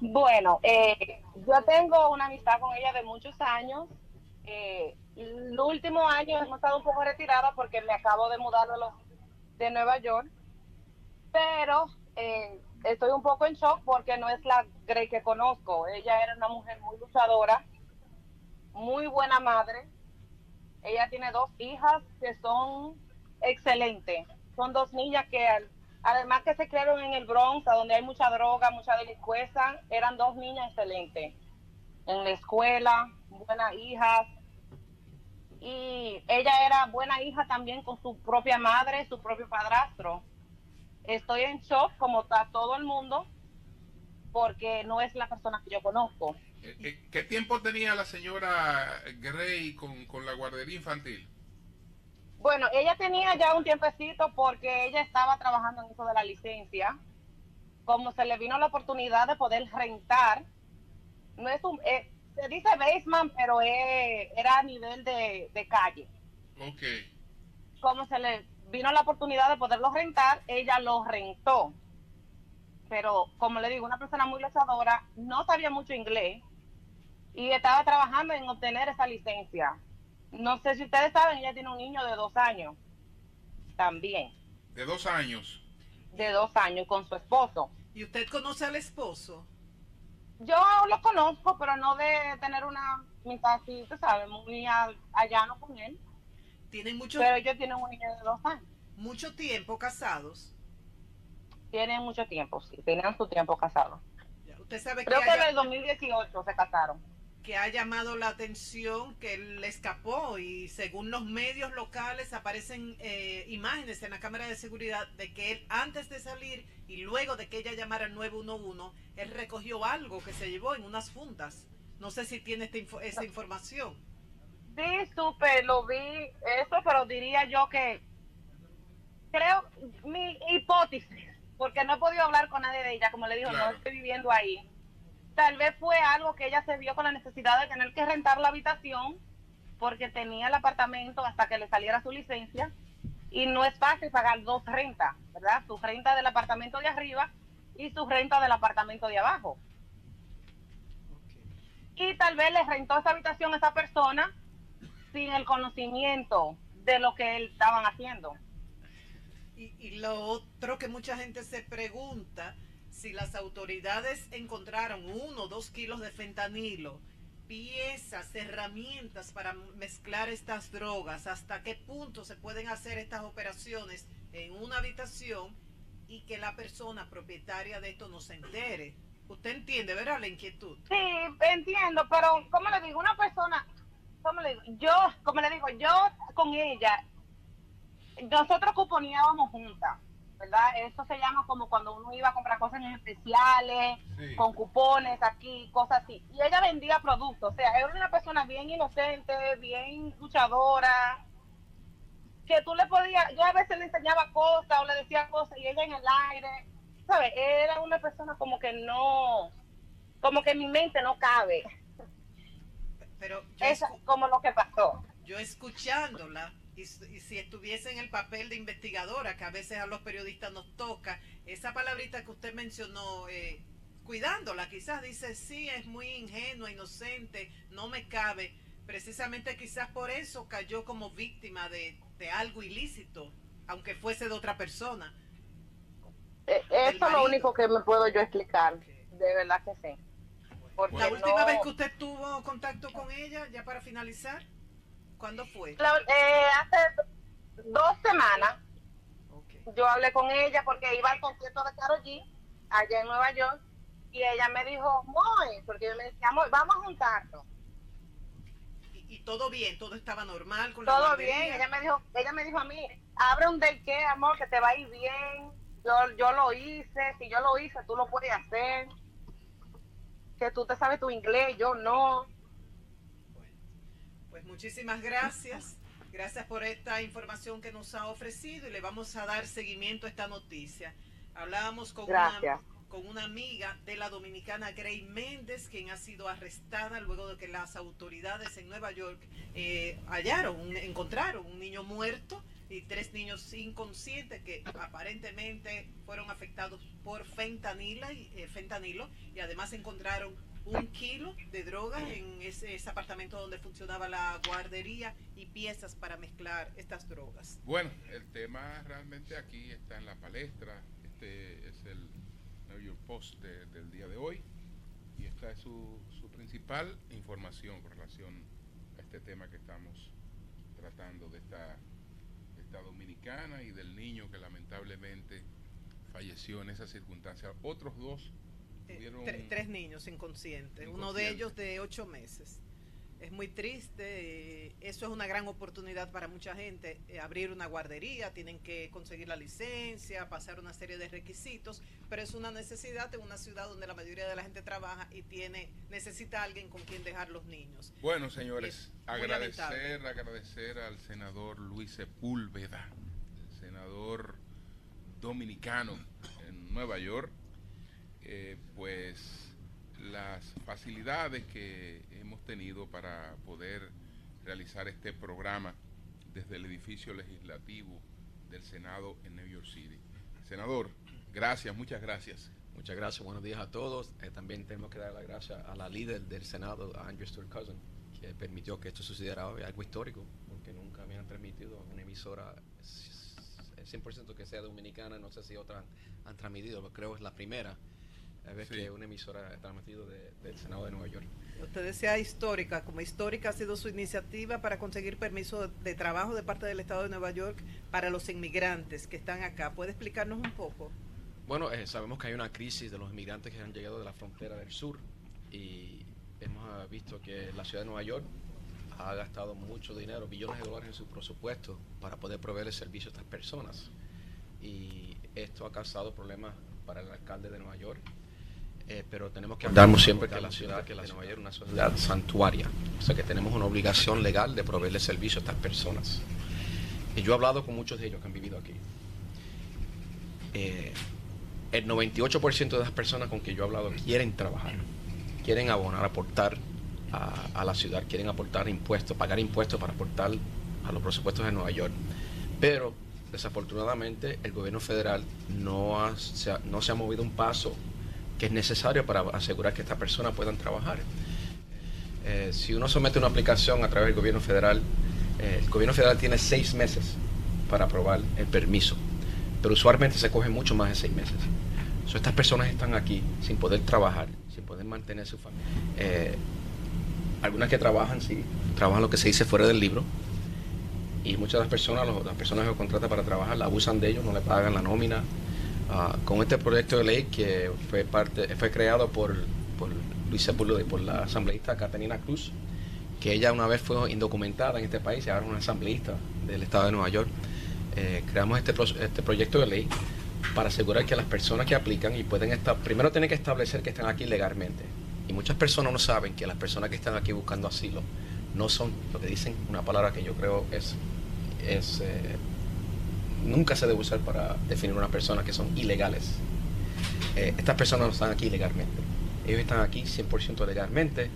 Bueno, eh, yo tengo una amistad con ella de muchos años. Eh, el último año hemos estado un poco retirada porque me acabo de mudar de, los, de Nueva York. Pero eh, estoy un poco en shock porque no es la Grey que conozco. Ella era una mujer muy luchadora, muy buena madre. Ella tiene dos hijas que son excelentes. Son dos niñas que además que se criaron en el Bronx, donde hay mucha droga, mucha delincuencia, eran dos niñas excelentes. En la escuela, buenas hijas. Y ella era buena hija también con su propia madre, su propio padrastro. Estoy en shock, como está todo el mundo, porque no es la persona que yo conozco. Eh, eh, ¿Qué tiempo tenía la señora Gray con, con la guardería infantil? Bueno, ella tenía ya un tiempecito porque ella estaba trabajando en eso de la licencia. Como se le vino la oportunidad de poder rentar, no es un, eh, se dice basement, pero eh, era a nivel de, de calle. Ok. Como se le vino la oportunidad de poderlo rentar, ella lo rentó. Pero como le digo, una persona muy luchadora, no sabía mucho inglés y estaba trabajando en obtener esa licencia. No sé si ustedes saben, ella tiene un niño de dos años también, De dos años. de dos años con su esposo. ¿Y usted conoce al esposo? Yo lo conozco, pero no de tener una amistad así, tú sabes, muy allano con él. Tienen mucho, Pero ellos tienen un niño de dos años. mucho tiempo casados. Tienen mucho tiempo, sí, tenían su tiempo casados. Ya, Usted sabe que Creo que en el 2018 se casaron. Que ha llamado la atención que él escapó y según los medios locales aparecen eh, imágenes en la cámara de seguridad de que él antes de salir y luego de que ella llamara al 911, él recogió algo que se llevó en unas fundas. No sé si tiene esta info- esa información. Sí, supe, lo vi eso, pero diría yo que creo mi hipótesis, porque no he podido hablar con nadie de ella, como le dijo, Claro. no estoy viviendo ahí. Tal vez fue algo que ella se vio con la necesidad de tener que rentar la habitación porque tenía el apartamento hasta que le saliera su licencia y no es fácil pagar dos rentas, ¿verdad? Su renta del apartamento de arriba y su renta del apartamento de abajo. Y tal vez le rentó esa habitación a esa persona sin el conocimiento de lo que él estaban haciendo. Y, y lo otro que mucha gente se pregunta, si las autoridades encontraron uno o dos kilos de fentanilo, piezas, herramientas para mezclar estas drogas, hasta qué punto se pueden hacer estas operaciones en una habitación y que la persona propietaria de esto no se entere. Usted entiende, ¿verdad? La inquietud. Sí, entiendo, pero como le digo, una persona, como le digo, yo, como le digo, yo con ella, nosotros cuponeábamos juntas, ¿verdad? Eso se llama como cuando uno iba a comprar cosas en especiales, Sí. con cupones aquí, cosas así. Y ella vendía productos, o sea, era una persona bien inocente, bien luchadora, que tú le podías, yo a veces le enseñaba cosas o le decía cosas y ella en el aire, ¿sabes? Era una persona como que no, como que en mi mente no cabe. Pero yo, Eso escu- es como lo que pasó. Escuchándola, y, si estuviese en el papel de investigadora, que a veces a los periodistas nos toca, esa palabrita que usted mencionó, eh, cuidándola. Quizás dice, sí, es muy ingenua, inocente, no me cabe. Precisamente quizás por eso cayó como víctima de, de algo ilícito, aunque fuese de otra persona. Eh, Eso es lo único que me puedo yo explicar. De verdad que sí. Porque La última no- vez que usted tuvo contacto con ella, ya para finalizar, ¿cuándo fue? La- eh, hace dos semanas yo hablé con ella porque iba al concierto de Karol G allá en Nueva York y ella me dijo, Moy, porque yo le decía, amor, vamos a juntarnos. Y, y todo bien, todo estaba normal con la Todo guardería. bien, ella me dijo, ella me dijo a mí, abre un daycare, amor, que te va a ir bien. Yo, yo lo hice, si yo lo hice, tú lo puedes hacer. Que tú te sabes tu inglés, yo no. Pues muchísimas gracias. Gracias por esta información que nos ha ofrecido y le vamos a dar seguimiento a esta noticia. Hablábamos con una, con una amiga de la dominicana Grey Méndez, quien ha sido arrestada luego de que las autoridades en Nueva York eh, hallaron, encontraron un niño muerto y tres niños inconscientes que aparentemente fueron afectados por fentanila y, eh, fentanilo y además encontraron un kilo de drogas en ese, ese apartamento donde funcionaba la guardería y piezas para mezclar estas drogas. Bueno, el tema realmente aquí está en la palestra. Este es el New York Post de- del día de hoy. Y esta es su, su principal información con relación a este tema que estamos tratando de esta, de esta dominicana y del niño que lamentablemente falleció en esa circunstancia. Otros dos tuvieron... tre- tres niños inconscientes, uno de ellos de ocho meses. Es muy triste, eh, eso es una gran oportunidad para mucha gente, eh, abrir una guardería, tienen que conseguir la licencia, pasar una serie de requisitos, pero es una necesidad en una ciudad donde la mayoría de la gente trabaja y tiene necesita alguien con quien dejar los niños. Bueno, señores, agradecer, agradecer al senador Luis Sepúlveda, el senador dominicano en Nueva York, eh, pues las facilidades que hemos tenido para poder realizar este programa desde el edificio legislativo del Senado en New York City. Senador, gracias, muchas gracias. Muchas gracias, buenos días a todos. Eh, también tenemos que dar las gracias a la líder del Senado, Andrew Stewart Cousin, que permitió que esto sucediera hoy, algo histórico, porque nunca habían transmitido una emisora s- s- 100% que sea dominicana, no sé si otras han transmitido, pero creo que es la primera vez Sí. que una emisora ha transmitido de- del Senado de Nueva York. Usted decía histórica, como histórica ha sido su iniciativa para conseguir permiso de trabajo de parte del Estado de Nueva York para los inmigrantes que están acá. ¿Puede explicarnos un poco? Bueno, eh, sabemos que hay una crisis de los inmigrantes que han llegado de la frontera del sur y hemos ah, visto que la ciudad de Nueva York ha gastado mucho dinero, billones de dólares en su presupuesto para poder proveer el servicio a estas personas. Y esto ha causado problemas para el alcalde de Nueva York. Eh, pero tenemos que darnos siempre que la ciudad que la Nueva York es una ciudad santuaria. O sea que tenemos una obligación legal de proveerle servicio a estas personas. Y yo he hablado con muchos de ellos que han vivido aquí. Eh, el 98% de las personas con que yo he hablado quieren trabajar, quieren abonar, aportar a, a la ciudad, quieren aportar impuestos, pagar impuestos para aportar a los presupuestos de Nueva York. Pero desafortunadamente el gobierno federal no, ha- se, ha, no se ha movido un paso que es necesario para asegurar que estas personas puedan trabajar. Eh, si uno somete una aplicación a través del gobierno federal, eh, el gobierno federal tiene seis meses para aprobar el permiso, pero usualmente se coge mucho más de seis meses. So, estas personas están aquí sin poder trabajar, sin poder mantener su familia. Eh, algunas que trabajan, sí, trabajan lo que se dice fuera del libro, y muchas de las personas, las personas que contratan para trabajar, la abusan de ellos, no le pagan la nómina. Ah, con este proyecto de ley que fue parte, fue creado por, por Luis Sepúlveda y por la asambleísta Catalina Cruz, que ella una vez fue indocumentada en este país y ahora es una asambleísta del estado de Nueva York. Eh, creamos este, este proyecto de ley para asegurar que las personas que aplican y pueden estar, primero tienen que establecer que están aquí legalmente. Y muchas personas no saben que las personas que están aquí buscando asilo no son lo que dicen una palabra que yo creo es, es eh, nunca se debe usar para definir una persona que son ilegales. Eh, estas personas no están aquí legalmente. Ellos están aquí 100% legalmente,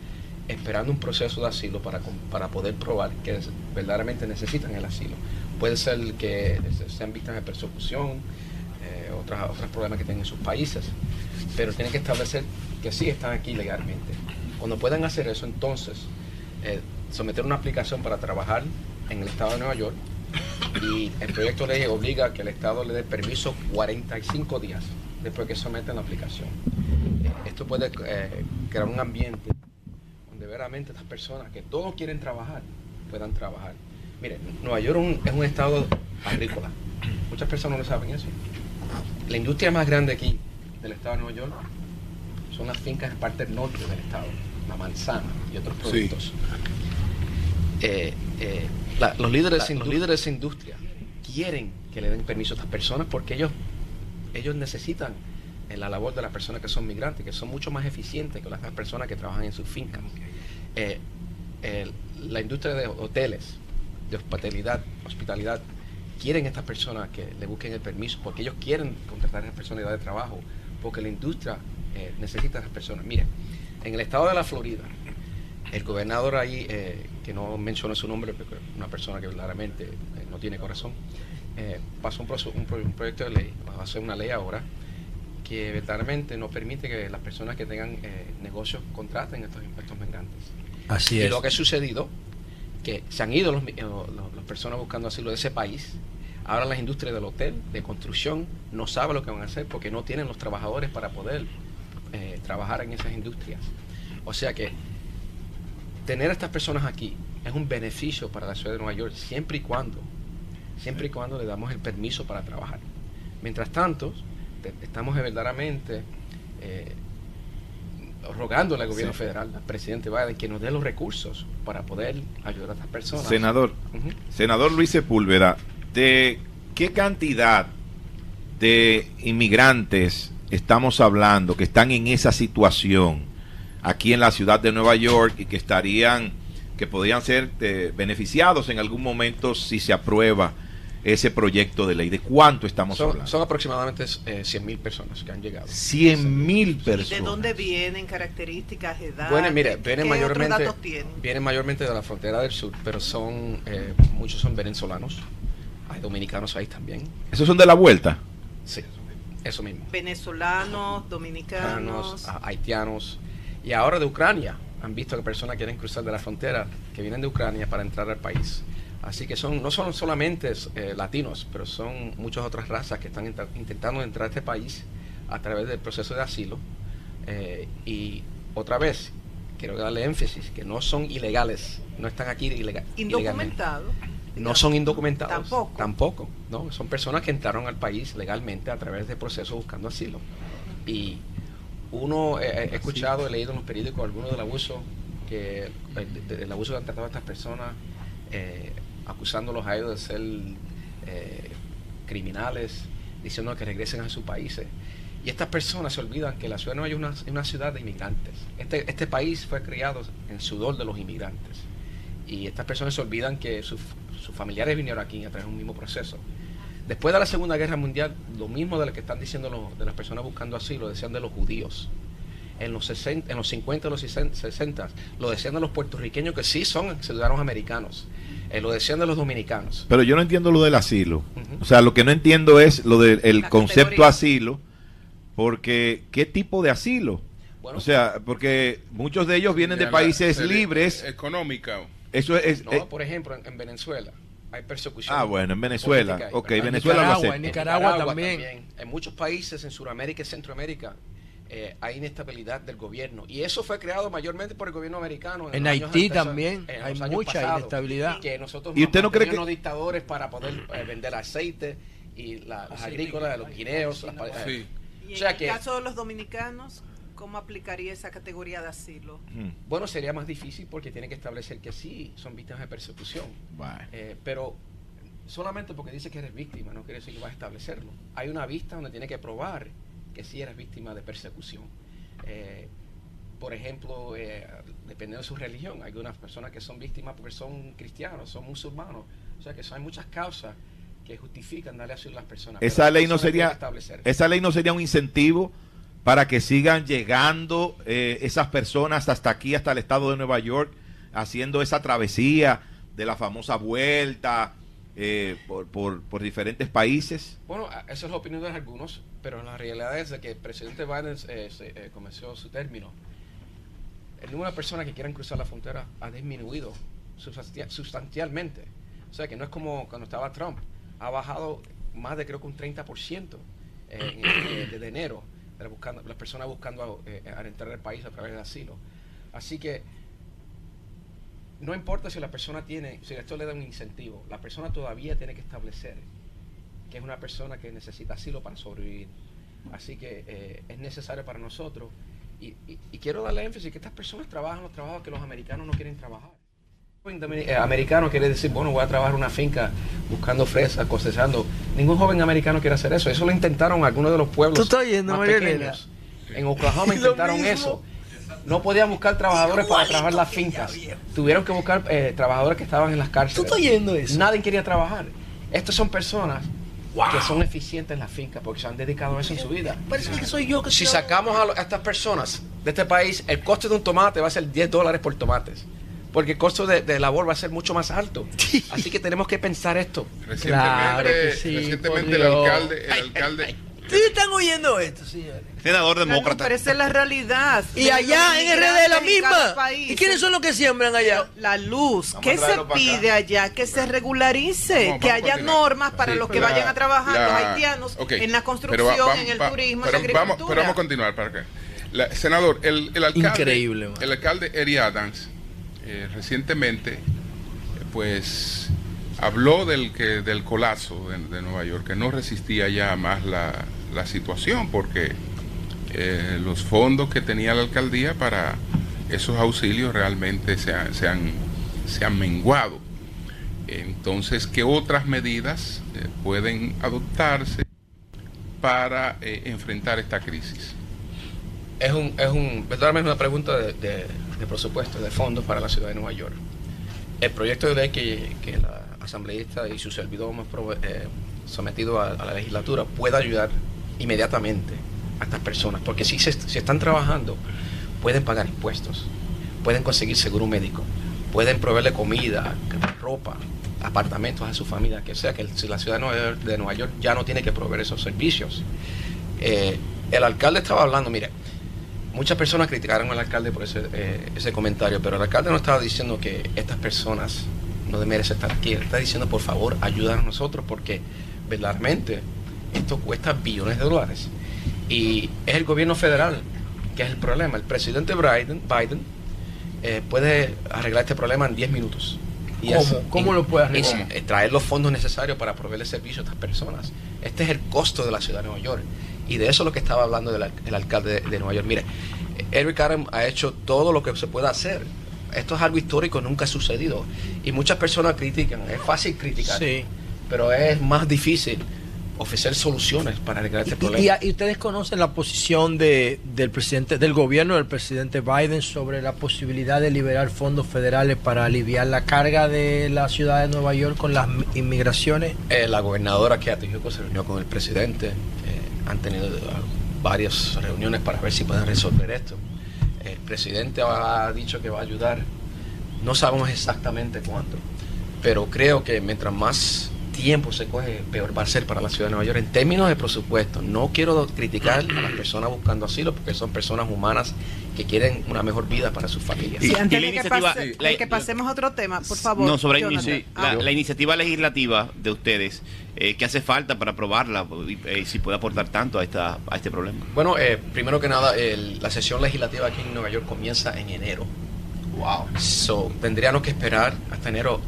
esperando un proceso de asilo para, para poder probar que verdaderamente necesitan el asilo. Puede ser que se- sean víctimas de persecución, eh, otras, otros problemas que tienen en sus países, pero tienen que establecer que sí están aquí legalmente. Cuando puedan hacer eso, entonces, eh, someter una aplicación para trabajar en el estado de Nueva York y el proyecto de ley obliga a que el estado le dé permiso 45 días después que someten la aplicación. Eh, esto puede eh, crear un ambiente donde veramente estas personas que todos quieren trabajar puedan trabajar. Mire, Nueva York es un, es un estado agrícola. Muchas personas no saben eso. La industria más grande aquí del estado de Nueva York son las fincas en parte norte del estado, la manzana y otros productos. Eh, eh, la- los, líderes, los líderes de industria quieren que le den permiso a estas personas porque ellos, ellos necesitan eh, la labor de las personas que son migrantes, que son mucho más eficientes que las personas que trabajan en sus fincas. Eh, la industria de hoteles, de hospitalidad, hospitalidad, quieren estas personas que le busquen el permiso porque ellos quieren contratar a esas personas de trabajo, porque la industria eh, necesita a esas personas. Miren, en el estado de la Florida, el gobernador ahí, eh, que no menciono su nombre, porque una persona que verdaderamente eh, no tiene corazón, eh, pasó un, proyecto de ley, va a hacer una ley ahora, que verdaderamente no permite que las personas que tengan eh, negocios contraten estos, a estos migrantes. Así y es. lo que ha sucedido, que se han ido los mi- los- las personas buscando asilo de ese país, ahora las industrias del hotel, de construcción, no saben lo que van a hacer porque no tienen los trabajadores para poder eh, trabajar en esas industrias. O sea que tener a estas personas aquí es un beneficio para la ciudad de Nueva York siempre y cuando, siempre y cuando le damos el permiso para trabajar. Mientras tanto, te- estamos verdaderamente eh, rogándole al gobierno Sí. federal, al presidente Biden, que nos dé los recursos para poder ayudar a estas personas. Senador, senador Luis Sepúlveda, ¿de qué cantidad de inmigrantes estamos hablando que están en esa situación aquí en la ciudad de Nueva York y que estarían, que podrían ser eh, beneficiados en algún momento si se aprueba ese proyecto de ley? ¿De cuánto estamos Son, hablando? son aproximadamente eh, 100 mil personas que han llegado. 100 mil ¿Y de personas. dónde vienen? ¿Características, edad? Bueno, mire, ¿Qué- vienen mayormente, vienen mayormente de la frontera del sur, pero son eh, muchos son venezolanos, hay dominicanos ahí también, ¿Esos son de la vuelta? sí, eso mismo, Venezolanos, dominicanos. haitianos y ahora de Ucrania han visto que personas quieren cruzar de la frontera que vienen de Ucrania para entrar al país. Así que son no son solamente eh, latinos, pero son muchas otras razas que están entra- intentando entrar a este país a través del proceso de asilo. Eh, y otra vez, quiero darle énfasis, que no son ilegales, no están aquí ilega- ilegalmente. Indocumentados. No son indocumentados. Tampoco. Tampoco. No, son personas que entraron al país legalmente a través del proceso buscando asilo. Y uno eh, he escuchado, he leído en los periódicos algunos del abuso que eh, del abuso que han tratado a estas personas, eh, acusándolos a ellos de ser eh, criminales, diciendo que regresen a sus países. Y estas personas se olvidan que la ciudad de Nueva York es una, una ciudad de inmigrantes. Este, este país fue criado en sudor de los inmigrantes. Y estas personas se olvidan que sus, sus familiares vinieron aquí a través de un mismo proceso. Después de la Segunda Guerra Mundial, lo mismo de lo que están diciendo los- de las personas buscando asilo, decían de los judíos. En los, 60, en los 50 y los 60 lo decían de los puertorriqueños que sí son ciudadanos americanos. Eh, lo decían de los dominicanos. Pero yo no entiendo lo del asilo. O sea, lo que no entiendo es lo del el La concepto categoría. asilo, porque ¿qué tipo de asilo? Bueno, o sea, porque muchos de ellos vienen de países libres. Económica. Eso es... no, eh, por ejemplo, en, en Venezuela hay persecución. ah, bueno, en Venezuela. política Ok, ¿verdad? Venezuela lo Nicaragua, acepto. en Nicaragua también. En muchos países, en Sudamérica y Centroamérica, eh, hay inestabilidad del gobierno. Y eso fue creado mayormente por el gobierno americano. En años Haití antes- también en hay mucha pasados, inestabilidad. Que nosotros ¿Y usted no cree que- unos dictadores para poder eh, vender aceite y la- las agrícolas, los guineos. las eh, Sí. Y O sea en que- el caso de los dominicanos, ¿cómo aplicaría esa categoría de asilo? Hmm, Bueno, sería más difícil porque tiene que establecer que sí son víctimas de persecución. Eh, pero solamente porque dice que eres víctima no quiere decir que vas a establecerlo. Hay una vista donde tiene que probar que sí eres víctima de persecución. Eh, por ejemplo, eh, dependiendo de su religión, hay algunas personas que son víctimas porque son cristianos, son musulmanos. O sea que son- hay muchas causas que justifican darle asilo a las personas. Esa ley no sería esa ley no sería un incentivo para que sigan llegando eh, esas personas hasta aquí, hasta el estado de Nueva York, haciendo esa travesía de la famosa vuelta eh, por, por, diferentes países? Bueno, esa es la opinión de algunos, pero la realidad es de que el presidente Biden eh, se- eh, comenzó su término. El número de personas que quieren cruzar la frontera ha disminuido sustancia- sustancialmente. O sea que no es como cuando estaba Trump. Ha bajado más de creo que un 30% en- en- desde enero. Buscando, las personas buscando eh, entrar al país a través de asilo. Así que no importa si la persona tiene, si esto le da un incentivo, la persona todavía tiene que establecer que es una persona que necesita asilo para sobrevivir. Así que eh, es necesario para nosotros. Y quiero darle énfasis que estas personas trabajan los trabajos que los americanos no quieren trabajar. Un joven domin- eh, americano quiere decir, bueno, voy a trabajar en una finca buscando fresas, cosechando. Ningún joven americano quiere hacer eso. Eso lo intentaron algunos de los pueblos ¿Tú estás oyendo, más pequeños. En Oklahoma intentaron eso. No podían buscar trabajadores para trabajar las fincas. Tuvieron que buscar eh, trabajadores que estaban en las cárceles. ¿Tú estás oyendo eso? Nadie quería trabajar. Estas son personas que son eficientes en la finca porque se han dedicado a eso en su vida. Parece que soy yo que Si sacamos a, lo- a estas personas de este país, el costo de un tomate va a ser 10 dólares por tomates. Porque el costo de, de labor va a ser mucho más alto. Así que tenemos que pensar esto. Recientemente, Claro que sí, recientemente por el alcalde, el alcalde ¿Ustedes están oyendo esto, señores? Senador demócrata. pero esa es la realidad. Y allá en RD la misma. país. ¿Y quiénes son los que siembran allá? La luz, Vamos ¿qué se pide allá? Que se regularice, Vamos, que vamos haya continuar. normas para Sí, los que la- vayan a trabajar, la- los haitianos, en la va- construcción, vamos- en el va- turismo, pero en la vamos, agricultura. pero vamos a continuar para acá. La- senador, el, el alcalde, Increíble, man. el alcalde Eri Adams eh, recientemente, pues, habló del que del colapso de, Nueva York, que no resistía ya más la, la situación porque eh, los fondos que tenía la alcaldía para esos auxilios realmente se, han- se han, se han menguado. Entonces, ¿qué otras medidas eh, pueden adoptarse para enfrentar esta crisis? Es un, es un, una pregunta de- de presupuesto, de fondos para la ciudad de Nueva York. El proyecto de ley que, que la asambleísta y su servidor hemos eh, sometido a, la legislatura puede ayudar inmediatamente a estas personas, porque si, se, si están trabajando, pueden pagar impuestos, pueden conseguir seguro médico, pueden proveerle comida, ropa, apartamentos a su familia, que sea que si la ciudad de Nueva York, de Nueva York ya no tiene que proveer esos servicios. Eh, el alcalde estaba hablando, mire, muchas personas criticaron al alcalde por ese, eh, ese comentario, pero el alcalde no estaba diciendo que estas personas no merecen estar aquí, él está diciendo por favor ayúdanos a nosotros porque verdaderamente esto cuesta billones de dólares y es el gobierno federal que es el problema. El presidente Biden, Biden eh, puede arreglar este problema en 10 minutos. ¿Cómo? es- ¿Cómo lo puede arreglar? traer los fondos necesarios para proveerle servicio a estas personas. Este es el costo de la ciudad de Nueva York. Y de eso es lo que estaba hablando del el alcalde de, de Nueva York. Mire, Eric Adams ha hecho todo lo que se puede hacer. Esto es algo histórico, nunca ha sucedido. Y muchas personas critican. Es fácil criticar, Sí. pero es más difícil ofrecer soluciones para arreglar este problema. y- y ustedes conocen la posición de, del presidente, del gobierno del presidente Biden sobre la posibilidad de liberar fondos federales para aliviar la carga de la ciudad de Nueva York con las mi- inmigraciones. Eh, la gobernadora que Atijuco se reunió con el presidente. Han tenido eh, varias reuniones para ver si pueden resolver esto. El presidente ha dicho que va a ayudar. No sabemos exactamente cuándo, pero creo que mientras más tiempo se coge, peor va a ser para la ciudad de Nueva York en términos de presupuesto. No quiero criticar a las personas buscando asilo porque son personas humanas que quieren una mejor vida para sus familias. Sí, Y- antes y la de que, iniciativa- pase- la- de que pasemos a otro tema, por favor. No, sobre Ah, la, la iniciativa legislativa de ustedes, eh, ¿qué hace falta para aprobarla y eh, si puede aportar tanto a, esta, a este problema? Bueno, eh, primero que nada, el- la sesión legislativa aquí en Nueva York comienza en enero. Wow. So, tendríamos que esperar hasta enero.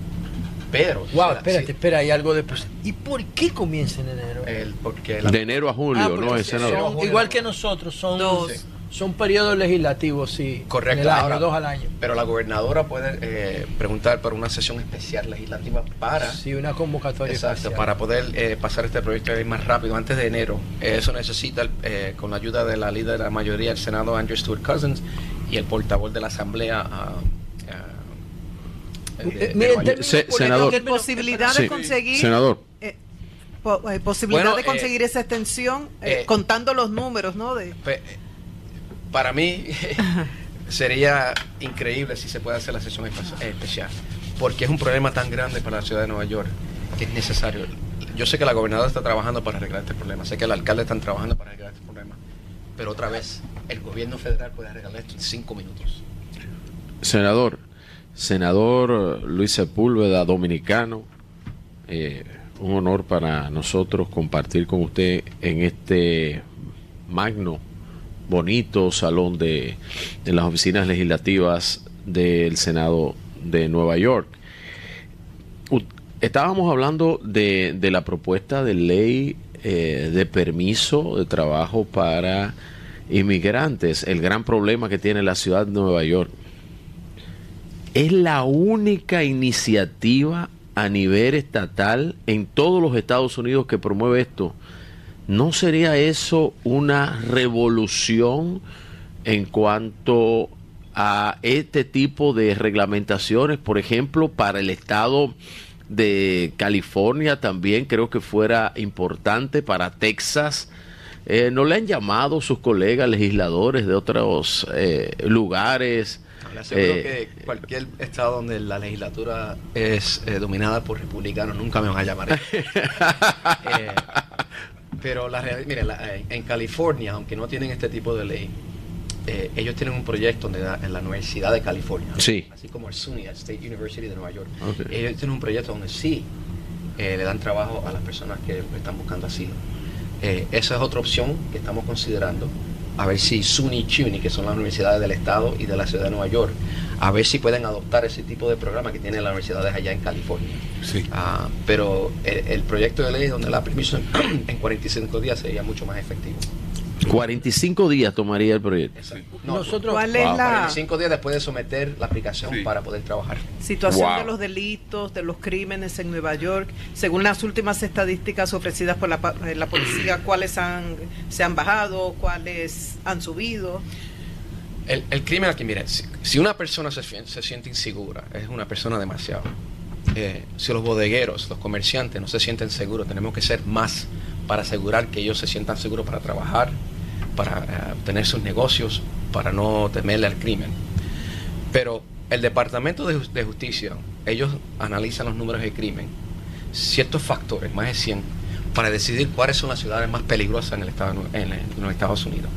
Pero. Wow, si la- espérate, si- espera, hay algo de... pos- ¿Y por qué comienza en enero? el- porque la- De enero a julio, Ah, ¿no? El son- senador. igual que nosotros, son Dos. son periodos legislativos, sí. Correcto. en el año, Ahora, dos al año. Pero la gobernadora puede eh, preguntar por una sesión especial legislativa para. Sí, una convocatoria Exacto, especial. para poder eh, pasar este proyecto de ley más rápido, antes de enero. Eh, eso necesita, eh, con la ayuda de la líder de la mayoría del Senado, Andrew Stewart Cousins, y el portavoz de la Asamblea, ah, de- Eh, de Se- políticos, senador. en términos- posibilidad Sí. de conseguir Senador. eh, po- eh, posibilidad Bueno, de eh, conseguir esa extensión eh, eh, contando los números no de Pe- Para mí sería increíble si se puede hacer la sesión espe- especial, porque es un problema tan grande para la ciudad de Nueva York. que es necesario. Yo sé que la gobernadora está trabajando para arreglar este problema, sé que el alcalde está trabajando para arreglar este problema, pero otra vez, el gobierno federal puede arreglar esto en cinco minutos. Senador, senador Luis Sepúlveda, dominicano, eh, un honor para nosotros compartir con usted en este magno, bonito salón de, las oficinas legislativas del Senado de Nueva York. Estábamos hablando de, de la propuesta de ley eh, de permiso de trabajo para inmigrantes, el gran problema que tiene la ciudad de Nueva York. Es la única iniciativa a nivel estatal en todos los Estados Unidos que promueve esto. ¿No sería eso una revolución en cuanto a este tipo de reglamentaciones, por ejemplo, para el estado de California también creo que fuera importante para Texas. Eh, ¿No le han llamado sus colegas legisladores de otros eh, lugares? Le aseguro eh, que cualquier estado donde la legislatura es dominada por republicanos nunca me van a llamar. pero la mire, en California, aunque no tienen este tipo de ley, eh, ellos tienen un proyecto en la Universidad de California, sí. así como el SUNY, el State University de Nueva York. Ellos tienen un proyecto donde sí eh, le dan trabajo a las personas que están buscando asilo. Eh, esa es otra opción que estamos considerando. A ver si SUNY y CUNY, que son las universidades del Estado y de la ciudad de Nueva York, a ver si pueden adoptar ese tipo de programa que tienen las universidades allá en California. Sí. Ah, pero el, el, proyecto de ley donde la permiso en 45 días sería mucho más efectivo. 45 días tomaría el proyecto. Nosotros, ¿Cuál es la 45 días después de someter la aplicación para poder trabajar. Situación de los delitos, de los crímenes en Nueva York, según las últimas estadísticas ofrecidas por la, eh, la policía, ¿cuáles han, se han bajado? ¿Cuáles han subido? El, el crimen aquí, mire, si, una persona se, se, siente insegura, es una persona demasiado. Eh, si los bodegueros, los comerciantes no se sienten seguros, tenemos que ser más para asegurar que ellos se sientan seguros para trabajar, para uh, tener sus negocios, para no temerle al crimen. Pero el Departamento de, de, Justicia, ellos analizan los números de crimen, ciertos factores, más de 100, para decidir cuáles son las ciudades más peligrosas en, el estado, en, en los Estados Unidos.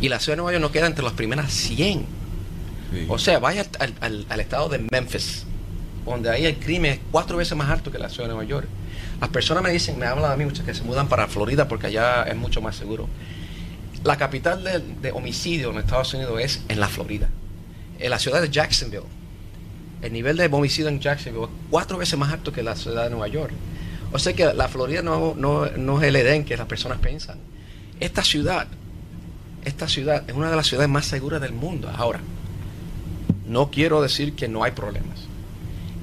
Y la ciudad de Nueva York no queda entre las primeras 100. Sí. O sea, vaya al, al, al, estado de Memphis, donde ahí el crimen es cuatro veces más alto que la ciudad de Nueva York. Las personas me dicen, me hablan a mí muchas que se mudan para Florida porque allá es mucho más seguro. La capital de, homicidio en Estados Unidos es en la Florida. En la ciudad de Jacksonville, el nivel de homicidio en Jacksonville es cuatro veces más alto que la ciudad de Nueva York. O sea que la Florida no, no, no es el Edén que las personas piensan. Esta ciudad, esta ciudad es una de las ciudades más seguras del mundo. Ahora, no quiero decir que no hay problemas.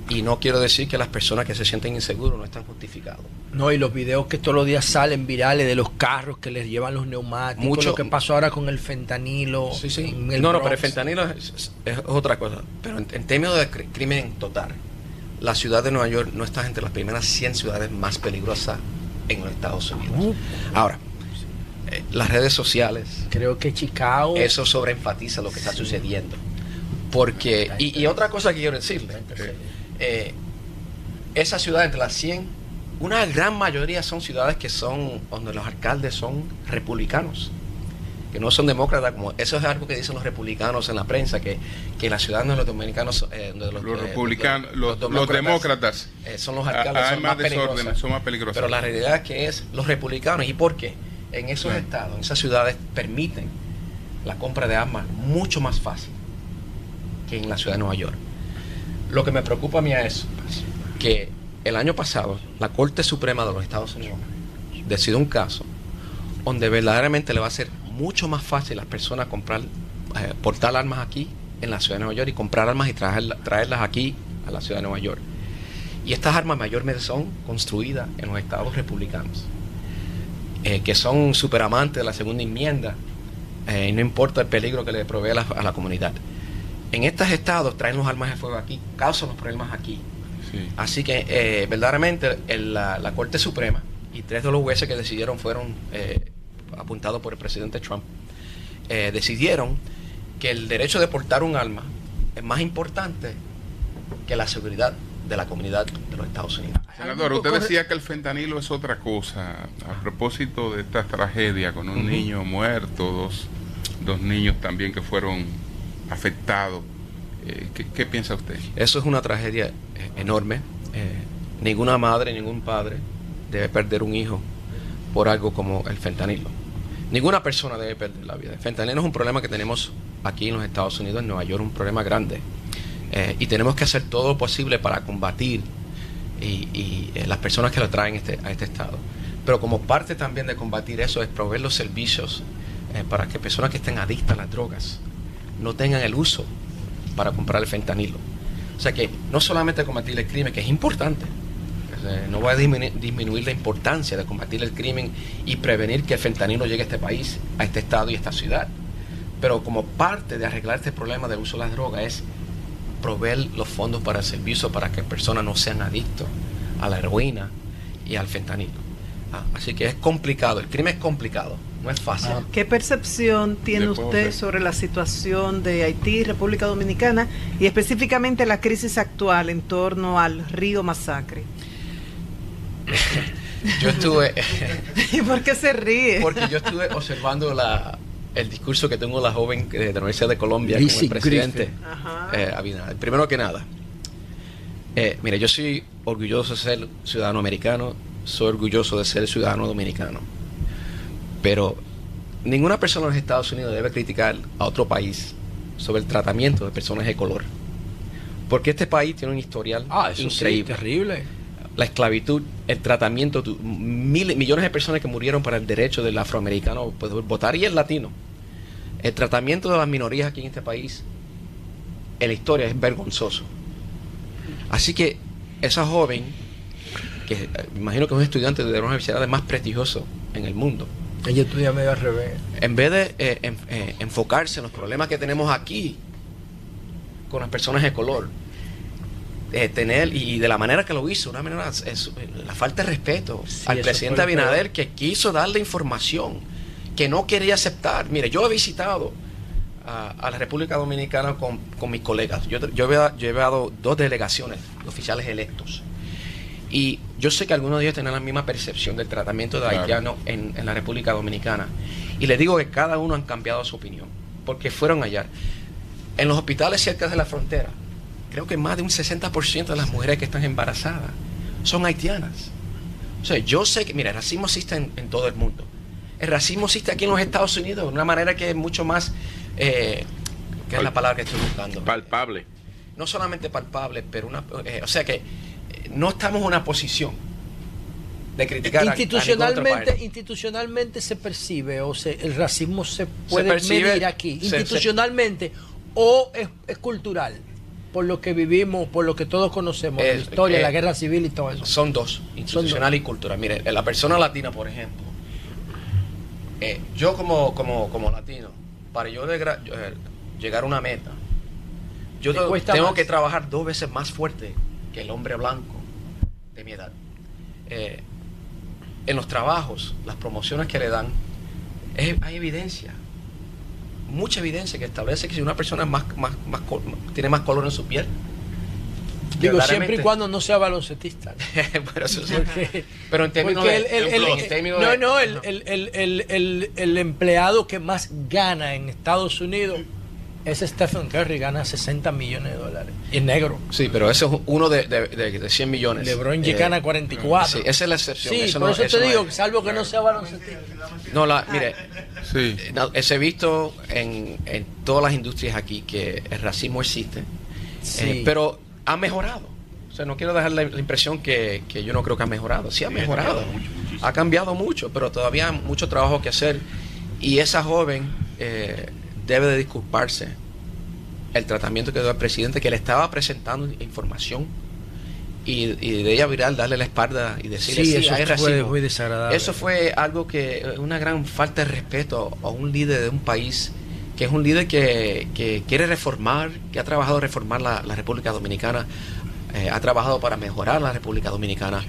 Y no quiero decir que las personas que se sienten inseguros no están justificados. No, y los videos que todos los días salen virales de los carros que les llevan los neumáticos, Mucho, lo que pasó ahora con el fentanilo. Sí, sí. No, no, pero el fentanilo es, es, es otra cosa. Pero en, en, términos de crimen total, la ciudad de Nueva York no está entre las primeras 100 ciudades más peligrosas en los Estados Unidos. Uh. Ahora, eh, las redes sociales. Creo que Chicago. Eso sobreenfatiza lo que sí. está sucediendo. Porque, y, y, otra cosa que quiero decirle. Eh, esa ciudad entre las 100, una gran mayoría son ciudades que son, donde los alcaldes son republicanos, que no son demócratas, como eso es algo que dicen los republicanos en la prensa, que, que las ciudades de los dominicanos, eh, de los, los, republicanos, eh, los, los, los, demócratas, eh, son los alcaldes hay son más, desorden, son más peligrosos. Pero la realidad es que es los republicanos, ¿y por qué? En esos estados, en esas ciudades, permiten la compra de armas mucho más fácil que en la ciudad de Nueva York. Lo que me preocupa a mí es que el año pasado la Corte Suprema de los Estados Unidos decidió un caso donde verdaderamente le va a ser mucho más fácil a las personas comprar, eh, portar armas aquí en la ciudad de Nueva York y comprar armas y traer, traerlas aquí a la ciudad de Nueva York. Y estas armas mayormente son construidas en los estados republicanos, eh, que son superamantes de la segunda enmienda, eh, y no importa el peligro que le provee a la, a la comunidad en estos estados traen los armas de fuego aquí, causan los problemas aquí. Sí. Así que eh, verdaderamente el, la, la, Corte Suprema y tres de los jueces que decidieron fueron eh, apuntados por el presidente Trump, eh, decidieron que el derecho de portar un arma es más importante que la seguridad de la comunidad de los Estados Unidos. Senador, usted decía que el fentanilo es otra cosa. A propósito de esta tragedia con un niño muerto, dos, dos niños también que fueron afectados, ¿qué, piensa usted? Eso es una tragedia eh, enorme. Eh, ninguna madre, ningún padre debe perder un hijo por algo como el fentanilo. Ninguna persona debe perder la vida. El fentanilo es un problema que tenemos aquí en los Estados Unidos, en Nueva York, un problema grande. Eh, y tenemos que hacer todo lo posible para combatir y, las personas que lo traen este, a este estado. Pero como parte también de combatir eso es proveer los servicios para que personas que estén adictas a las drogas no tengan el uso para comprar el fentanilo. O sea que no solamente combatir el crimen, que es importante, no voy a disminuir la importancia de combatir el crimen y prevenir que el fentanilo llegue a este país, a este estado y a esta ciudad. Pero como parte de arreglar este problema del uso de las drogas es proveer los fondos para el servicio para que personas no sean adictos a la heroína y al fentanilo. Ah, así que es complicado, el crimen es complicado, no es fácil. Ah. ¿Qué percepción tiene usted sobre la situación de Haití, República Dominicana y específicamente la crisis actual en torno al río Masacre? yo estuve... ¿Y por qué se ríe? Porque yo estuve observando la, el discurso que tengo la joven de la Universidad de Colombia como el presidente eh, Primero que nada, eh, mire, yo soy orgulloso de ser ciudadano americano, soy orgulloso de ser ciudadano dominicano, pero ninguna persona en los Estados Unidos debe criticar a otro país sobre el tratamiento de personas de color, porque este país tiene un historial ah, increíble. terrible. La esclavitud, el tratamiento, miles, millones de personas que murieron para el derecho del afroamericano poder votar y el latino el tratamiento de las minorías aquí en este país, en la historia, es vergonzoso. Así que esa joven, que eh, me imagino que es un estudiante de una universidad más prestigiosa en el mundo, ella estudia medio al revés. En vez de eh, eh, enfocarse en los problemas que tenemos aquí con las personas de color, tener, y de la manera que lo hizo, una manera, es, la falta de respeto al presidente Abinader que quiso darle información que no quería aceptar. Mire, yo he visitado a, la República Dominicana con, mis colegas. Yo, yo, he, llevado dos delegaciones de oficiales electos. Y yo sé que algunos de ellos tienen la misma percepción del tratamiento de haitianos en, la República Dominicana. Y les digo que cada uno han cambiado su opinión, porque fueron allá. En los hospitales cerca de la frontera, creo que más de un 60% de las mujeres que están embarazadas son haitianas. O sea, yo sé que, mira, el racismo existe en todo el mundo el racismo existe aquí en los Estados Unidos de una manera que es mucho más, eh, ¿qué es la palabra que estoy buscando? Palpable. No solamente palpable, pero una, eh, o sea que no estamos en una posición de criticar institucionalmente a, institucionalmente se percibe o se, el racismo se puede medir aquí. institucionalmente o es, cultural por lo que vivimos por lo que todos conocemos la historia la guerra civil y todo eso. son dos institucional y cultural. Mire la persona latina por ejemplo eh, yo como, como, como latino, para yo eh, llegar a una meta, yo tengo que trabajar dos veces más fuerte que el hombre blanco de mi edad. Eh, en los trabajos, las promociones que le dan, hay evidencia, mucha evidencia que establece que si una persona más, más, más, tiene más color en su piel, Digo, siempre y cuando no sea baloncetista. pero, eso pero en términos No, no, el, empleado que más gana en Estados Unidos es Stephen Curry, gana 60 millones de dólares. Y es negro. Sí, pero ese es uno de, de, 100 millones. LeBron eh, gana 44. Sí, esa es la excepción. Sí, por eso te digo, salvo que no sea baloncetista. No, la, mire, sí. no, he visto en, en, todas las industrias aquí que el racismo existe. Sí. Eh, pero ha mejorado. O sea, no quiero dejar la, impresión que, yo no creo que ha mejorado. Sí ha mejorado. Ha cambiado mucho, pero todavía hay mucho trabajo que hacer. Y esa joven eh, debe de disculparse el tratamiento que dio el presidente, que le estaba presentando información y, de ella viral darle la espalda y decirle sí, eso fue muy desagradable. Eso fue algo que una gran falta de respeto a un líder de un país que es un líder que, quiere reformar, que ha trabajado reformar la, República Dominicana, eh, ha trabajado para mejorar la República Dominicana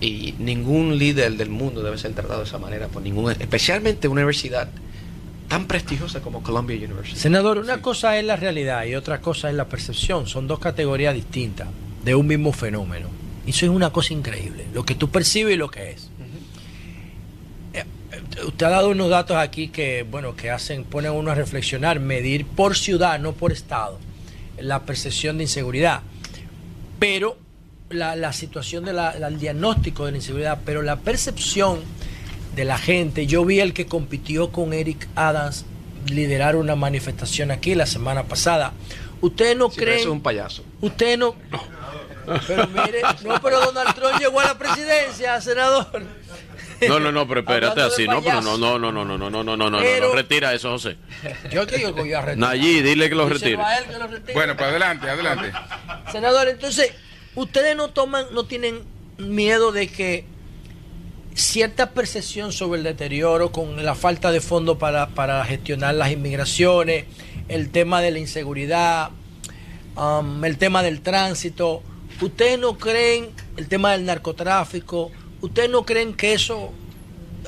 y ningún líder del mundo debe ser tratado de esa manera por ningún, especialmente una universidad tan prestigiosa como Columbia University. Senador, una cosa es la realidad y otra cosa es la percepción, son dos categorías distintas. de un mismo fenómeno. Eso es una cosa increíble, lo que tú percibes y lo que es. Eh, usted ha dado unos datos aquí que, bueno, que hacen, ponen a uno a reflexionar, medir por ciudad, no por estado, la percepción de inseguridad. Pero la, situación del diagnóstico de la inseguridad, pero la percepción de la gente. Yo vi el que compitió con Eric Adams liderar una manifestación aquí la semana pasada. Ustedes no creen. Eso es un payaso. Usted no. Pero mire, no, pero Donald Trump llegó a la presidencia, senador. No, no, no, pero espérate así, no, pero no, no, no, no, no, no, no, no, no, no, no, retira eso, José. Yo te digo que voy a retirar. Nayí, dile que lo retire. Bueno, pues adelante, adelante. Senador, entonces, ustedes no toman, no tienen miedo de que cierta percepción sobre el deterioro con la falta de fondos para, para gestionar las inmigraciones, el tema de la inseguridad, um, el tema del tránsito. ¿Ustedes no creen el tema del narcotráfico? ¿Ustedes no creen que eso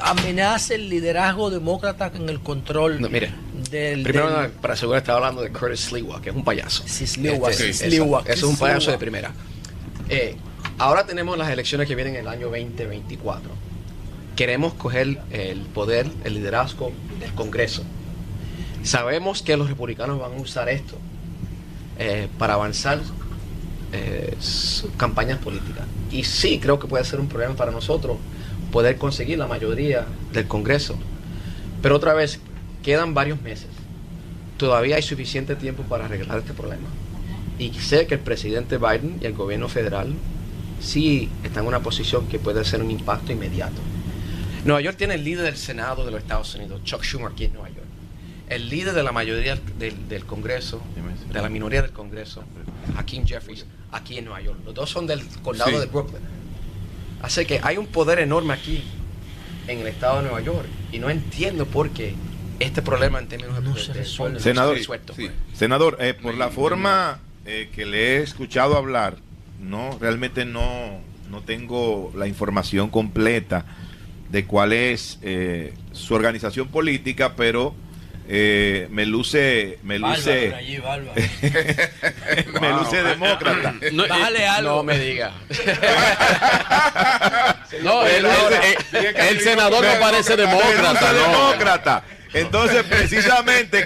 amenace el liderazgo demócrata en el control mire, del, primero para asegurar estaba hablando de Curtis Sliwa que es un payaso. Sí, Sliwa, este, eso, es un payaso de primera. Eh, ahora tenemos las elecciones que vienen en el año 2024 queremos coger el poder el liderazgo del Congreso sabemos que los republicanos van a usar esto eh, para avanzar eh, sus campañas políticas y sí creo que puede ser un problema para nosotros poder conseguir la mayoría del Congreso. Pero otra vez, quedan varios meses. Todavía hay suficiente tiempo para arreglar este problema. Y sé que el presidente Biden y el gobierno federal sí están en una posición que puede ser un impacto inmediato. Nueva York tiene el líder del Senado de los Estados Unidos, Chuck Schumer, aquí en Nueva York. El líder de la mayoría del, Congreso, de la minoría del Congreso, Hakeem Jeffries, aquí en Nueva York. Los dos son del condado de Brooklyn. Así que hay un poder enorme aquí en el estado de Nueva York y no entiendo por qué este problema en términos de, no se senador, pues. senador, eh, por la forma eh, que le he escuchado hablar, no realmente no no tengo la información completa de cuál es eh, su organización política, pero eh, me luce me luce me luce demócrata. No, algo. no me diga. No el, el, senador no parece demócrata. Demócrata entonces precisamente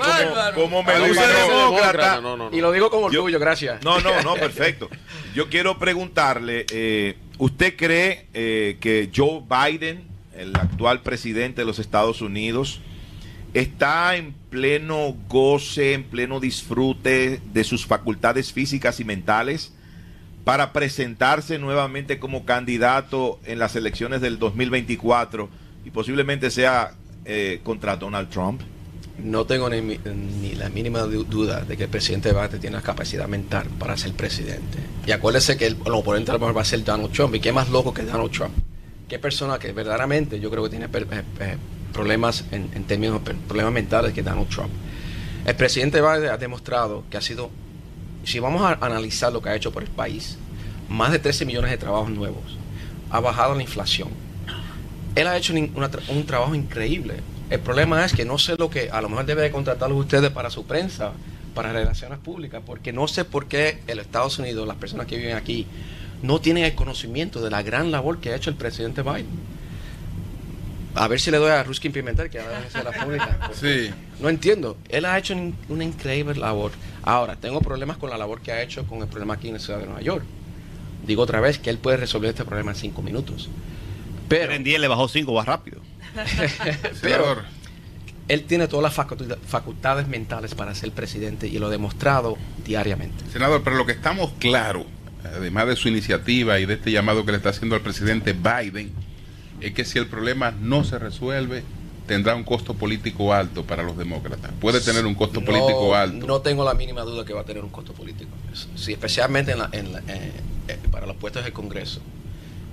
como, me luce demócrata y lo digo con orgullo gracias. No no no perfecto. Yo quiero preguntarle eh, usted cree eh, que Joe Biden el actual presidente de los Estados Unidos está en pleno goce, en pleno disfrute de sus facultades físicas y mentales para presentarse nuevamente como candidato en las elecciones del 2024 y posiblemente sea eh, contra Donald Trump? No tengo ni, la mínima duda de que el presidente Biden tiene la capacidad mental para ser presidente. Y acuérdese que el, oponente lo mejor va a ser Donald Trump. ¿Y qué más loco que Donald Trump? ¿Qué persona que verdaderamente yo creo que tiene eh, eh, problemas en, términos de problemas mentales que Donald Trump. El presidente Biden ha demostrado que ha sido, si vamos a analizar lo que ha hecho por el país, más de 13 millones de trabajos nuevos, ha bajado la inflación. Él ha hecho un trabajo increíble. El problema es que no sé lo que, a lo mejor debe de contratarlos ustedes para su prensa, para relaciones públicas, porque no sé por qué el Estados Unidos, las personas que viven aquí, no tienen el conocimiento de la gran labor que ha hecho el presidente Biden a ver si le doy a Ruskin Pimentel, que ahora es la pública. Sí. No entiendo. Él ha hecho una increíble labor. Ahora, tengo problemas con la labor que ha hecho con el problema aquí en la ciudad de Nueva York. Digo otra vez que él puede resolver este problema en cinco minutos. Pero en 10 le bajó cinco, va rápido. pero él tiene todas las facultades mentales para ser presidente y lo ha demostrado diariamente. Senador, pero lo que estamos claros, además de su iniciativa y de este llamado que le está haciendo al presidente Biden, es que si el problema no se resuelve, tendrá un costo político alto para los demócratas. Puede tener un costo político alto. No tengo la mínima duda que va a tener un costo político. Sí, especialmente en eh, eh, para los puestos del Congreso.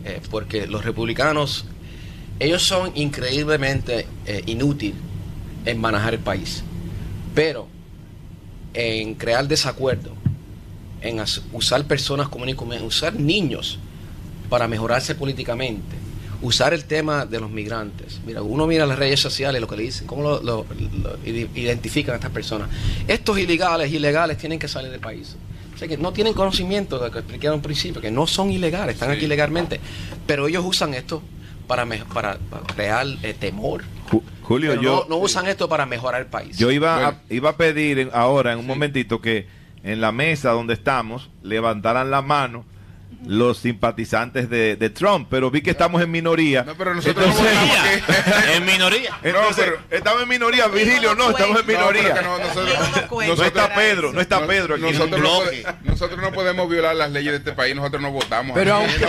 Eh, porque los republicanos, ellos son increíblemente inútiles en manejar el país. Pero en crear desacuerdo, en usar personas comunes, usar niños para mejorarse políticamente, usar el tema de los migrantes. Mira, uno mira las redes sociales, lo que le dicen, cómo lo, identifican a estas personas. Estos ilegales, ilegales, tienen que salir del país. que no tienen conocimiento de lo que expliqué al principio, que no son ilegales, están aquí ilegalmente, pero ellos usan esto para, para, crear eh, temor. Julio, yo... No, usan esto para mejorar el país. Yo iba, a, iba a pedir ahora, en un momentito, que en la mesa donde estamos levantaran la mano los simpatizantes de, de, Trump, pero vi que estamos en minoría. No, pero nosotros Entonces, no en minoría. Entonces, no, pero, estamos en minoría, Virgilio, no, estamos en minoría. No, nosotros, no, está Pedro, no está Pedro aquí. Nosotros, nosotros no podemos violar las leyes de este país, nosotros no votamos. Pero aunque,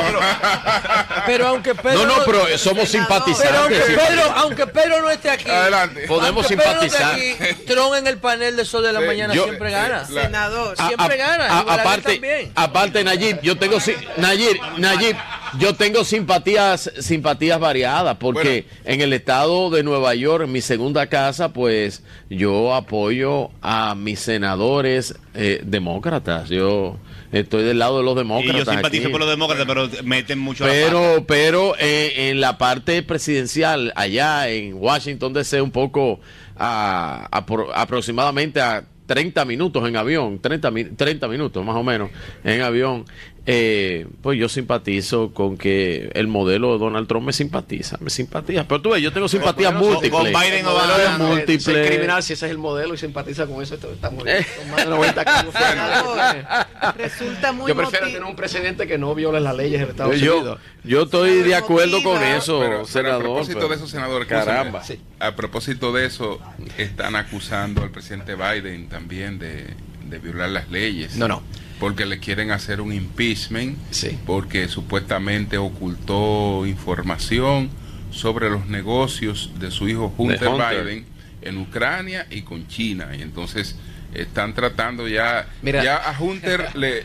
pero aunque Pedro... No, no, pero somos simpatizantes. Pero aunque Pedro, aunque Pedro no esté aquí... Adelante. Podemos simpatizar. Aquí, Trump en el panel de Sol de la Mañana siempre gana. Senador. Siempre gana. Aparte, aparte, Nayib, yo tengo... Nayib, Nayib, yo tengo simpatías, simpatías variadas, porque en el estado de Nueva York, en mi segunda casa, pues yo apoyo a mis senadores eh, demócratas. Yo estoy del lado de los demócratas. Y yo simpatizo por los demócratas, pero meten mucho Pero, pero eh, en la parte presidencial, allá en Washington DC, un poco a, aproximadamente a 30 minutos en avión, 30, 30 minutos más o menos en avión, eh, pues yo simpatizo con que el modelo de Donald Trump me simpatiza, me simpatiza. Pero tú ves, yo tengo simpatías múltiples. Con Biden o Biden múltiples. criminal si ese es el modelo y simpatiza con eso. Está muy, eh. más de 90 Resulta muy Yo prefiero tener un presidente que no viole las leyes de Estados Unidos. Yo estoy de acuerdo con eso, senador. a propósito de eso, senador, caramba. A propósito de eso, están acusando al presidente Biden también de, de violar las leyes. No, no porque le quieren hacer un impeachment, porque supuestamente ocultó información sobre los negocios de su hijo Hunter, Biden en Ucrania y con China. Y entonces están tratando ya, ya a Hunter le,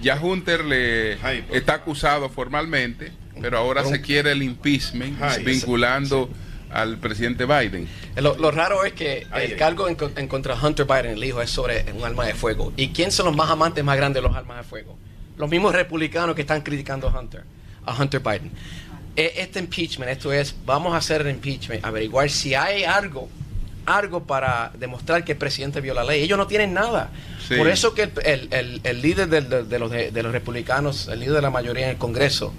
ya Hunter le está acusado formalmente, pero ahora se quiere el impeachment vinculando al presidente Biden. Lo, raro es que el cargo en, contra de Hunter Biden, el hijo, es sobre un arma de fuego. ¿Y quién son los más amantes más grandes de los armas de fuego? Los mismos republicanos que están criticando a Hunter, a Hunter Biden. E, este impeachment, esto es, vamos a hacer el impeachment, averiguar si hay algo, algo para demostrar que el presidente viola la ley. Ellos no tienen nada. Por eso que el, líder de, los, de, los republicanos, el líder de la mayoría en el Congreso,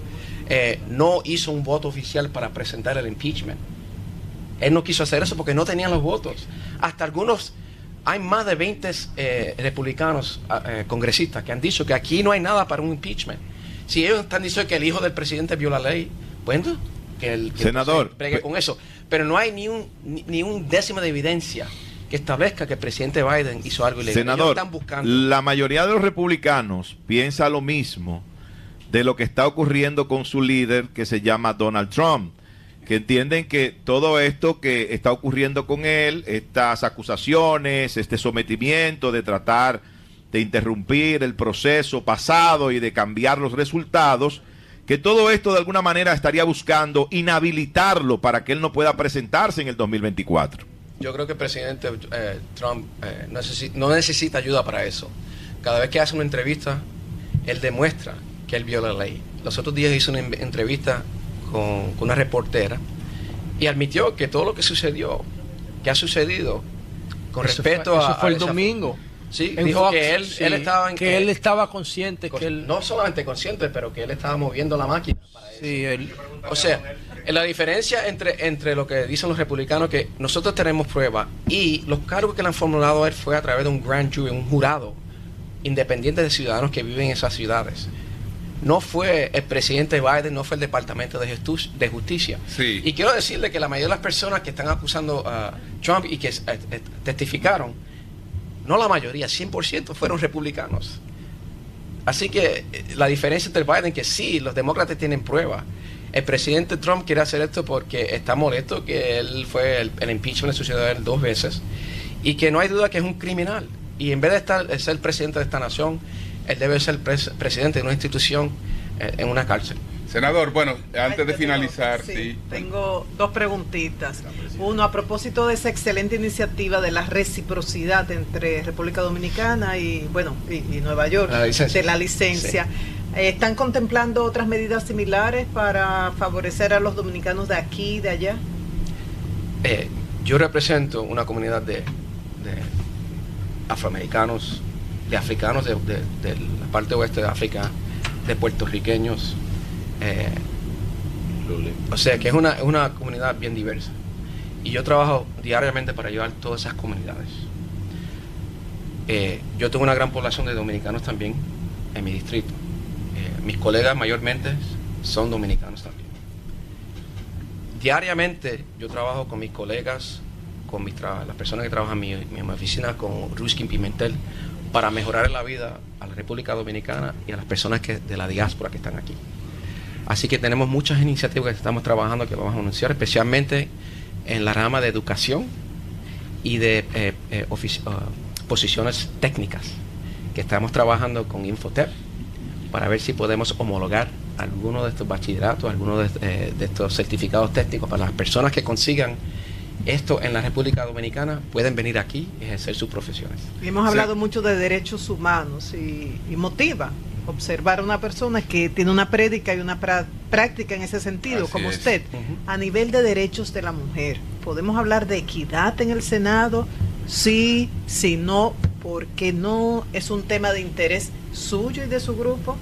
eh, no hizo un voto oficial para presentar el impeachment. Él no quiso hacer eso porque no tenían los votos. Hasta algunos, hay más de 20 eh, republicanos ah, eh, congresistas que han dicho que aquí no hay nada para un impeachment. Si ellos están diciendo que el hijo del presidente viola la ley, bueno, que el senador pregue con eso. Pero no hay ni un, ni, un décimo de evidencia que establezca que el presidente Biden hizo algo ilegal. Senador, la mayoría de los republicanos piensa lo mismo de lo que está ocurriendo con su líder que se llama Donald Trump que entienden que todo esto que está ocurriendo con él, estas acusaciones, este sometimiento de tratar de interrumpir el proceso pasado y de cambiar los resultados, que todo esto de alguna manera estaría buscando inhabilitarlo para que él no pueda presentarse en el 2024. Yo creo que el presidente eh, Trump eh, no necesita ayuda para eso. Cada vez que hace una entrevista, él demuestra que él viola la ley. Los otros días hizo una entrevista con, una reportera y admitió que todo lo que sucedió, que ha sucedido con respecto a... Eso fue el domingo. Sí, dijo que él, él estaba en que, él estaba consciente que él no solamente consciente pero que él estaba moviendo la máquina para sí, él, o sea la diferencia entre entre lo que dicen los republicanos que nosotros tenemos pruebas y los cargos que le han formulado a él fue a través de un grand jury un jurado independiente de ciudadanos que viven en esas ciudades no fue el presidente Biden, no fue el Departamento de, Justicia. Y quiero decirle que la mayoría de las personas que están acusando a Trump y que eh, eh, testificaron, no la mayoría, 100% fueron republicanos. Así que eh, la diferencia entre Biden que sí, los demócratas tienen pruebas. El presidente Trump quiere hacer esto porque está molesto que él fue el, impeachment de su ciudadano dos veces y que no hay duda que es un criminal. Y en vez de estar, ser presidente de esta nación, él debe ser presidente de una institución eh, en una cárcel. Senador, bueno, antes de finalizar, sí, Tengo dos preguntitas. Uno, a propósito de esa excelente iniciativa de la reciprocidad entre República Dominicana y, bueno, y, Nueva York, de la licencia. Eh, ¿Están contemplando otras medidas similares para favorecer a los dominicanos de aquí y de allá? Eh, yo represento una comunidad de, de afroamericanos, de africanos de, la parte oeste de África, de puertorriqueños. Eh, o sea que es una, una comunidad bien diversa. Y yo trabajo diariamente para ayudar a todas esas comunidades. Eh, yo tengo una gran población de dominicanos también en mi distrito. Eh, mis colegas mayormente son dominicanos también. Diariamente yo trabajo con mis colegas, con mis las personas que trabajan en mi, oficina, con Ruskin Pimentel, para mejorar la vida a la República Dominicana y a las personas que, de la diáspora que están aquí. Así que tenemos muchas iniciativas que estamos trabajando que vamos a anunciar, especialmente en la rama de educación y de eh, eh, uh, posiciones técnicas, que estamos trabajando con Infotep para ver si podemos homologar algunos de estos bachilleratos, algunos eh, de estos certificados técnicos para las personas que consigan esto en la República Dominicana pueden venir aquí y ejercer sus profesiones. Y hemos hablado mucho de derechos humanos y, motiva observar a una persona que tiene una prédica y una práctica en ese sentido, como usted, a nivel de derechos de la mujer. ¿Podemos hablar de equidad en el Senado? Sí, si no, ¿por qué no? ¿Es un tema de interés suyo y de su grupo?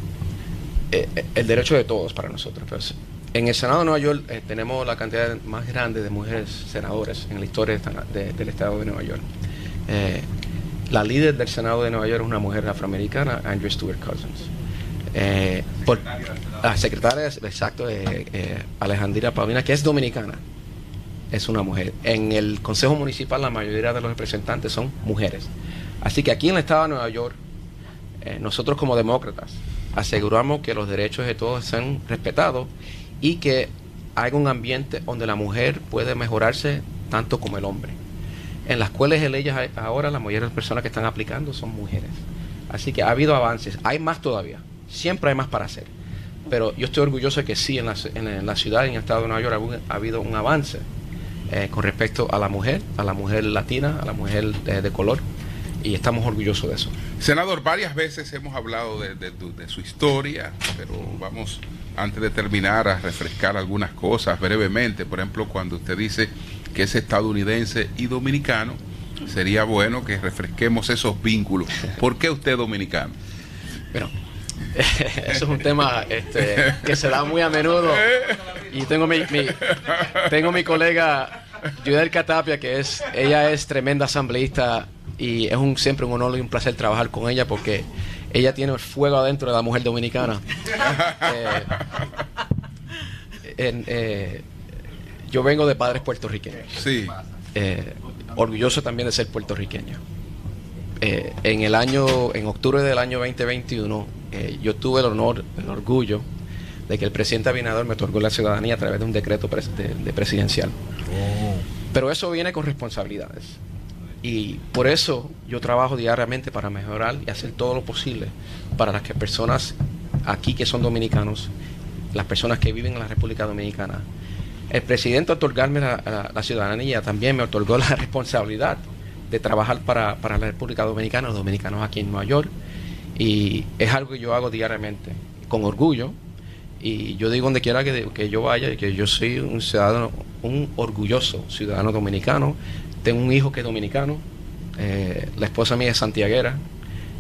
Eh, eh, el derecho de todos para nosotros. Pues, en el Senado de Nueva York eh, tenemos la cantidad más grande de mujeres senadoras en la historia del Estado de Nueva York. Eh, la líder del Senado de Nueva York es una mujer afroamericana, Andrew Stewart Cousins. Eh, la secretaria, exacto, de Alejandra Paulina, que es dominicana, es una mujer. En el Consejo Municipal la mayoría de los representantes son mujeres. Así que aquí en el Estado de Nueva York, nosotros como demócratas aseguramos que los derechos de todos sean respetados y que haya un ambiente donde la mujer puede mejorarse tanto como el hombre. En las escuelas de leyes ahora las personas que están aplicando son mujeres. Así que ha habido avances, hay más todavía, siempre hay más para hacer. Pero yo estoy orgulloso de que sí, en la, en la ciudad, en el estado de Nueva York, ha, habido un avance eh, con respecto a la mujer, a la mujer latina, a la mujer de, color, y estamos orgullosos de eso. Senador, varias veces hemos hablado de, de su historia, pero vamos antes de terminar, a refrescar algunas cosas brevemente. Por ejemplo, cuando usted dice que es estadounidense y dominicano, sería bueno que refresquemos esos vínculos. ¿Por qué usted es dominicano? Bueno, eso es un tema este, que se da muy a menudo. Y tengo mi, tengo mi colega Judel Catapia, que es, ella es tremenda asambleísta y es un, siempre un honor y un placer trabajar con ella porque ella tiene el fuego adentro de la mujer dominicana. Eh, eh, yo vengo de padres puertorriqueños. Sí. Eh, orgulloso también de ser puertorriqueño. en el año, en octubre del año 2021, yo tuve el honor, el orgullo de que el presidente Abinader me otorgó la ciudadanía a través de un decreto de, presidencial. Oh. Pero eso viene con responsabilidades. Y por eso yo trabajo diariamente para mejorar y hacer todo lo posible para las que personas aquí que son dominicanos, las personas que viven en la República Dominicana. El presidente otorgarme la, la, ciudadanía también me otorgó la responsabilidad de trabajar para, la República Dominicana, los dominicanos aquí en Nueva York. Y es algo que yo hago diariamente, con orgullo. Y yo digo donde quiera que, que yo vaya, que yo soy un ciudadano, un orgulloso ciudadano dominicano, tengo un hijo que es dominicano, eh, la esposa mía es santiaguera,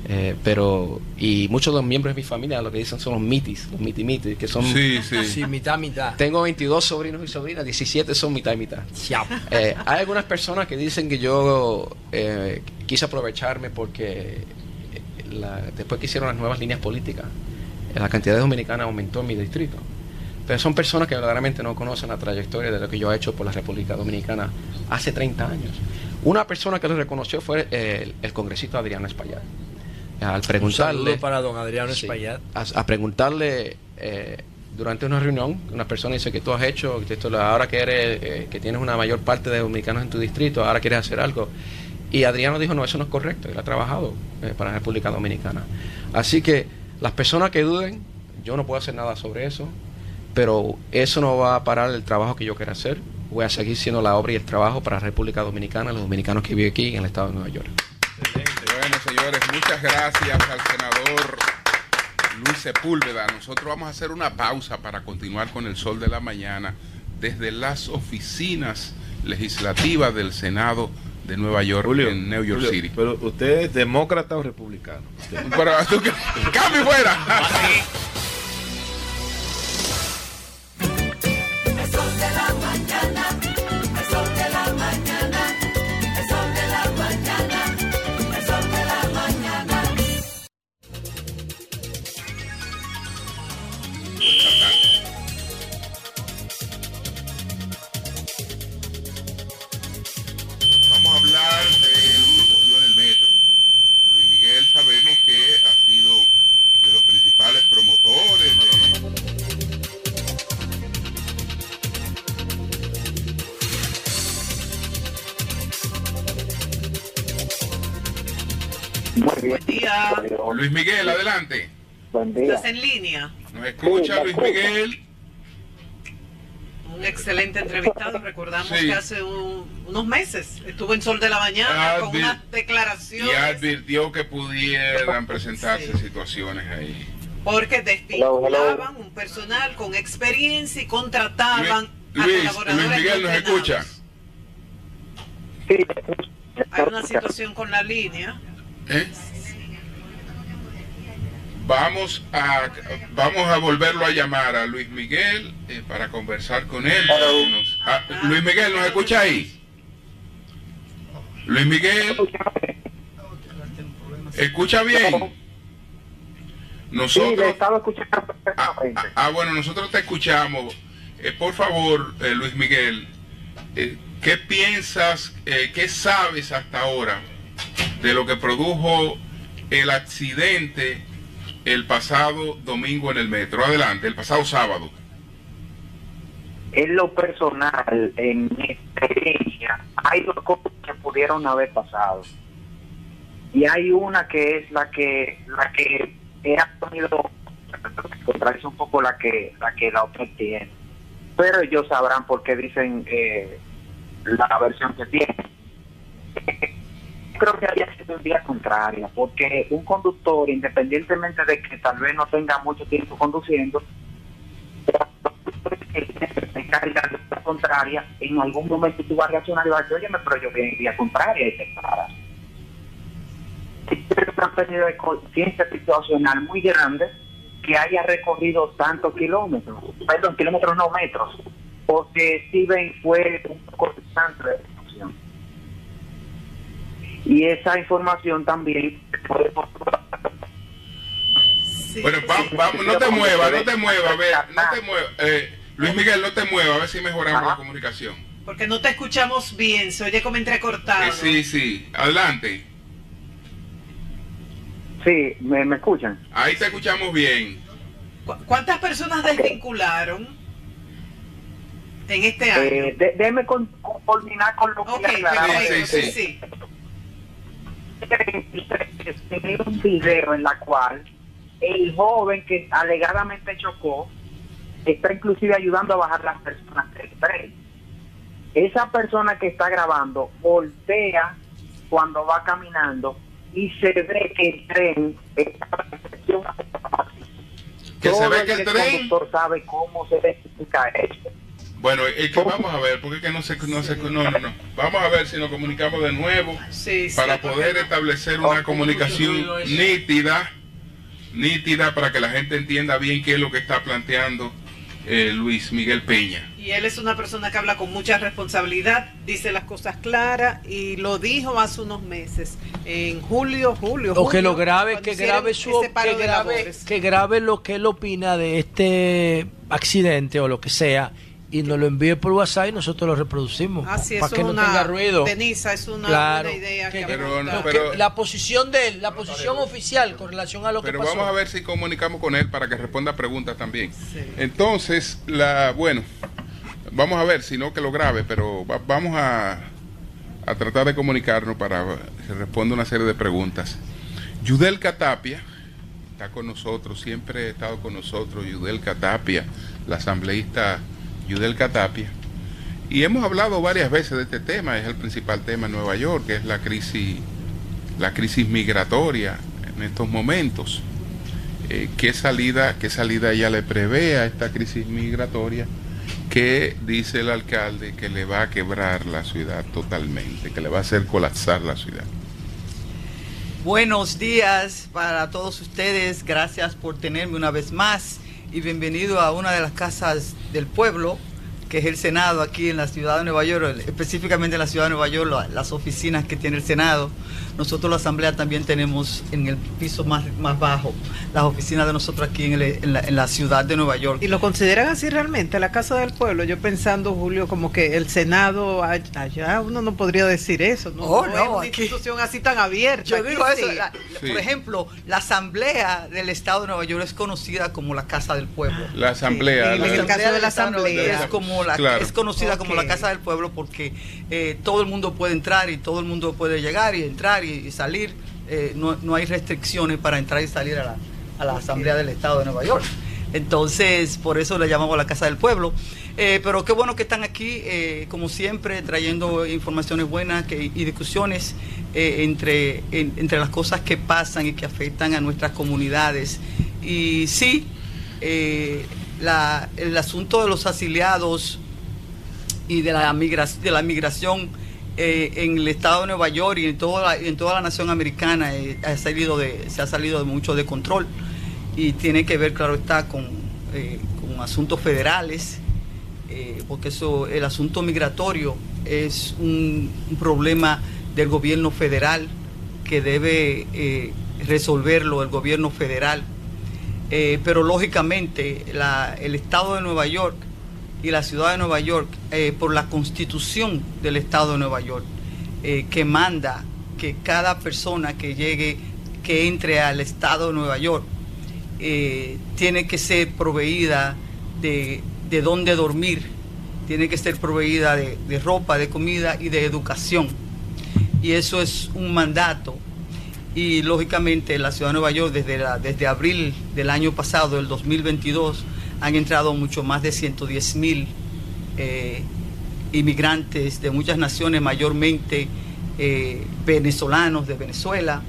eh, pero y muchos de los miembros de mi familia lo que dicen son los mitis, los mitimitis, que son sí, sí. sí, mitad, mitad. Tengo 22 sobrinos y sobrinas, 17 son mitad y mitad. Eh, hay algunas personas que dicen que yo quise aprovecharme porque después que hicieron las nuevas líneas políticas, la cantidad de dominicanas aumentó en mi distrito. Pero son personas que verdaderamente no conocen la trayectoria de lo que yo he hecho por la República Dominicana hace 30 años. Una persona que lo reconoció fue el, congresista Adriano Espaillat. Al preguntarle. para don Adriano Espaillat. A, preguntarle eh, durante una reunión, una persona dice que tú has hecho, que ahora que eres, eh, que tienes una mayor parte de dominicanos en tu distrito, ahora quieres hacer algo. Y Adriano dijo, no, eso no es correcto, él ha trabajado eh, para la República Dominicana. Así que las personas que duden, yo no puedo hacer nada sobre eso, pero eso no va a parar el trabajo que yo quiero hacer. Voy a seguir siendo la obra y el trabajo para la República Dominicana, los dominicanos que viven aquí en el estado de Nueva York. Bueno, señores, muchas gracias al senador Luis Sepúlveda. Nosotros vamos a hacer una pausa para continuar con el sol de la mañana desde las oficinas legislativas del Senado de Nueva York, en New York City. Pero usted es demócrata o republicano. pero tú, cambio fuera. Luis Miguel, adelante. Buen día. ¿Estás en línea? ¿Nos escucha Luis Miguel? Un excelente entrevistado. Recordamos que hace unos meses estuvo en Sol de la Mañana con unas declaraciones. Y advirtió que pudieran presentarse situaciones ahí. Porque desvinculaban un personal con experiencia y contrataban Luis, a Luis Miguel, ¿nos escucha? Sí. Hay una situación con la línea. ¿Eh? Vamos a, vamos a volverlo a llamar a Luis Miguel eh, para conversar con él. Ah, Luis Miguel, ¿nos escucha ahí? Luis Miguel, ¿escucha bien? Nosotros... Ah, ah, ah, bueno, nosotros te escuchamos. Eh, por favor, eh, Luis Miguel, ¿qué piensas, qué sabes hasta ahora de lo que produjo el accidente el pasado domingo en el metro. Adelante, el pasado sábado. En lo personal, en mi experiencia, hay dos cosas que pudieron haber pasado. Y hay una que es la que la que he tenido contrarios un poco la que la que la otra tiene. Pero ellos sabrán por qué dicen eh, la versión que tienen creo que había sido un día contraria, porque un conductor, independientemente de que tal vez no tenga mucho tiempo conduciendo, la contraria, en algún momento tú vas a reaccionar y vas a decir, oye, pero yo voy en vía contraria y te paras. Es una especie de conciencia situacional muy grande que haya recorrido tantos kilómetros, perdón, kilómetros no metros, porque Steven fue un poco distante y esa información también puede bueno, vamos, no te muevas, no te muevas, a ver, no te muevas. Eh, Luis Miguel, no te muevas, a ver si mejoramos la comunicación. Porque no te escuchamos bien, se oye como entrecortado. Eh, sí, sí, adelante. Sí, ¿me, escuchan? Ahí te escuchamos bien. ¿Cuántas personas desvincularon en este año? Eh, déjeme coordinar con lo que sí, sí, sí un video en la cual el joven que alegadamente chocó está inclusive ayudando a bajar las personas del tren. Esa persona que está grabando voltea cuando va caminando y se ve que el tren está que se ve que el, tren conductor sabe cómo se identifica esto bueno, es que vamos a ver, porque que no se, no se, no, no, no. Vamos a ver si nos comunicamos de nuevo para poder establecer una comunicación nítida, nítida para que la gente entienda bien qué es lo que está planteando eh, Luis Miguel Peña. Y él es una persona que habla con mucha responsabilidad, dice las cosas claras y lo dijo hace unos meses, en julio, julio. O que lo grave, que grave su, que grave, que grave lo que él opina de este accidente o lo que sea y nos lo envíe por WhatsApp y nosotros lo reproducimos. para que no tenga ruido. Denisa, es una buena idea. pero, la posición de él, la posición oficial con relación a lo que pasó. Pero vamos a ver si comunicamos con él para que responda preguntas también. Entonces, la bueno, vamos a ver, si no que lo grabe, pero vamos a, a tratar de comunicarnos para que responda una serie de preguntas. Yudel Catapia está con nosotros, siempre ha estado con nosotros, Yudel Catapia, la asambleísta Yudel Catapia. Y hemos hablado varias veces de este tema, es el principal tema en Nueva York, que es la crisis, la crisis migratoria en estos momentos. Eh, ¿qué, salida, ¿Qué salida ella le prevé a esta crisis migratoria? ¿Qué dice el alcalde que le va a quebrar la ciudad totalmente, que le va a hacer colapsar la ciudad? Buenos días para todos ustedes, gracias por tenerme una vez más y bienvenido a una de las casas del pueblo que es el Senado aquí en la ciudad de Nueva York, específicamente en la ciudad de Nueva York, las oficinas que tiene el Senado. Nosotros la Asamblea también tenemos en el piso más, más bajo las oficinas de nosotros aquí en, la, ciudad de Nueva York. ¿Y lo consideran así realmente, la Casa del Pueblo? Yo pensando, Julio, como que el Senado allá, uno no podría decir eso, ¿no? Oh, no, es una institución así tan abierta. Yo digo eso, por ejemplo, la Asamblea del Estado de Nueva York es conocida como la Casa del Pueblo. La Asamblea. en el caso de la Asamblea. Es como es conocida como la Casa del Pueblo porque eh, todo el mundo puede entrar y todo el mundo puede llegar y entrar y, salir. Eh, no, hay restricciones para entrar y salir a la, Asamblea del Estado de Nueva York. Entonces, por eso le llamamos la Casa del Pueblo. Eh, pero qué bueno que están aquí, como siempre, trayendo informaciones buenas y discusiones entre, entre las cosas que pasan y que afectan a nuestras comunidades. Y sí, el asunto de los asiliados y de la, migración, de la migración eh, en el estado de Nueva York y en toda la, en toda la nación americana eh, ha salido se ha salido de mucho de control y tiene que ver, claro está, con, eh, con asuntos federales, porque eso, el asunto migratorio es un, problema del gobierno federal que debe resolverlo el gobierno federal. pero lógicamente el estado de Nueva York y la ciudad de Nueva York eh, por la constitución del estado de Nueva York eh, que manda que cada persona que llegue, que entre al estado de Nueva York, eh, tiene que ser proveída de, de dónde dormir, tiene que ser proveída de, ropa, de comida y de educación. Y eso es un mandato. Y lógicamente la ciudad de Nueva York desde, la, desde abril del año pasado, del 2022, han entrado mucho más de 110 mil eh, inmigrantes de muchas naciones, mayormente eh, venezolanos de Venezuela,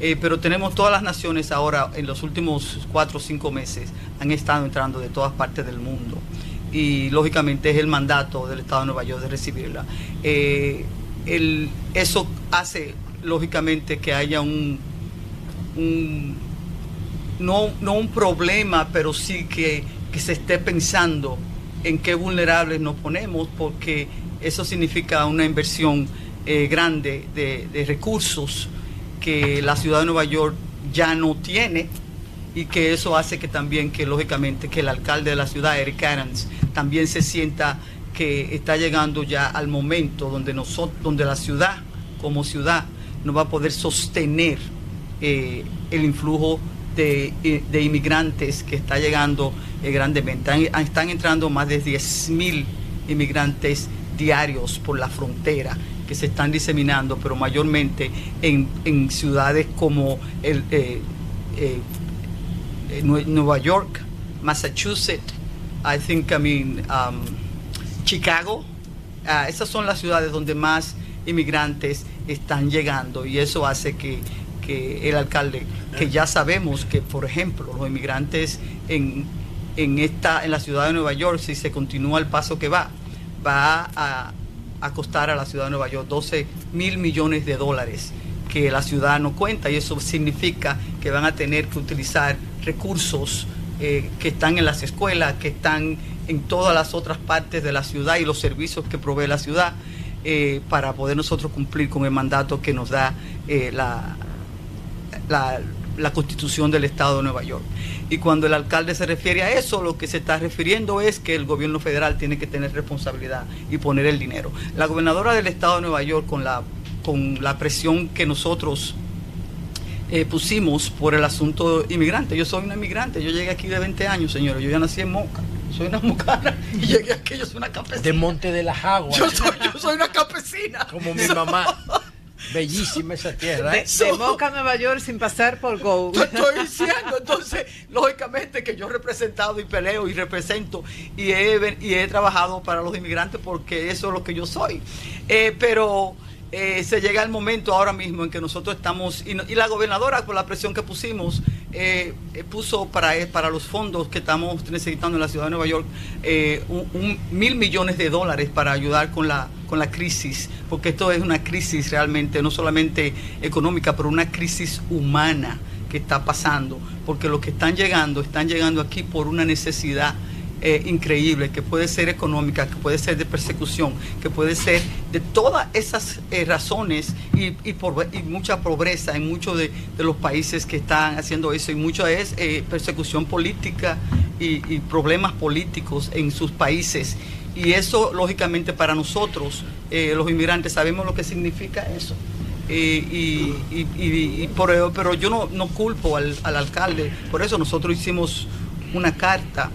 eh, pero tenemos todas las naciones ahora, en los últimos cuatro o cinco meses, han estado entrando de todas partes del mundo. Y lógicamente es el mandato del Estado de Nueva York de recibirla. eso hace, lógicamente, que haya un, no, no un problema, pero sí que que se esté pensando en qué vulnerables nos ponemos, porque eso significa una inversión eh, grande de, recursos que la ciudad de Nueva York ya no tiene y que eso hace que también, que lógicamente, que el alcalde de la ciudad, Eric Adams, también se sienta que está llegando ya al momento donde, nosotros, donde la ciudad, como ciudad, no va a poder sostener eh, el influjo de, de inmigrantes que está llegando eh, grandemente. Están, entrando más de 10.000 inmigrantes diarios por la frontera que se están diseminando, pero mayormente en, ciudades como el, eh, eh, Nueva York, Massachusetts, I think, I mean, um, Chicago. Ah, esas son las ciudades donde más inmigrantes están llegando y eso hace que, que el alcalde, que ya sabemos que, por ejemplo, los inmigrantes en en, esta, en la ciudad de Nueva York, si se continúa el paso que va, va a, costar a la ciudad de Nueva York 12 mil millones de dólares que la ciudad no cuenta. Y eso significa que van a tener que utilizar recursos eh, que están en las escuelas, que están en todas las otras partes de la ciudad y los servicios que provee la ciudad eh, para poder nosotros cumplir con el mandato que nos da eh, la, la, la constitución del Estado de Nueva York. Y cuando el alcalde se refiere a eso, lo que se está refiriendo es que el gobierno federal tiene que tener responsabilidad y poner el dinero. La gobernadora del estado de Nueva York, con la, con la presión que nosotros eh, pusimos por el asunto inmigrante, yo soy una inmigrante, yo llegué aquí de 20 años, señores, yo ya nací en Moca soy una mocana y llegué aquí, yo soy una campesina. De Monte de las Aguas. Yo soy, yo soy una campesina. Como mi mamá. Bellísima esa tierra. ¿eh? De, Boca Nueva York sin pasar por Go. estoy diciendo, entonces, lógicamente que yo he representado y peleo y represento y he, y he trabajado para los inmigrantes porque eso es lo que yo soy. Eh, pero eh, se llega el momento ahora mismo en que nosotros estamos, y, la gobernadora, con la presión que pusimos, eh, eh, puso para, eh, para los fondos que estamos necesitando en la ciudad de Nueva York un, mil millones de dólares para ayudar con la, con la crisis, porque esto es una crisis realmente, no solamente económica, pero una crisis humana que está pasando, porque los que están llegando, están llegando aquí por una necesidad eh, increíble, que puede ser económica, que puede ser de persecución, que puede ser de todas esas eh, razones y, por, mucha pobreza en muchos de, los países que están haciendo eso y mucho es eh, persecución política y, problemas políticos en sus países. Y eso, lógicamente, para nosotros, los inmigrantes, sabemos lo que significa eso. y, por, pero yo no, no culpo al, al alcalde, por eso nosotros hicimos una carta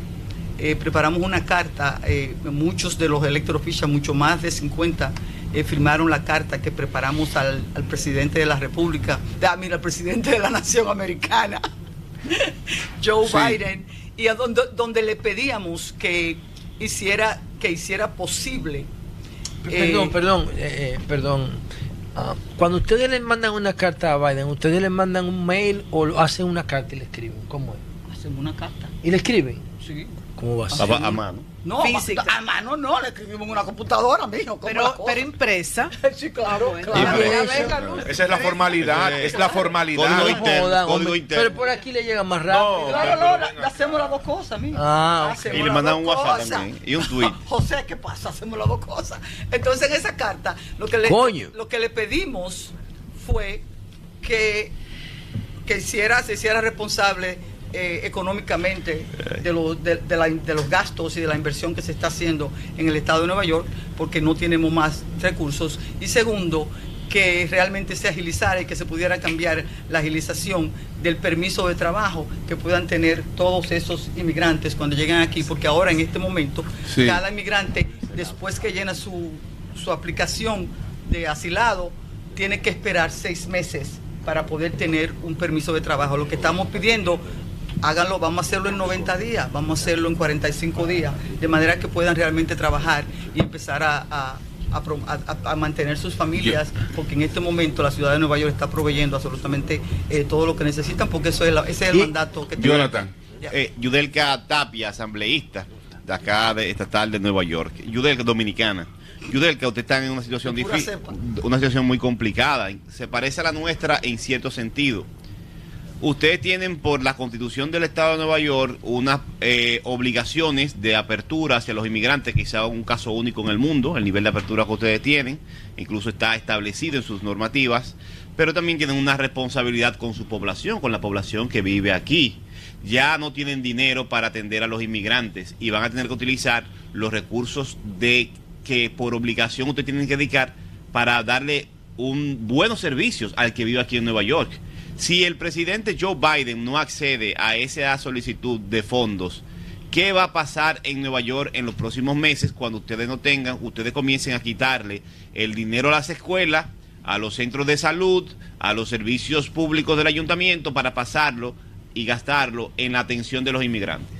eh, preparamos una carta, eh, muchos de los elected mucho más de 50, eh, firmaron la carta que preparamos al, presidente de la República, ah, mira, al presidente de la Nación Americana, Joe Biden, y a donde, donde le pedíamos que hiciera, que hiciera posible. Perdón, perdón, perdón. Ah, cuando ustedes le mandan una carta a Biden, ¿ustedes le mandan un mail o hacen una carta y le escriben? ¿Cómo es? Hacen una carta. ¿Y le escriben? Sí. ¿Cómo va a ser? A, mano. No, a mano no, le escribimos en una computadora, mijo. Pero, pero impresa. sí, claro. Esa es la formalidad, es la formalidad. Código interno, código interno. Pero por aquí le llega más rápido. claro, no, le hacemos las dos cosas, mijo. Ah, y le mandan un WhatsApp también y un tweet. José, ¿qué pasa? Hacemos las dos cosas. Entonces, en esa carta, lo que le, Lo que le pedimos fue que, que hiciera, se hiciera responsable eh, económicamente de, de, los gastos y de la inversión que se está haciendo en el estado de Nueva York, porque no tenemos más recursos. Y segundo, que realmente se agilizara y que se pudiera cambiar la agilización del permiso de trabajo que puedan tener todos esos inmigrantes cuando lleguen aquí, porque ahora en este momento cada inmigrante, después que llena su, su aplicación de asilado, tiene que esperar seis meses para poder tener un permiso de trabajo. Lo que estamos pidiendo háganlo, vamos a hacerlo en 90 días, vamos a hacerlo en 45 días, de manera que puedan realmente trabajar y empezar a, mantener sus familias, porque en este momento la ciudad de Nueva York está proveyendo absolutamente eh, todo lo que necesitan, porque eso es ese es el mandato que tiene. Jonathan. Eh, Yudelka Tapia, asambleísta de acá de estatal de Nueva York, Yudelka dominicana. Yudelka, usted está en una situación difícil, una situación muy complicada. Se parece a la nuestra en cierto sentido ustedes tienen por la constitución del Estado de Nueva York unas eh, obligaciones de apertura hacia los inmigrantes, quizá un caso único en el mundo, el nivel de apertura que ustedes tienen, incluso está establecido en sus normativas, pero también tienen una responsabilidad con su población, con la población que vive aquí. Ya no tienen dinero para atender a los inmigrantes y van a tener que utilizar los recursos de que por obligación ustedes tienen que dedicar para darle un buenos servicios al que vive aquí en Nueva York si el presidente Joe Biden no accede a esa solicitud de fondos, ¿qué va a pasar en Nueva York en los próximos meses cuando ustedes no tengan, ustedes comiencen a quitarle el dinero a las escuelas, a los centros de salud, a los servicios públicos del ayuntamiento para pasarlo y gastarlo en la atención de los inmigrantes?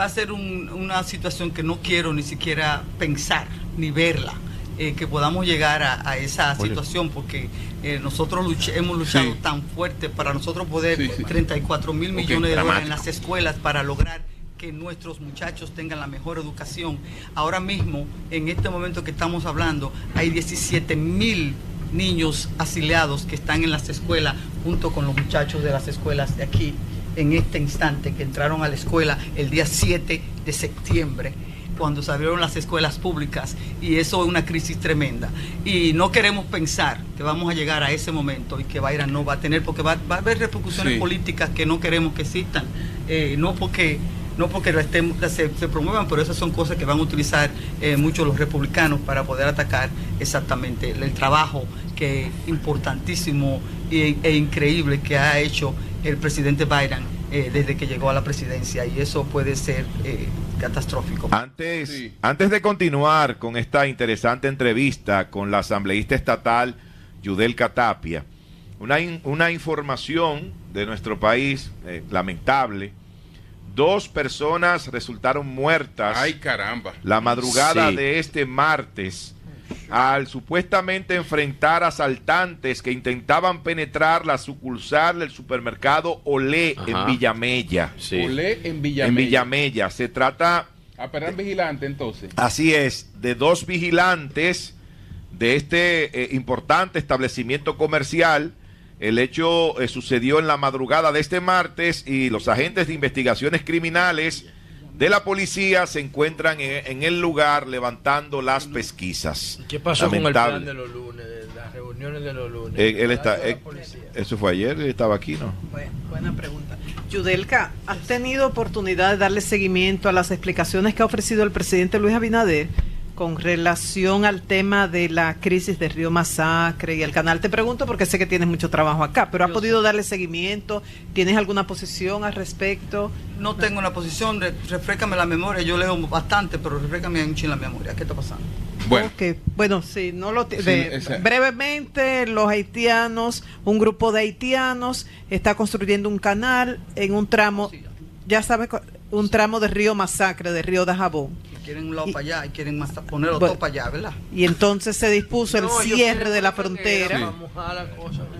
Va a ser una situación que no quiero ni siquiera pensar ni verla eh, que podamos llegar a, esa situación, porque eh, nosotros hemos luchado tan fuerte para nosotros poder 34 mil millones de dólares en las escuelas para lograr que nuestros muchachos tengan la mejor educación. Ahora mismo, en este momento que estamos hablando, hay 17 mil niños asiliados que están en las escuelas junto con los muchachos de las escuelas de aquí en este instante que entraron a la escuela el día 7 de septiembre cuando se abrieron las escuelas públicas y eso es una crisis tremenda. Y no queremos pensar que vamos a llegar a ese momento y que Bayra no va a tener, porque va, a haber repercusiones políticas que no queremos que existan, eh, no porque no porque se, promuevan, pero esas son cosas que van a utilizar eh, muchos los republicanos para poder atacar exactamente el, trabajo que importantísimo e, increíble que ha hecho el presidente Biden eh, desde que llegó a la presidencia. Y eso puede ser catastrófico. Antes, antes de continuar con esta interesante entrevista con la asambleísta estatal Yudel Catapia, una, una información de nuestro país eh, lamentable. Dos personas resultaron muertas. Ay, caramba. La madrugada de este martes al supuestamente enfrentar asaltantes que intentaban penetrar la sucursal del supermercado Olé en Villamella. Olé en Villamella. En Villamella. Se trata... A eran vigilante entonces. Así es, de dos vigilantes de este eh, importante establecimiento comercial. El hecho eh, sucedió en la madrugada de este martes y los agentes de investigaciones criminales de la policía se encuentran en, el lugar levantando las pesquisas. ¿Qué pasó con el plan de los lunes, las reuniones de los lunes? Eh, él, está, eso fue ayer, él estaba aquí, ¿no? buena pregunta. Yudelka, ¿has tenido oportunidad de darle seguimiento a las explicaciones que ha ofrecido el presidente Luis Abinader con relación al tema de la crisis de Río Masacre y el canal. Te pregunto porque sé que tienes mucho trabajo acá, pero ¿has podido darle seguimiento? ¿Tienes alguna posición al respecto? No tengo una posición, refrécame la memoria, yo leo bastante, pero refrécame un la memoria. ¿Qué está pasando? Bueno, bueno sí, no lo brevemente los haitianos, un grupo de haitianos está construyendo un canal en un tramo, ya sabes, un tramo de Río Masacre, de Río de Jabón quieren un lado para allá y quieren más poner otro para allá, ¿verdad? Y entonces se dispuso el cierre de la frontera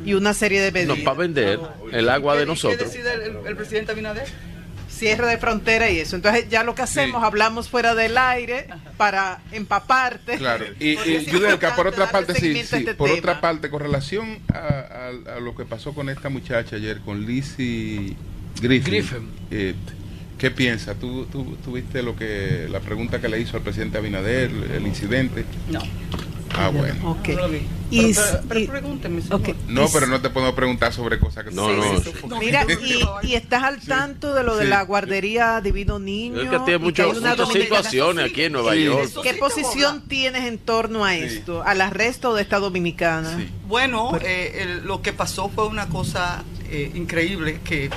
y una serie de medidas. No, para vender el agua de nosotros. ¿Qué decide el, presidente Abinader? Cierre de frontera y eso. Entonces ya lo que hacemos, hablamos fuera del aire para empaparte. Claro. Y, y por otra parte, sí, este por otra parte, con relación a, lo que pasó con esta muchacha ayer, con Lizzie Griffin, Eh, ¿Qué piensa? ¿Tú, tú, viste lo que, la pregunta que le hizo al presidente Abinader, el incidente? No. Ah, bueno. Ok. Y, pero, pregúnteme. No, pero no te puedo preguntar sobre cosas que no, no. Mira, y, estás al tanto de lo de la guardería Divino Niño. Es que tiene muchas situaciones aquí en Nueva York. ¿Qué posición tienes en torno a esto, al arresto de esta dominicana? Bueno, eh, lo que pasó fue una cosa eh, increíble que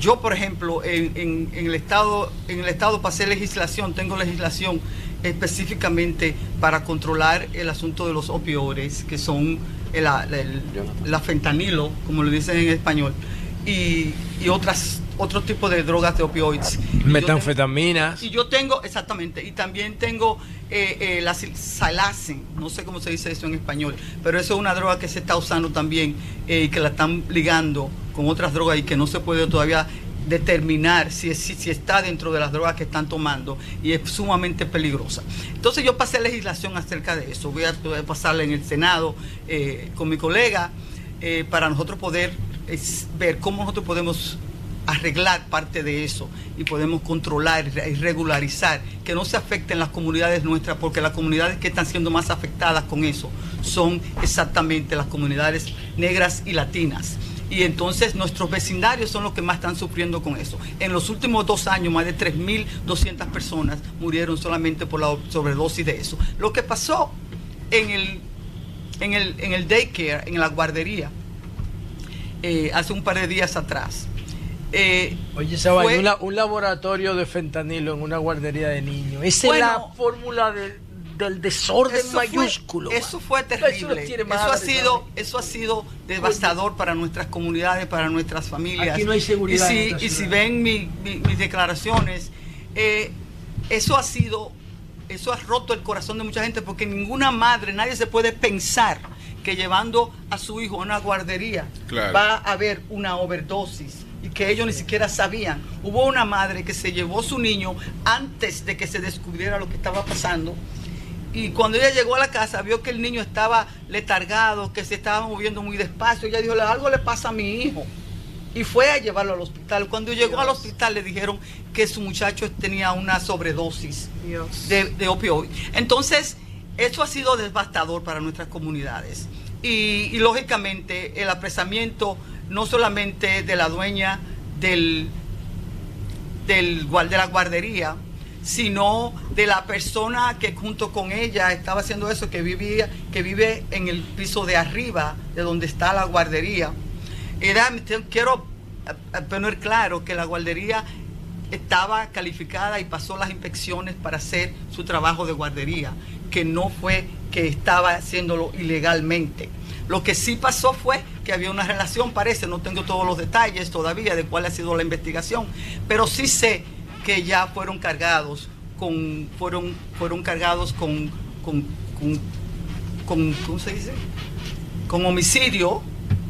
yo, por ejemplo, en, el estado, en el estado pasé legislación, tengo legislación específicamente para controlar el asunto de los opioides, que son el, la fentanilo, como le dicen en español, y, otras otro tipo de drogas de opioides. Metanfetaminas. Y yo tengo, exactamente, y también tengo eh, eh, la salacen, no sé cómo se dice eso en español, pero eso es una droga que se está usando también eh, y que la están ligando con otras drogas y que no se puede todavía determinar si, si, está dentro de las drogas que están tomando y es sumamente peligrosa. Entonces yo pasé legislación acerca de eso, voy a, pasarla en el Senado con mi colega para nosotros poder ver cómo nosotros podemos arreglar parte de eso y podemos controlar y regularizar que no se afecten las comunidades nuestras, porque las comunidades que están siendo más afectadas con eso son exactamente las comunidades negras y latinas. Y entonces nuestros vecindarios son los que más están sufriendo con eso. En los últimos dos años, más de 3.200 personas murieron solamente por la sobredosis de eso. Lo que pasó en el, en el, en el daycare, en la guardería, eh, hace un par de días atrás, eh, Oye, fue, un laboratorio de fentanilo en una guardería de niños. Esa es la fórmula del desorden mayúsculo. eso fue terrible. Eso, ha sido, eso ha sido devastador para nuestras comunidades, para nuestras familias. Aquí no hay seguridad. Y si, ven mis declaraciones, eh, eso ha sido, eso ha roto el corazón de mucha gente porque ninguna madre, nadie se puede pensar que llevando a su hijo a una guardería va a haber una overdosis que ellos ni siquiera sabían. Hubo una madre que se llevó su niño antes de que se descubriera lo que estaba pasando. Y cuando ella llegó a la casa, vio que el niño estaba letargado, que se estaba moviendo muy despacio. Ella dijo, algo le pasa a mi hijo. Y fue a llevarlo al hospital. Cuando llegó al hospital le dijeron que su muchacho tenía una sobredosis de, de opioides. Entonces, eso ha sido devastador para nuestras comunidades. Y, y lógicamente el apresamiento no solamente de la dueña del, del, de la guardería, sino de la persona que junto con ella estaba haciendo eso, que vivía, que vive en el piso de arriba de donde está la guardería. Era, quiero eh, poner claro que la guardería estaba calificada y pasó las inspecciones para hacer su trabajo de guardería, que no fue que estaba haciéndolo ilegalmente. Lo que sí pasó fue que había una relación, parece, no tengo todos los detalles todavía de cuál ha sido la investigación, pero sí sé que ya fueron cargados con, fueron, fueron cargados con, con, con ¿cómo se dice? Con homicidio,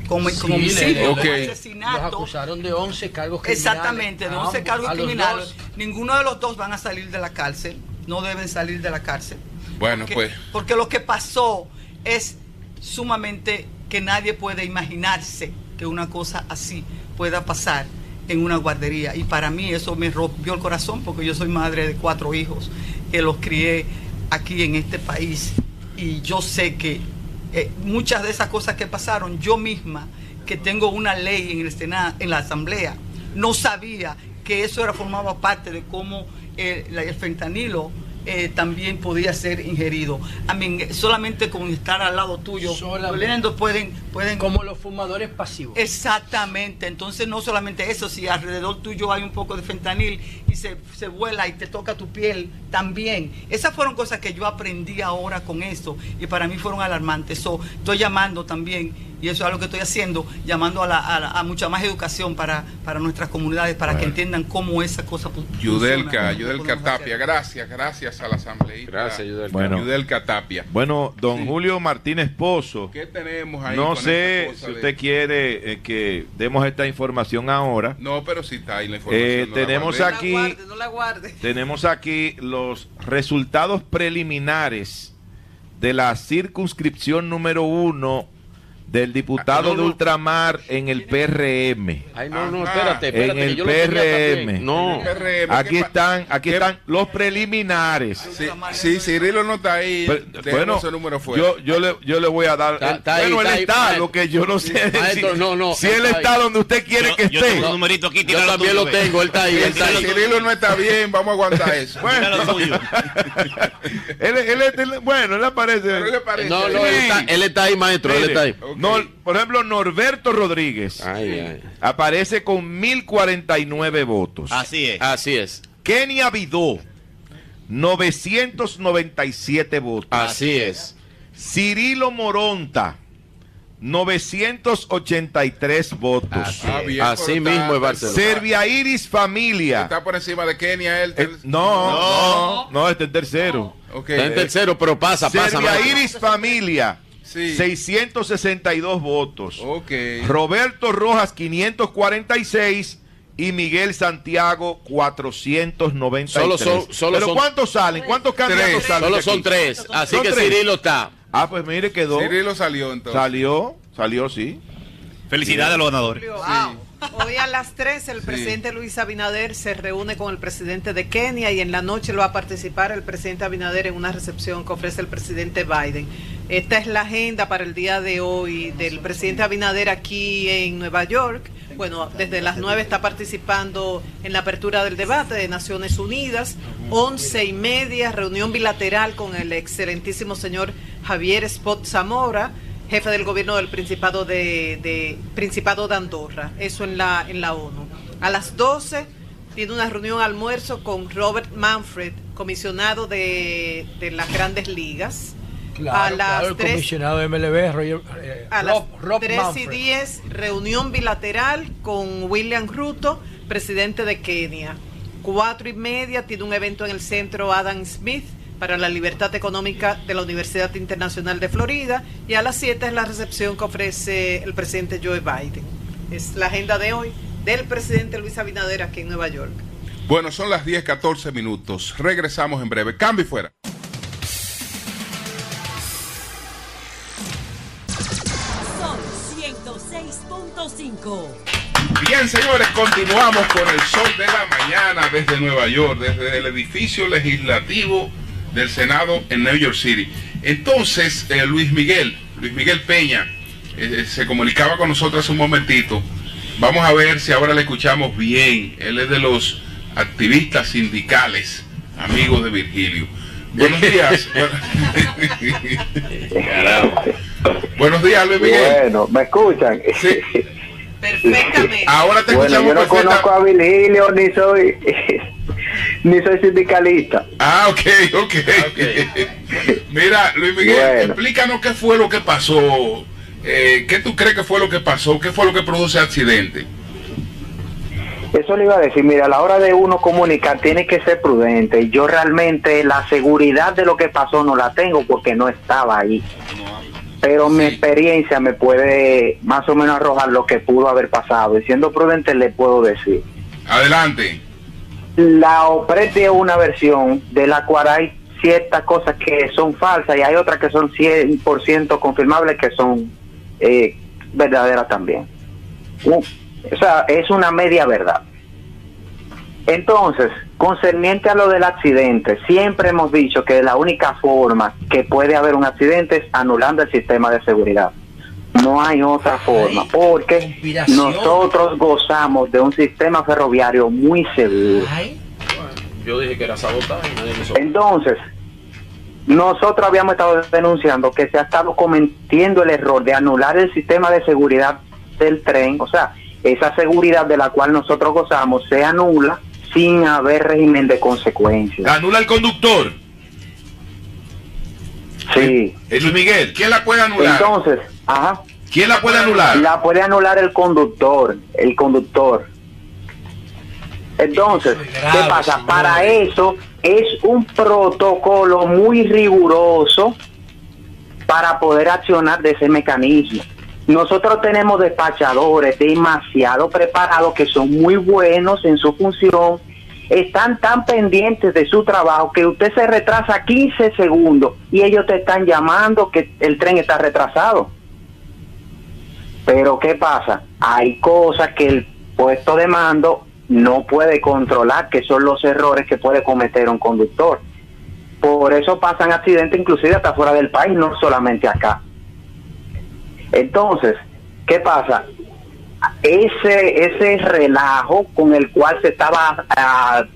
con, homicidio, con asesinato. Los acusaron de 11 cargos criminales. Exactamente, de A 11 ambos, cargos criminales. Ninguno de los dos van a salir de la cárcel, no deben salir de la cárcel. Bueno, Porque- pues. Porque lo que pasó es sumamente que nadie puede imaginarse que una cosa así pueda pasar en una guardería. Y para mí eso me rompió el corazón porque yo soy madre de cuatro hijos que los crié aquí en este país. Y yo sé que eh, muchas de esas cosas que pasaron, yo misma, que tengo una ley en el Senado, en la Asamblea, no sabía que eso era formaba parte de cómo eh, la- el fentanilo eh, también podía ser ingerido. A mí, solamente con estar al lado tuyo, Solamente. pueden, pueden Como los fumadores pasivos. Exactamente, entonces no solamente eso, si alrededor tuyo hay un poco de fentanil y se, se vuela y te toca tu piel también. Esas fueron cosas que yo aprendí ahora con esto y para mí fueron alarmantes. So, estoy llamando también, y eso es lo que estoy haciendo, llamando a, la- a la- a mucha más educación para, para nuestras comunidades, para que entiendan cómo esa cosa Yudelka. Yudelka Tapia, gracias, gracias a la asambleísta. Gracias, Yudelka. Bueno. Yudelka Tapia. Bueno, don Julio Martínez Pozo, ¿Qué tenemos ahí? no con sé esta cosa si de- usted quiere eh, que demos esta información ahora. No, pero sí está ahí la información. Eh, no la tenemos aquí- Tenemos aquí los resultados preliminares de la circunscripción número uno del diputado Ah, no, no. de ultramar en el PRM. Ay, no, no, Ajá. espérate, En espérate. el PRM. No. PRM, Aquí ¿qué pa- están, aquí qué- están los preliminares. Sí, sí, Cirilo no está ahí. Pero, bueno, ese número fuera. yo, yo, le, yo le voy a dar. Está- bueno, él está, lo que yo no sé. Maestro, si, no, no, si él está donde usted quiere Yo- que yo esté. tengo un numerito aquí, Yo también lo tuyo, tengo, él está ahí, él está Si ahí. Cirilo no está bien, vamos a aguantar eso. Tuyo. él, él- él- bueno, él aparece. No, no, él está, él está ahí, maestro, él está ahí. No, por ejemplo, Norberto Rodríguez Ay, ay. aparece con 1049 votos. Así es. Así es, Kenia Vidó, 997 votos. así es. Cirilo Moronta, 983 votos. Ah, bien, Así pero está- mismo es Barcelona. Servia Iris Familia. Está por encima de Kenia él. Eh, no, no, no, este es tercero. Ok. Está en tercero, pero pasa, pasa. Servia. Iris Familia, Sí. 662 votos. Ok. Roberto Rojas, 546. Y Miguel Santiago, 493. Solo son- solo ¿Pero son- cuántos salen? ¿Cuántos candidatos Tres. salen? Solo son tres, así Son que tres. Cirilo está. Ah, pues mire, quedó. Cirilo salió entonces. Salió, salió, sí. Felicidades a los ganadores. Hoy a las 3 el Sí. presidente Luis Abinader se reúne con el presidente de Kenia y en la noche lo va a participar el presidente Abinader en una recepción que ofrece el presidente Biden. Esta es la agenda para el día de hoy del presidente Abinader aquí en Nueva York. Bueno, desde las 9 está participando en la apertura del debate de Naciones Unidas. Once y media, reunión bilateral con el excelentísimo señor Javier Spot Zamora jefe del gobierno del Principado de, de- Principado de Andorra, eso en la, en la ONU. A las 12 tiene una reunión almuerzo con Robert Manfred, comisionado de, de las grandes ligas. Claro, a las claro, el 3 comisionado de MLB, Roger, eh, a las Rob, Rob 3 y Manfred. 10, reunión bilateral con William Ruto, presidente de Kenia. Cuatro y media tiene un evento en el centro Adam Smith para la libertad económica de la Universidad Internacional de Florida. Y a las 7 es la recepción que ofrece el presidente Joe Biden. Es la agenda de hoy del presidente Luis Abinader aquí en Nueva York. Bueno, son las 10, 14 minutos. Regresamos en breve. Cambio y fuera. Son 106.5. Bien, señores, continuamos con el sol de la mañana desde Nueva York, desde el edificio legislativo del Senado en New York City. Entonces, eh, Luis Miguel, Luis Miguel Peña, eh, se comunicaba con nosotros hace un momentito. Vamos a ver si ahora le escuchamos bien. Él es de los activistas sindicales, amigos de Virgilio. Buenos días. Buenos días, Luis Miguel. Bueno, ¿me escuchan? Sí. Perfectamente. Ahora te Bueno, escuchamos yo no perfecta- conozco a Virgilio ni soy ni soy sindicalista. Ah, ok, ok. Mira, Luis Miguel, Bueno. explícanos qué fue lo que pasó. Eh, ¿Qué tú crees que fue lo que pasó? ¿Qué fue lo que produce accidente? Eso le iba a decir, mira, a la hora de uno comunicar tiene que ser prudente. Yo realmente la seguridad de lo que pasó no la tengo porque no estaba ahí. pero mi experiencia me puede más o menos arrojar lo que pudo haber pasado. Y siendo prudente le puedo decir. Adelante. La OPRED una versión de la cual hay ciertas cosas que son falsas y hay otras que son 100% confirmables que son eh, verdaderas también. Uh, o sea, es una media verdad. Entonces, concerniente a lo del accidente, siempre hemos dicho que la única forma que puede haber un accidente es anulando el sistema de seguridad. No hay otra forma, porque nosotros gozamos de un sistema ferroviario muy seguro. Yo dije que era sabotaje. Entonces, nosotros habíamos estado denunciando que se ha estado cometiendo el error de anular el sistema de seguridad del tren, o sea, esa seguridad de la cual nosotros gozamos se anula sin haber régimen de consecuencias. ¿Anula el conductor? Sí. ¿Es Luis Miguel? ¿Quién la puede anular? Entonces, ajá. ¿Quién la puede anular? La puede anular el conductor, el conductor. Entonces, ¿qué pasa? Para eso es un protocolo muy riguroso para poder accionar de ese mecanismo. Nosotros tenemos despachadores demasiado preparados que son muy buenos en su función, están tan pendientes de su trabajo que usted se retrasa 15 segundos y ellos te están llamando que el tren está retrasado. Pero ¿qué pasa? Hay cosas que el puesto de mando no puede controlar, que son los errores que puede cometer un conductor. Por eso pasan accidentes inclusive hasta fuera del país, no solamente acá. Entonces, ¿qué pasa? Ese, ese relajo con el cual se estaba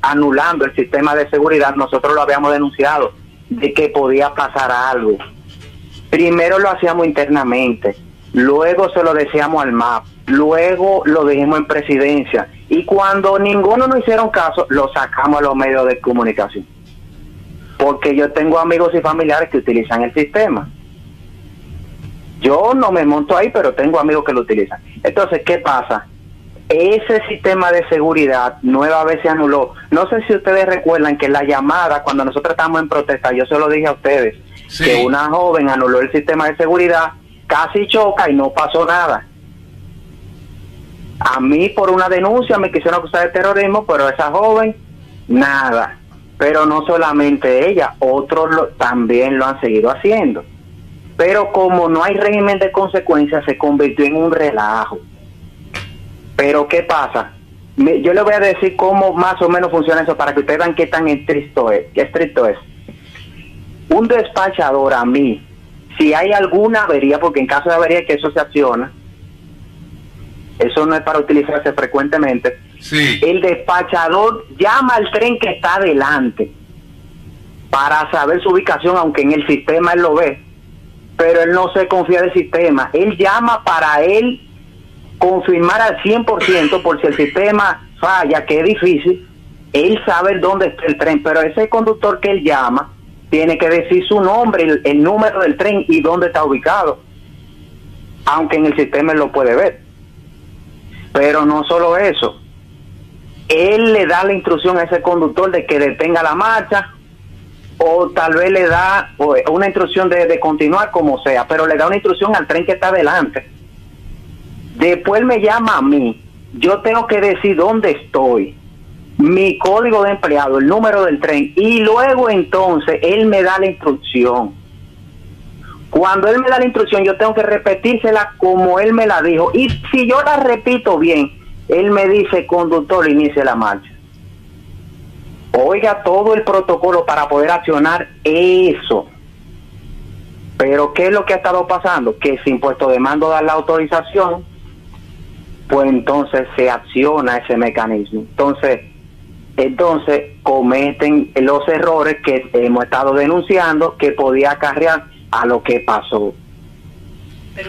anulando el sistema de seguridad, nosotros lo habíamos denunciado, de que podía pasar algo. Primero lo hacíamos internamente, luego se lo decíamos al MAP, luego lo dijimos en presidencia, y cuando ninguno nos hicieron caso, lo sacamos a los medios de comunicación. Porque yo tengo amigos y familiares que utilizan el sistema yo no me monto ahí, pero tengo amigos que lo utilizan. Entonces, ¿qué pasa? Ese sistema de seguridad nueva vez se anuló. No sé si ustedes recuerdan que la llamada, cuando nosotros estábamos en protesta, yo se lo dije a ustedes, que una joven anuló el sistema de seguridad, casi choca y no pasó nada. A mí por una denuncia me quisieron acusar de terrorismo, pero esa joven, nada. Pero no solamente ella, otros también lo han seguido haciendo pero como no hay régimen de consecuencias, se convirtió en un relajo. Pero ¿qué pasa? yo le voy a decir cómo más o menos funciona eso para que ustedes vean qué tan estricto estricto es. Un despachador a mí, si hay alguna avería, porque en caso de avería que eso se acciona, eso no es para utilizarse frecuentemente, el despachador llama al tren que está adelante para saber su ubicación, aunque en el sistema él lo ve pero él no se confía del sistema. Él llama para él confirmar al 100% por si el sistema falla, que es difícil, él sabe dónde está el tren, pero ese conductor que él llama tiene que decir su nombre, el, número del tren y dónde está ubicado, aunque en el sistema él lo puede ver. Pero no solo eso, él le da la instrucción a ese conductor de que detenga la marcha o tal vez le da una instrucción de, continuar como sea, pero le da una instrucción al tren que está adelante. Después me llama a mí, yo tengo que decir dónde estoy, mi código de empleado, el número del tren, y luego entonces él me da la instrucción. Cuando él me da la instrucción, yo tengo que repetírsela como él me la dijo. Y si yo la repito bien, él me dice, conductor, inicie la marcha oiga todo el protocolo para poder accionar eso. Pero ¿qué es lo que ha estado pasando? Que si impuesto de mando da la autorización, pues entonces se acciona ese mecanismo. Entonces, entonces cometen los errores que hemos estado denunciando que podía acarrear a lo que pasó.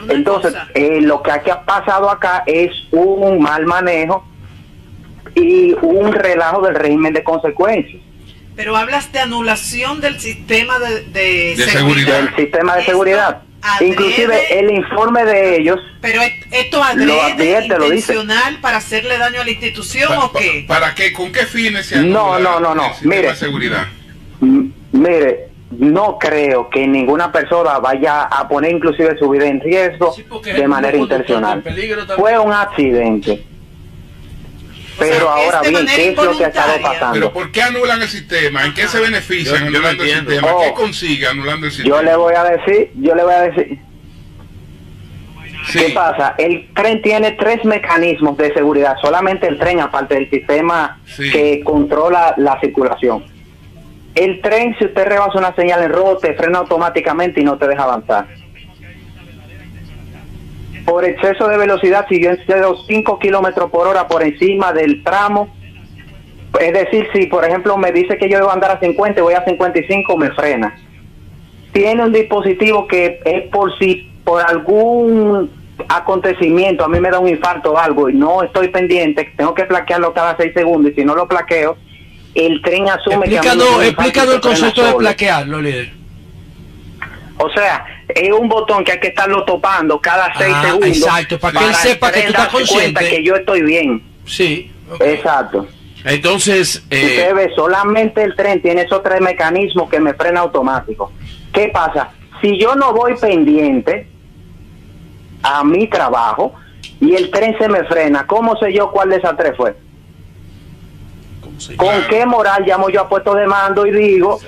Entonces, eh, lo que ha pasado acá es un mal manejo y un relajo del régimen de consecuencias. Pero hablas de anulación del sistema de, seguridad. Del sistema de seguridad. Inclusive el informe de ellos. Pero esto adrede lo intencional para hacerle daño a la institución o qué? ¿Para qué? ¿Con qué fines se no, no, no, no. De seguridad? Mire, no creo que ninguna persona vaya a poner inclusive su vida en riesgo de manera intencional. Fue un accidente. Pero ahora bien, ¿qué es lo que ha estado pasando? Pero ¿por qué anulan el sistema? ¿En qué se benefician anulando el sistema? ¿Qué Oh. consigue anulando el sistema? Yo le voy a decir, yo le voy a decir. ¿Qué pasa? El tren tiene tres mecanismos de seguridad, solamente el tren, aparte del sistema que controla la circulación. El tren, si usted rebasa una señal en rojo, te frena automáticamente y no te deja avanzar. Por exceso de velocidad, si yo excedo 5 kilómetros por hora por encima del tramo, es decir, si por ejemplo me dice que yo debo andar a 50 y voy a 55, me frena. Tiene un dispositivo que es por si por algún acontecimiento a mí me da un infarto o algo y no estoy pendiente, tengo que plaquearlo cada seis segundos y si no lo plaqueo, el tren asume que a mí me da un el concepto de plaquearlo, líder. O sea, es un botón que hay que estarlo topando cada seis Ah, segundos. exacto, para que él sepa que tú estás consciente. que yo estoy bien. Sí. Exacto. Entonces, eh, Usted ve, solamente el tren tiene esos tres mecanismos que me frena automático. ¿Qué pasa? Si yo no voy pendiente a mi trabajo y el tren se me frena, ¿cómo sé yo cuál de esas tres fue? ¿Con qué moral llamo yo a puesto de mando y digo,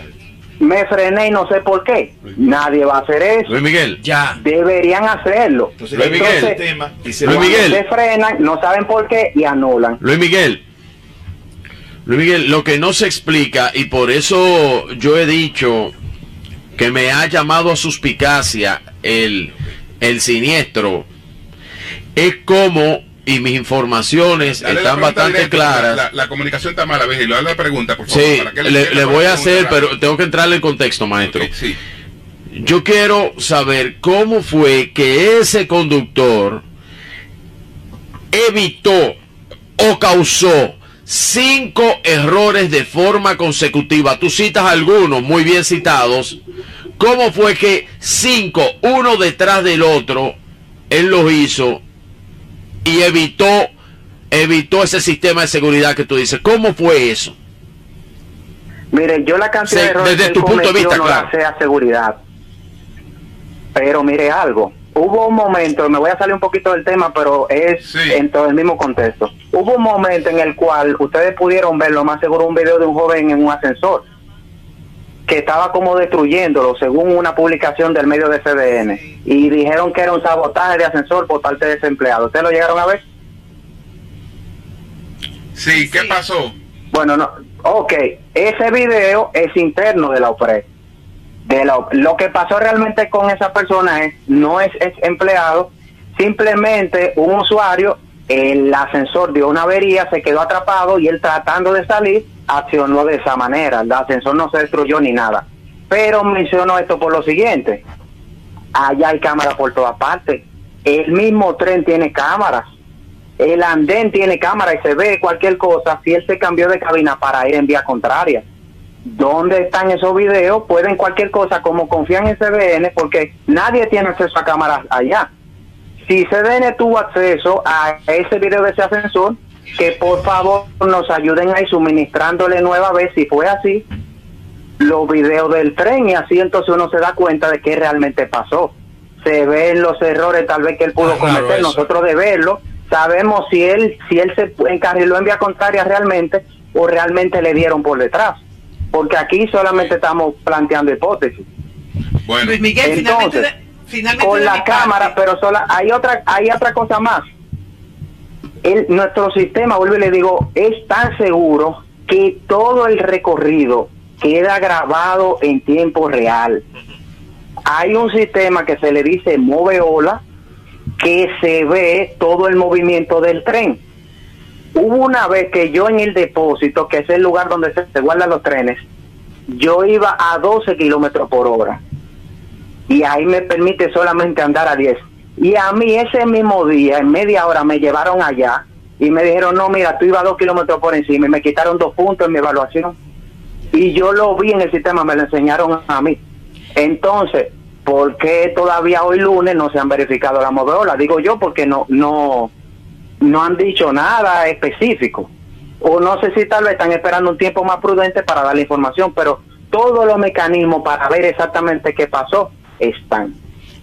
me frené y no sé por qué? Nadie va a hacer eso. Luis Miguel. Ya. Deberían hacerlo. Luis Miguel. Entonces, Luis Miguel. se frenan, no saben por qué y anulan. Luis Miguel. Luis Miguel, lo que no se explica, y por eso yo he dicho que me ha llamado a suspicacia el, el siniestro, es como, y mis informaciones Dale están bastante directa, claras. La, la- la comunicación está mala, Virgilio. Dale la pregunta, por favor. Sí, para que él le, voy a hacer, pero tengo que entrarle en contexto, maestro. Yo quiero saber cómo fue que ese conductor evitó o causó cinco errores de forma consecutiva. Tú citas algunos muy bien citados. ¿Cómo fue que cinco, uno detrás del otro, él los hizo y evitó, evitó ese sistema de seguridad que tú dices? ¿Cómo fue eso? Mire, yo la cantidad Sí, de errores desde que tu punto de vista, no claro. la sé a seguridad. Pero mire algo, hubo un momento, me voy a salir un poquito del tema, pero es en todo el mismo contexto. Hubo un momento en el cual ustedes pudieron ver, lo más seguro, un video de un joven en un ascensor que estaba como destruyéndolo, según una publicación del medio de CDN. Y dijeron que era un sabotaje de ascensor por parte de ese empleado. ¿Ustedes lo llegaron a ver? Sí, ¿qué pasó? Bueno, no, ok, ese video es interno de la OPRE. De la, lo que pasó realmente con esa persona es, no es, es empleado, simplemente un usuario, el ascensor dio una avería, se quedó atrapado y él tratando de salir, accionó de esa manera. El ascensor no se destruyó ni nada. Pero menciono esto por lo siguiente, allá hay cámaras por todas partes. El mismo tren tiene cámaras. El andén tiene cámara y se ve cualquier cosa si él se cambió de cabina para ir en vía contraria. ¿Dónde están esos videos? Pueden cualquier cosa, como confían en CDN, porque nadie tiene acceso a cámaras allá. Si CDN tuvo acceso a ese video de ese ascensor, que por favor nos ayuden ahí suministrándole nueva vez, si fue así, los videos del tren y así entonces uno se da cuenta de qué realmente pasó. Se ven los errores tal vez que él pudo Ah, cometer, nosotros de verlo, sabemos si él si él se encarriló en vía contraria realmente o realmente le dieron por detrás. Porque aquí solamente estamos planteando hipótesis. Bueno, Luis Miguel, finalmente, Entonces, de- finalmente con la cámara, parte- pero sola, hay otra, hay otra cosa más. Nuestro sistema, vuelvo y le digo, es tan seguro que todo el recorrido queda grabado en tiempo real. Hay un sistema que se le dice Moveola que se ve todo el movimiento del tren. Hubo una vez que yo en el depósito, que es el lugar donde se, se guardan los trenes, yo iba a 12 kilómetros por hora y ahí me permite solamente andar a 10. Y a mí ese mismo día, en media hora, me llevaron allá y me dijeron, no, mira, tú ibas dos kilómetros por encima y me quitaron dos puntos en mi evaluación. Y yo lo vi en el sistema, me lo enseñaron a mí. Entonces, ¿por qué todavía hoy lunes no se han verificado la moveola? Digo yo porque no, no, no han dicho nada específico. O no sé si tal vez están esperando un tiempo más prudente para dar la información, pero todos los mecanismos para ver exactamente qué pasó están.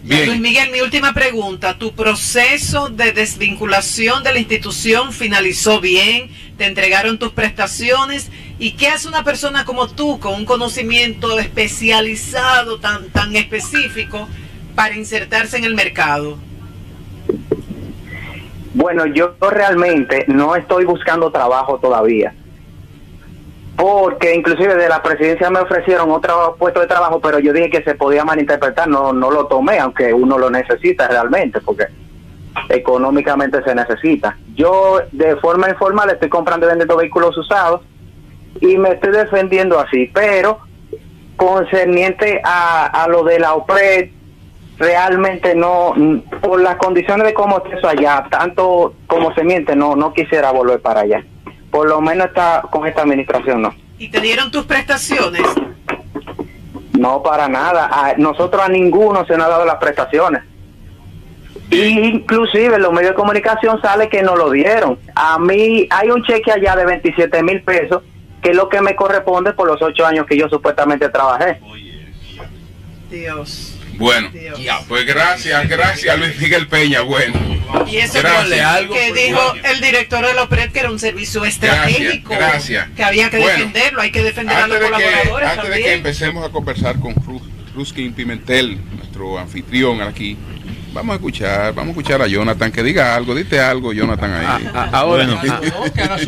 Luis Miguel, mi última pregunta. ¿Tu proceso de desvinculación de la institución finalizó bien? ¿Te entregaron tus prestaciones? ¿Y qué hace una persona como tú con un conocimiento especializado tan, tan específico para insertarse en el mercado? Bueno, yo realmente no estoy buscando trabajo todavía porque inclusive de la presidencia me ofrecieron otro puesto de trabajo, pero yo dije que se podía malinterpretar, no, no lo tomé, aunque uno lo necesita realmente, porque económicamente se necesita. Yo de forma informal estoy comprando y vendiendo vehículos usados y me estoy defendiendo así, pero concerniente a, a lo de la OPRED, realmente no, por las condiciones de cómo está eso allá, tanto como se miente, no, no quisiera volver para allá por lo menos está con esta administración no. ¿Y te dieron tus prestaciones? No, para nada. A nosotros a ninguno se nos ha dado las prestaciones. Inclusive en los medios de comunicación sale que no lo dieron. A mí hay un cheque allá de 27 mil pesos, que es lo que me corresponde por los ocho años que yo supuestamente trabajé. Dios. Bueno, pues gracias, gracias Luis Miguel Peña. Bueno, y eso algo que dijo el director de la OPRED que era un servicio estratégico. Gracias, Que había que defenderlo, hay que defender a los colaboradores. antes de que empecemos a conversar con Ruskin Pimentel, nuestro anfitrión aquí. Vamos a escuchar, vamos a escuchar a Jonathan que diga algo, dite algo, Jonathan ahí. Ah, ah, ahora,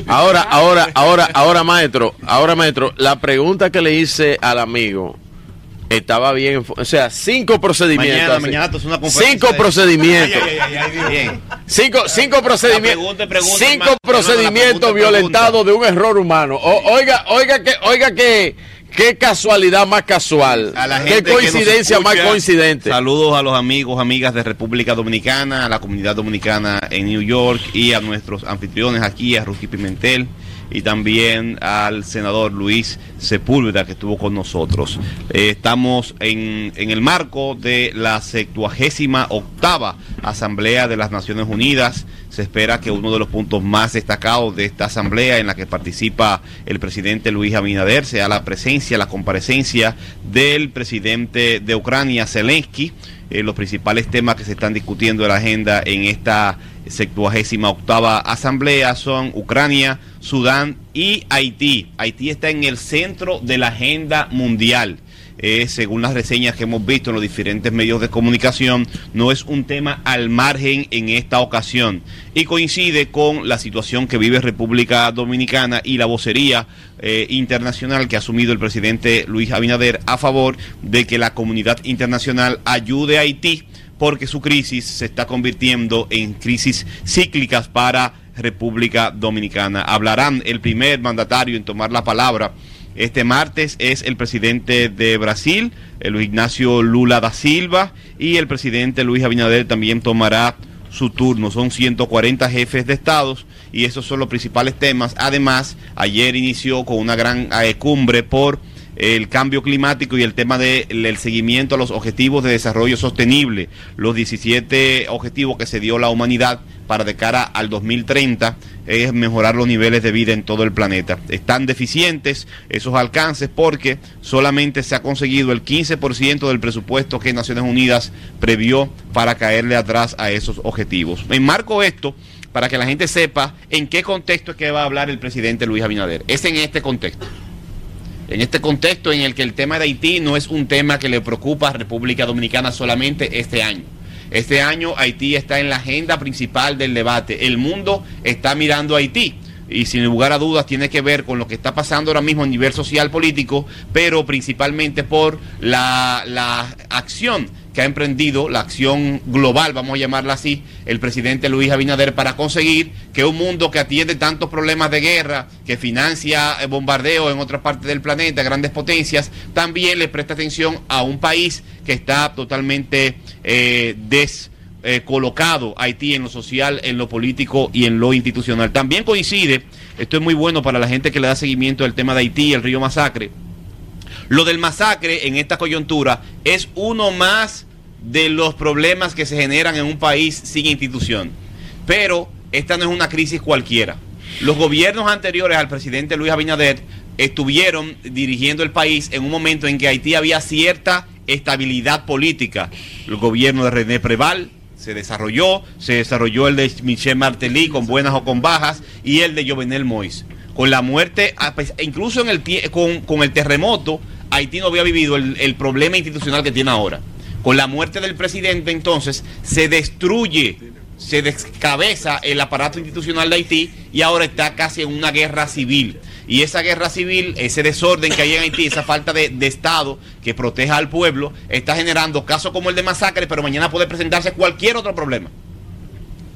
ahora, ahora, ahora, ahora, maestro, ahora, maestro, la pregunta que le hice al amigo estaba bien, o sea, cinco procedimientos. cinco procedimientos. Cinco, cinco procedimientos. cinco procedimientos violentados de un error humano. oiga, oiga que, oiga que, qué casualidad más casual. qué coincidencia más coincidente. Saludos a los amigos, amigas de República Dominicana, a la comunidad dominicana en New York y a nuestros anfitriones aquí, a Ruki Pimentel y también al senador Luis Sepúlveda que estuvo con nosotros. Eh, estamos en, en, el marco de la 78 octava Asamblea de las Naciones Unidas. Se espera que uno de los puntos más destacados de esta asamblea en la que participa el presidente Luis Abinader sea la presencia, la comparecencia del presidente de Ucrania, Zelensky. Eh, los principales temas que se están discutiendo en la agenda en esta 78 octava asamblea son Ucrania, Sudán y Haití. Haití está en el centro de la agenda mundial. Eh, según las reseñas que hemos visto en los diferentes medios de comunicación, no es un tema al margen en esta ocasión y coincide con la situación que vive República Dominicana y la vocería eh, internacional que ha asumido el presidente Luis Abinader a favor de que la comunidad internacional ayude a Haití porque su crisis se está convirtiendo en crisis cíclicas para República Dominicana. Hablarán el primer mandatario en tomar la palabra. Este martes es el presidente de Brasil, Luis Ignacio Lula da Silva, y el presidente Luis Abinader también tomará su turno. Son 140 jefes de estados y esos son los principales temas. Además, ayer inició con una gran eh, cumbre por el cambio climático y el tema del seguimiento a los objetivos de desarrollo sostenible, los 17 objetivos que se dio la humanidad para de cara al 2030 es mejorar los niveles de vida en todo el planeta. Están deficientes esos alcances porque solamente se ha conseguido el 15% del presupuesto que Naciones Unidas previó para caerle atrás a esos objetivos. Enmarco esto para que la gente sepa en qué contexto es que va a hablar el presidente Luis Abinader. Es en este contexto en este contexto en el que el tema de Haití no es un tema que le preocupa a República Dominicana solamente este año. Este año Haití está en la agenda principal del debate. El mundo está mirando a Haití y sin lugar a dudas tiene que ver con lo que está pasando ahora mismo a nivel social político, pero principalmente por la, la acción que ha emprendido la acción global, vamos a llamarla así, el presidente Luis Abinader para conseguir que un mundo que atiende tantos problemas de guerra, que financia eh, bombardeo en otras partes del planeta, grandes potencias, también le presta atención a un país que está totalmente eh, descolocado, eh, Haití en lo social, en lo político y en lo institucional. También coincide, esto es muy bueno para la gente que le da seguimiento al tema de Haití, el río Masacre, lo del masacre en esta coyuntura es uno más de los problemas que se generan en un país sin institución. Pero esta no es una crisis cualquiera. Los gobiernos anteriores al presidente Luis Abinader estuvieron dirigiendo el país en un momento en que Haití había cierta estabilidad política. El gobierno de René Preval se desarrolló, se desarrolló el de Michel Martelly con buenas o con bajas y el de Jovenel Moïse. Con la muerte, incluso en el, con el terremoto, Haití no había vivido el, problema institucional que tiene ahora. Con la muerte del presidente entonces se destruye se descabeza el aparato institucional de Haití y ahora está casi en una guerra civil. Y esa guerra civil, ese desorden que hay en Haití, esa falta de, Estado que proteja al pueblo, está generando casos como el de masacre, pero mañana puede presentarse cualquier otro problema.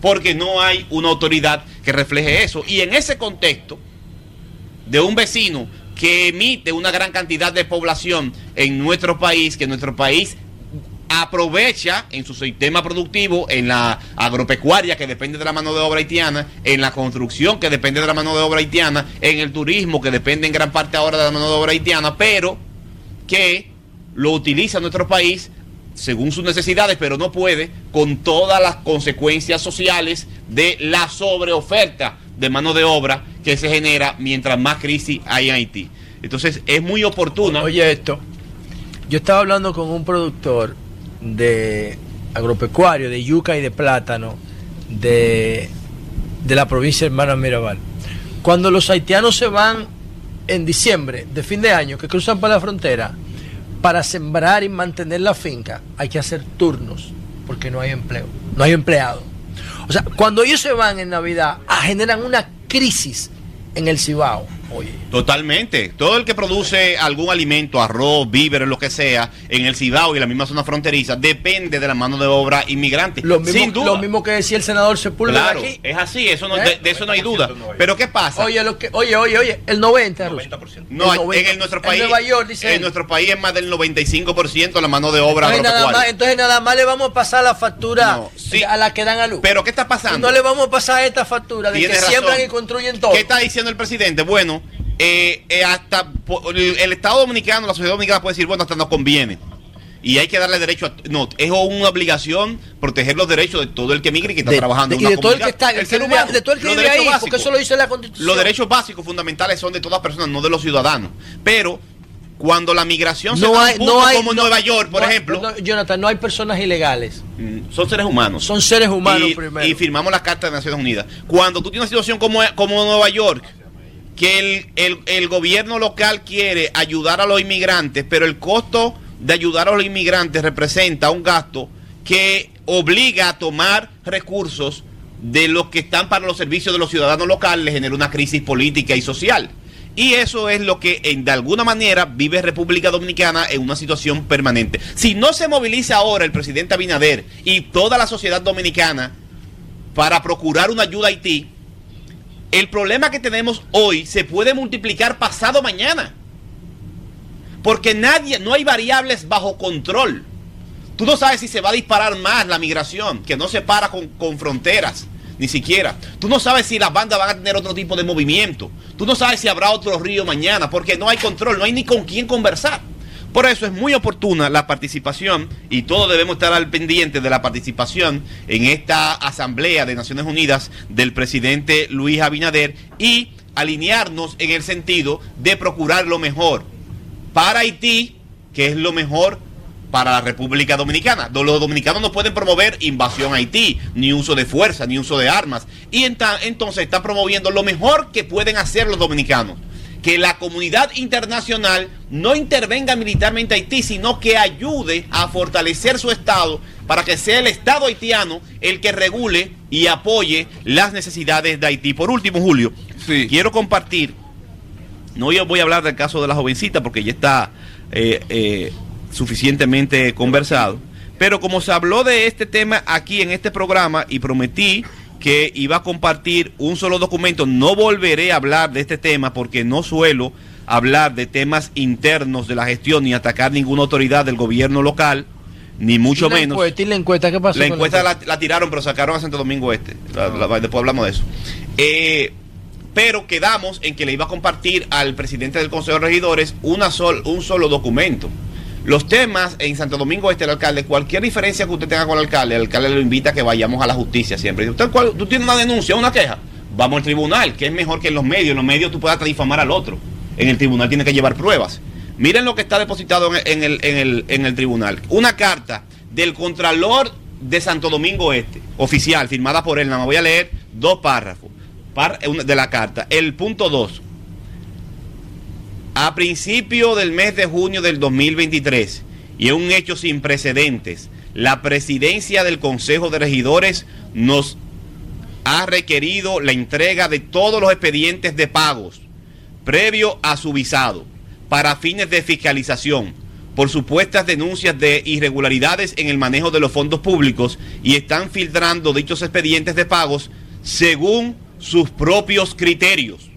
Porque no hay una autoridad que refleje eso. Y en ese contexto de un vecino que emite una gran cantidad de población en nuestro país, que nuestro país aprovecha en su sistema productivo, en la agropecuaria que depende de la mano de obra haitiana, en la construcción que depende de la mano de obra haitiana, en el turismo que depende en gran parte ahora de la mano de obra haitiana, pero que lo utiliza nuestro país según sus necesidades, pero no puede con todas las consecuencias sociales de la sobreoferta de mano de obra que se genera mientras más crisis hay en Haití. Entonces es muy oportuno. Oye esto, yo estaba hablando con un productor de agropecuario, de yuca y de plátano de, de la provincia Hermana Mirabal. Cuando los haitianos se van en diciembre de fin de año, que cruzan para la frontera, para sembrar y mantener la finca, hay que hacer turnos, porque no hay empleo, no hay empleado. O sea, cuando ellos se van en Navidad, generan una crisis en el Cibao Totalmente. Todo el que produce algún alimento, arroz, víveres, lo que sea, en el Cibao y la misma zona fronteriza, depende de la mano de obra inmigrante. Lo mismo, Lo mismo que decía el senador Sepúlveda claro, es así, eso ¿Eh? de, eso no hay duda. Pero ¿qué pasa? Oye, lo que, oye, oye, oye, el 90%. 90%. No, en nuestro país. En Nueva York, dice En nuestro país es más del 95% la mano de obra entonces nada, más, entonces nada más le vamos a pasar la factura a la que dan a luz. Pero ¿qué está pasando? no le vamos a pasar esta factura de que siembran y construyen todo. ¿Qué está diciendo el presidente? Bueno, eh, eh, hasta el Estado Dominicano, la sociedad dominicana puede decir, bueno, hasta nos conviene. Y hay que darle derecho a. No, es una obligación proteger los derechos de todo el que migre y que está trabajando en una de todo el que está, el, ser humano, de todo el que vive ahí, porque eso lo dice la Constitución. Los derechos básicos fundamentales son de todas personas, no de los ciudadanos. Pero cuando la migración no se hay, no hay, como Nueva York, por ejemplo. Jonathan, no hay personas ilegales. Mm, son seres humanos. Son seres humanos y, primero. Y firmamos la Carta de Naciones Unidas. Cuando tú tienes una situación como, como Nueva York, que el, gobierno local quiere ayudar a los inmigrantes, pero el costo de ayudar a los inmigrantes representa un gasto que obliga a tomar recursos de los que están para los servicios de los ciudadanos locales, le genera una crisis política y social. Y eso es lo que en, de alguna manera vive República Dominicana en una situación permanente. Si no se moviliza ahora el presidente Abinader y toda la sociedad dominicana para procurar una ayuda a Haití, el problema que tenemos hoy se puede multiplicar pasado mañana. Porque nadie, no hay variables bajo control. Tú no sabes si se va a disparar más la migración, que no se para con, con fronteras, ni siquiera. Tú no sabes si las bandas van a tener otro tipo de movimiento. Tú no sabes si habrá otro río mañana, porque no hay control, no hay ni con quién conversar. Por eso es muy oportuna la participación y todos debemos estar al pendiente de la participación en esta Asamblea de Naciones Unidas del presidente Luis Abinader y alinearnos en el sentido de procurar lo mejor para Haití, que es lo mejor para la República Dominicana. Los dominicanos no pueden promover invasión a Haití, ni uso de fuerza, ni uso de armas. Y entonces están promoviendo lo mejor que pueden hacer los dominicanos que la comunidad internacional no intervenga militarmente a Haití, sino que ayude a fortalecer su Estado para que sea el Estado haitiano el que regule y apoye las necesidades de Haití. Por último, Julio, quiero compartir, no yo voy a hablar del caso de la jovencita porque ya está eh, eh, suficientemente conversado, pero como se habló de este tema aquí en este programa y prometí que iba a compartir un solo documento. No volveré a hablar de este tema porque no suelo hablar de temas internos de la gestión ni atacar ninguna autoridad del gobierno local, ni mucho menos. Encuesta, ¿Y la encuesta qué pasó? La encuesta la, tiraron, pero sacaron a Santo Domingo Este. después hablamos de eso. Eh, pero quedamos en que le iba a compartir al presidente del Consejo de Regidores una sol, un solo documento. Los temas en Santo Domingo Este, el alcalde, cualquier diferencia que usted tenga con el alcalde, el alcalde lo invita a que vayamos a la justicia siempre. Usted, tú tienes una denuncia, una queja, vamos al tribunal, que es mejor que en los medios. En los medios tú puedas difamar al otro. en el tribunal tiene que llevar pruebas. Miren lo que está depositado en el, en el, en el tribunal. Una carta del Contralor de Santo Domingo Este, oficial, firmada por él. Nada más voy a leer dos párrafos de la carta. El punto 2. A principio del mes de junio del 2023, y es un hecho sin precedentes, la presidencia del Consejo de Regidores nos ha requerido la entrega de todos los expedientes de pagos previo a su visado para fines de fiscalización por supuestas denuncias de irregularidades en el manejo de los fondos públicos y están filtrando dichos expedientes de pagos según sus propios criterios.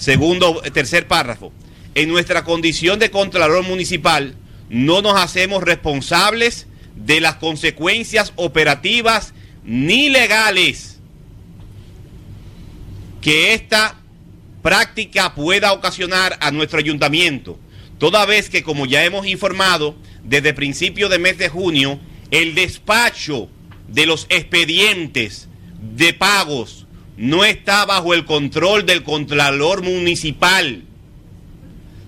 Segundo, tercer párrafo. En nuestra condición de Contralor Municipal, no nos hacemos responsables de las consecuencias operativas ni legales que esta práctica pueda ocasionar a nuestro ayuntamiento, toda vez que, como ya hemos informado, desde principio de mes de junio, el despacho de los expedientes de pagos no está bajo el control del Contralor Municipal,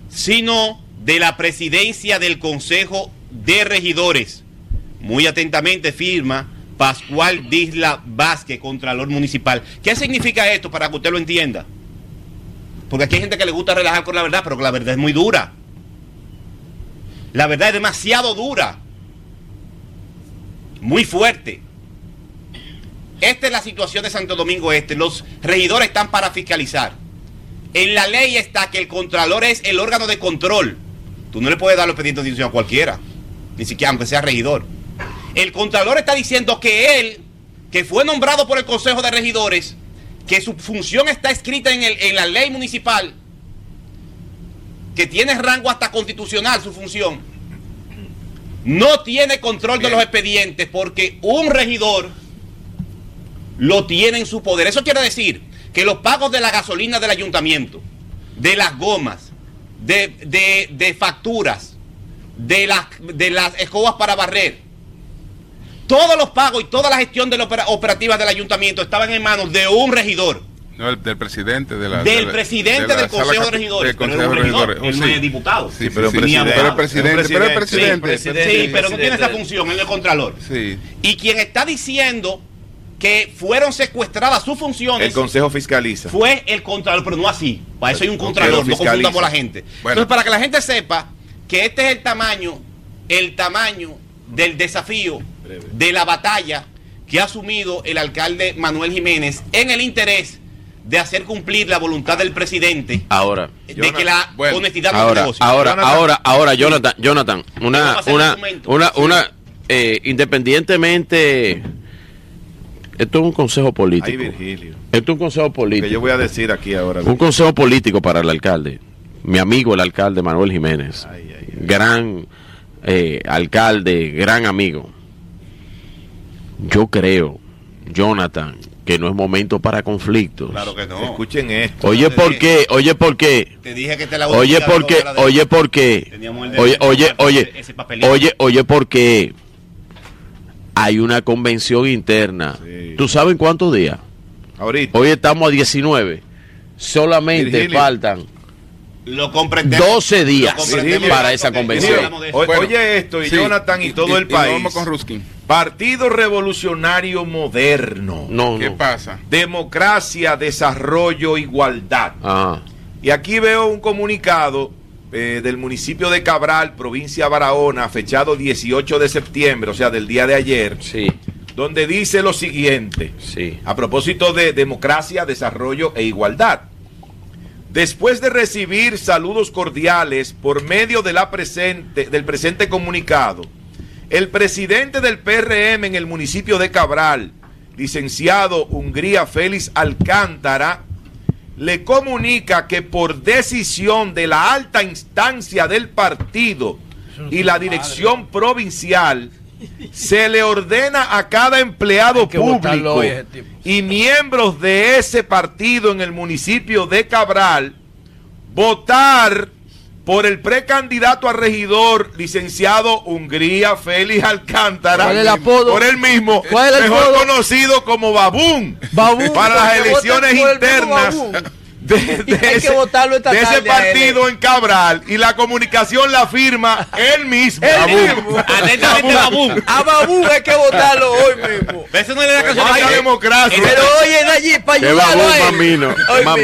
sino de la presidencia del Consejo de Regidores. Muy atentamente firma Pascual Disla Vázquez, Contralor Municipal. ¿Qué significa esto para que usted lo entienda? Porque aquí hay gente que le gusta relajar con la verdad, pero que la verdad es muy dura. La verdad es demasiado dura. Muy fuerte. Esta es la situación de Santo Domingo Este. Los regidores están para fiscalizar. En la ley está que el contralor es el órgano de control. Tú no le puedes dar los pedidos de institución a cualquiera, ni siquiera aunque sea regidor. El contralor está diciendo que él, que fue nombrado por el Consejo de Regidores, que su función está escrita en, el, en la ley municipal, que tiene rango hasta constitucional su función, no tiene control de los expedientes porque un regidor lo tiene en su poder. Eso quiere decir que los pagos de la gasolina del ayuntamiento, de las gomas, de, facturas, de las, de las escobas para barrer. Todos los pagos y toda la gestión de la operativa del ayuntamiento estaban en manos de un regidor. No, del presidente de la, Del presidente del Consejo de Regidores. Del Consejo de Regidores. Él no es diputado. Sí, pero, sí, pero el presidente. Pero el presidente. Sí, pero no tiene esa función, él es el contralor. Sí. Y quien está diciendo que fueron secuestradas sus funciones. El Consejo fiscaliza. Fue el Contralor, pero no así. Para eso hay un Contralor, no confundamos a la gente. Entonces, para que la gente sepa que este es el tamaño, el tamaño del desafío, de la batalla que ha asumido el alcalde Manuel Jiménez en el interés de hacer cumplir la voluntad del presidente. Ahora, de que la honestidad ahora, negocio. Ahora, ahora, ahora, Jonathan, Jonathan, una, una, una, una, eh, independientemente esto es un consejo político. Ay, Virgilio. Esto es un consejo político. Que yo voy a decir aquí ahora. Un consejo político para el alcalde. Mi amigo el alcalde Manuel Jiménez. gran eh, alcalde, gran amigo. Yo creo, Jonathan, que no es momento para conflictos. Claro que no. Escuchen esto. Oye, ¿por qué? Oye, ¿por qué? Te dije que te la Oye, ¿por qué? Oye, ¿por qué? Oye, oye, oye. Oye, oye, ¿por qué? Hay una convención interna. ¿Tú sabes cuántos días? Ahorita. Hoy estamos a 19. Solamente faltan lo 12 días para esa convención. Oye esto, y Jonathan y, todo el país. vamos con Ruskin. Partido Revolucionario Moderno. No, ¿Qué pasa? Democracia, desarrollo, igualdad. Y aquí veo un comunicado eh, del municipio de Cabral, provincia Barahona, fechado 18 de septiembre, o sea, del día de ayer, sí. donde dice lo siguiente, sí. a propósito de democracia, desarrollo e igualdad. Después de recibir saludos cordiales por medio de la presente, del presente comunicado, el presidente del PRM en el municipio de Cabral, licenciado Hungría Félix Alcántara, le comunica que por decisión de la alta instancia del partido y la dirección provincial, se le ordena a cada empleado público y miembros de ese partido en el municipio de Cabral votar por el precandidato a regidor, licenciado Hungría Félix Alcántara, por el mismo, mejor conocido como Babún, para las elecciones internas de, ese, de ese partido en Cabral y la comunicación la firma él mismo. A Babú hay que votarlo hoy mismo. Eso no le da caso a la democracia. Pero oye, allí para ayudarlo a él. Más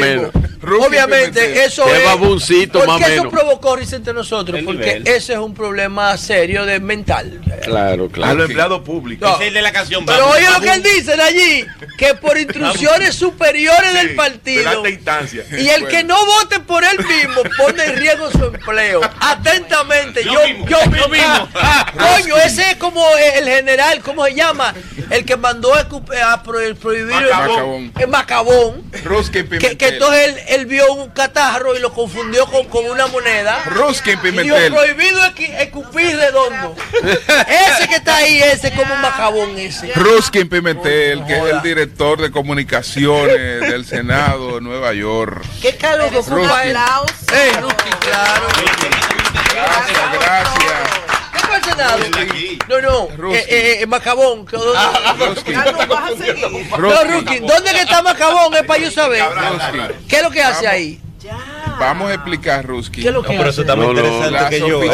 menos. Obviamente, eso es. Babuncito, ¿Por qué eso provocó risa entre nosotros? Porque ese es un problema serio de mental. Claro, claro. A los empleados públicos. No. Es el de la canción. Pero oye lo que él dice allí: que por instrucciones superiores del partido. De instancia. Y el que no vote por él mismo pone en riesgo su empleo. Atentamente, yo, yo, yo mismo. Coño, ese es como el general, ¿cómo se llama? El que mandó a, a prohibir Macabón. el Macabón. Ruskin Que, que entonces él, él, vio un catarro y lo confundió con, con una moneda. Ruskin Pimentel. Y prohibido escupir redondo. ese que está ahí, ese es como un Macabón ese. Ruskin Pimentel, que es el director de comunicaciones del Senado de Nueva York. ¿Qué cargo que ocupa él? Hey, Ruskin, claro. Gracias, gracias. ¿Qué fue el Senado? No, no, eh, eh, eh, Macabón. Ah, Ruskin. Carlos, vas a seguir. No, Ruskin, ¿dónde que está Macabón? Es para yo saber. ¿Qué es lo que hace ahí? Vamos a explicar, Ruskin. ¿Qué es lo que pero eso está más No, no, interesante que yo. ¿eh?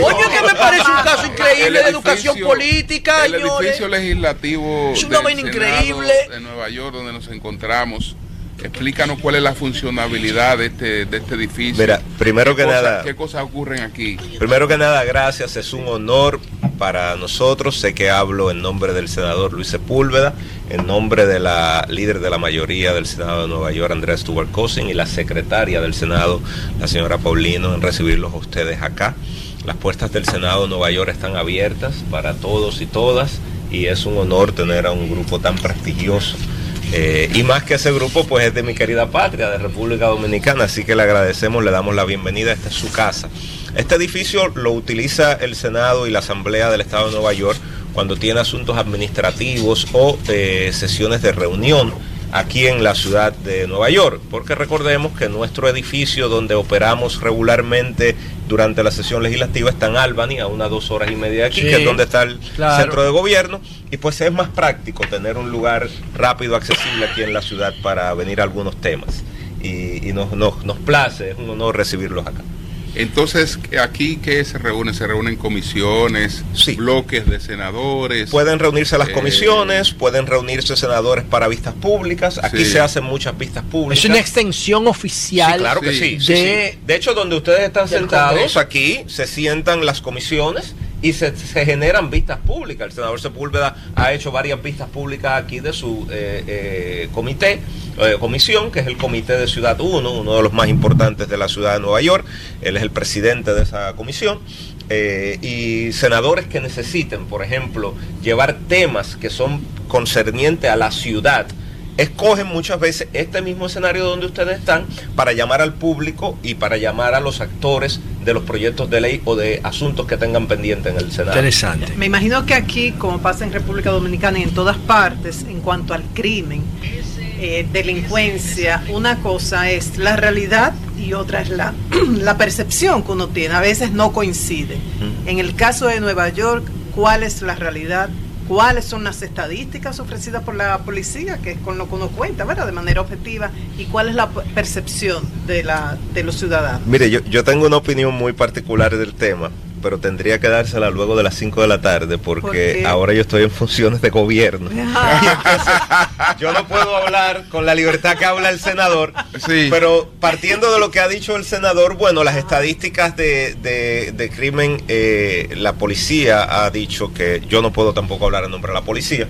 Coño, que me parece un caso increíble de educación edificio- política, El señores. edificio legislativo Es una del vaina Senado increíble. de Nueva York, donde nos encontramos. Explícanos cuál es la funcionabilidad de este, de este edificio. Mira, primero ¿Qué que cosas- nada- ¿Qué cosas ocurren aquí? Primero que nada, gracias. Es un honor para nosotros. Sé que hablo en nombre del senador Luis Sepúlveda, en nombre de la líder de la mayoría del Senado de Nueva York, Andrea Stuart Cousin, y la secretaria del Senado, la señora Paulino, en recibirlos a ustedes acá. Las puertas del Senado de Nueva York están abiertas para todos y todas, y es un honor tener a un grupo tan prestigioso. Eh, y más que ese grupo, pues es de mi querida patria, de República Dominicana, así que le agradecemos, le damos la bienvenida, esta es su casa. Este edificio lo utiliza el Senado y la Asamblea del Estado de Nueva York cuando tiene asuntos administrativos o eh, sesiones de reunión aquí en la ciudad de Nueva York, porque recordemos que nuestro edificio donde operamos regularmente durante la sesión legislativa está en Albany, a unas dos horas y media de aquí, Sí, que es donde está el claro. centro de gobierno, y pues es más práctico tener un lugar rápido, accesible aquí en la ciudad para venir a algunos temas. Y, y nos, nos, nos place, es un honor recibirlos acá. Entonces, ¿aquí qué se reúnen? ¿Se reúnen comisiones, Sí. bloques de senadores? Pueden reunirse las Eh, comisiones, pueden reunirse senadores para vistas públicas. Aquí Sí. se hacen muchas vistas públicas. Es una extensión oficial. Sí, claro que Sí. de- sí. De hecho, donde ustedes están sentados aquí, se sientan las comisiones y se, generan vistas públicas. El senador Sepúlveda ha hecho varias vistas públicas aquí de su eh, eh, comité, eh, comisión, que es el Comité de Ciudad 1, uno de los más importantes de la ciudad de Nueva York. Él es el presidente de esa comisión. Y senadores que necesiten, por ejemplo, llevar temas que son concernientes a la ciudad escogen muchas veces este mismo escenario donde ustedes están para llamar al público y para llamar a los actores de los proyectos de ley o de asuntos que tengan pendiente en el Senado. Interesante. Me imagino que aquí, como pasa en República Dominicana y en todas partes, en cuanto al crimen, eh, delincuencia, una cosa es la realidad y otra es la, la percepción que uno tiene. A veces no coincide. En el caso de Nueva York, ¿cuál es la realidad? ¿Cuáles son las estadísticas ofrecidas por la policía, que es con lo que uno cuenta, ¿verdad? De manera objetiva. ¿Y cuál es la percepción de, la, de los ciudadanos? Mire, yo, yo tengo una opinión muy particular del tema, pero tendría que dársela luego de las 5 de la tarde porque ahora yo estoy en funciones de gobierno. Entonces, yo no puedo hablar con la libertad que habla el senador, Sí. pero partiendo de lo que ha dicho el senador, bueno, las estadísticas de, de- de crimen, eh, la policía ha dicho que yo no puedo tampoco hablar en nombre de la policía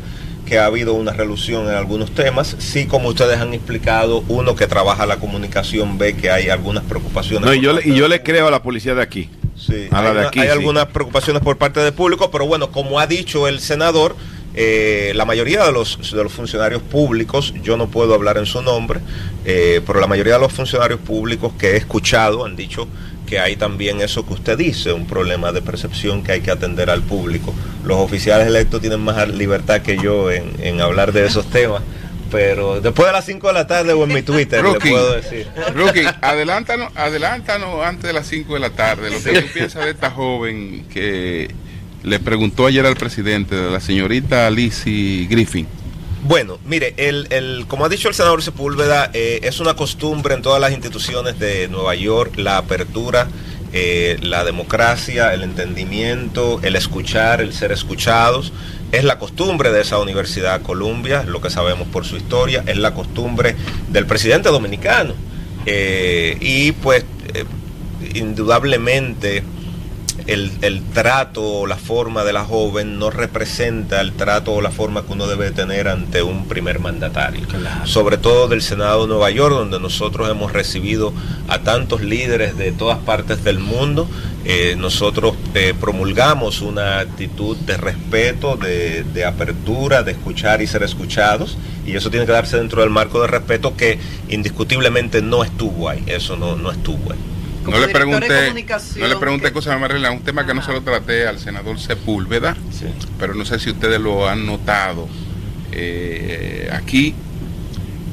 que ha habido una relución en algunos temas. Sí, como ustedes han explicado, uno que trabaja la comunicación ve que hay algunas preocupaciones. No, y yo, y le creo a la policía de aquí. Sí, A la hay, de una- aquí, hay sí. algunas preocupaciones por parte del público, pero bueno, como ha dicho el senador, eh, la mayoría de los, de los funcionarios públicos, yo no puedo hablar en su nombre, eh, pero la mayoría de los funcionarios públicos que he escuchado han dicho que hay también eso que usted dice, un problema de percepción que hay que atender al público. Los oficiales electos tienen más libertad que yo en, en hablar de esos temas, pero después de las 5 de la tarde o en mi Twitter le Rookie. puedo decir. Rookie, adelántanos, adelántanos antes de las 5 de la tarde. Lo que tú piensas de esta joven que le preguntó ayer al presidente, de la señorita Lizzie Griffin, Bueno, mire, el, el, como ha dicho el senador Sepúlveda, eh, es una costumbre en todas las instituciones de Nueva York la apertura, eh, la democracia, el entendimiento, el escuchar, el ser escuchados. Es la costumbre de esa Universidad Columbia, lo que sabemos por su historia, es la costumbre del presidente dominicano. Eh, y pues, indudablemente, el, el, trato o la forma de la joven no representa el trato o la forma que uno debe tener ante un primer mandatario. Claro. Sobre todo del Senado de Nueva York, donde nosotros hemos recibido a tantos líderes de todas partes del mundo. Eh, nosotros eh, promulgamos una actitud de respeto, de, de apertura, de escuchar y ser escuchados. Y eso tiene que darse dentro del marco de respeto que indiscutiblemente no estuvo ahí. Eso no, no estuvo ahí. No le, pregunté, no le pregunté cosas más un tema que no se lo traté al senador Sepúlveda, sí. pero no sé si ustedes lo han notado. Eh, aquí,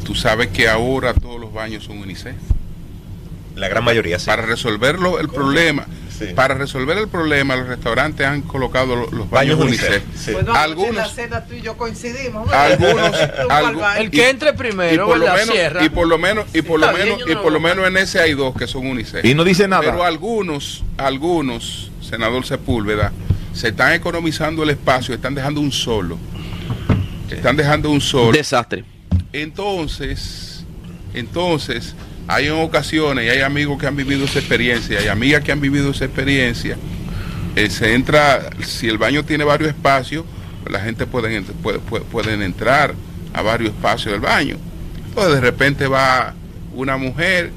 tú sabes que ahora todos los baños son UNICEF. La gran mayoría, sí. Para resolverlo el problema, sí. para resolver el problema, los restaurantes han colocado los, los baños, baños UNICEF. Sí. Bueno, algunos, la cena tú y yo coincidimos. Algunos, algo, el que entre primero, y por lo menos, sierra. y por lo menos, y por lo menos, y por lo menos en ese hay dos que son UNICEF. Y no dice nada. Pero algunos, algunos, senador Sepúlveda, se están economizando el espacio, están dejando un solo. Están dejando un solo. Desastre. Entonces, entonces hay en ocasiones y hay amigos que han vivido esa experiencia, hay amigas que han vivido esa experiencia. Eh, se entra, si el baño tiene varios espacios, pues la gente puede, puede, pueden entrar a varios espacios del baño. Entonces de repente va una mujer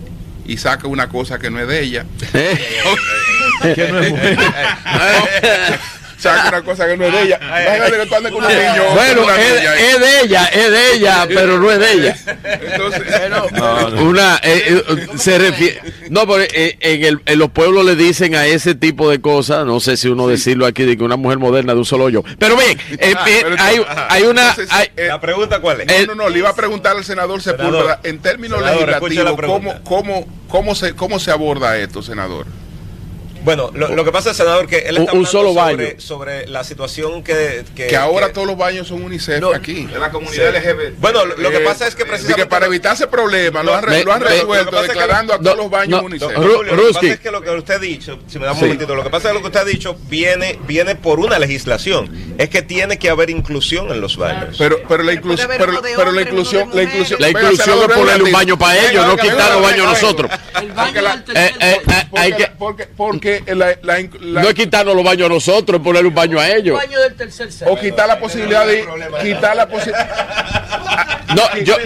y saca una cosa que no es de ella. que no es mujer. saca una cosa que no es de ella. Imagínate que tú andes con un niño. Bueno, es, es, de ella, es de ella, pero no es de ella. Entonces, no, no. una eh, eh, se refiere. No, pero eh, en, el, en, los pueblos le dicen a ese tipo de cosas, no sé si uno sí. decirlo aquí, de que una mujer moderna de un solo yo. Pero bien, eh, ah, pero hay, hay, una. Entonces, hay, la pregunta cuál es. No, no, no, le iba a preguntar al senador Sepúlveda, en términos senador, legislativos, ¿cómo, cómo, cómo, se, ¿cómo se aborda esto, senador? Bueno, lo, lo, que pasa, senador, que él está un, un solo sobre, baño. sobre la situación que... Que, que ahora que, todos los baños son UNICEF no, aquí. En la comunidad sí. LGBT. Bueno, lo, lo, que pasa es que precisamente... que para evitar ese problema lo han, me, lo han resuelto declarando a todos los baños UNICEF. Julio, lo que pasa es que lo que usted ha dicho, si me da un sí. momentito, lo que pasa es que lo que usted ha dicho viene, viene por una legislación. Es que tiene que haber inclusión en los baños. Pero, pero, la, inclus, pero, pero la inclusión... La inclusión, la inclusión es ponerle un baño para ellos, no quitar los baños a nosotros. Porque la la, no es quitarnos los baños a nosotros, es ponerle un baño a ellos. Baño del tercer o quitar la posibilidad de quitar la posibilidad no, yo,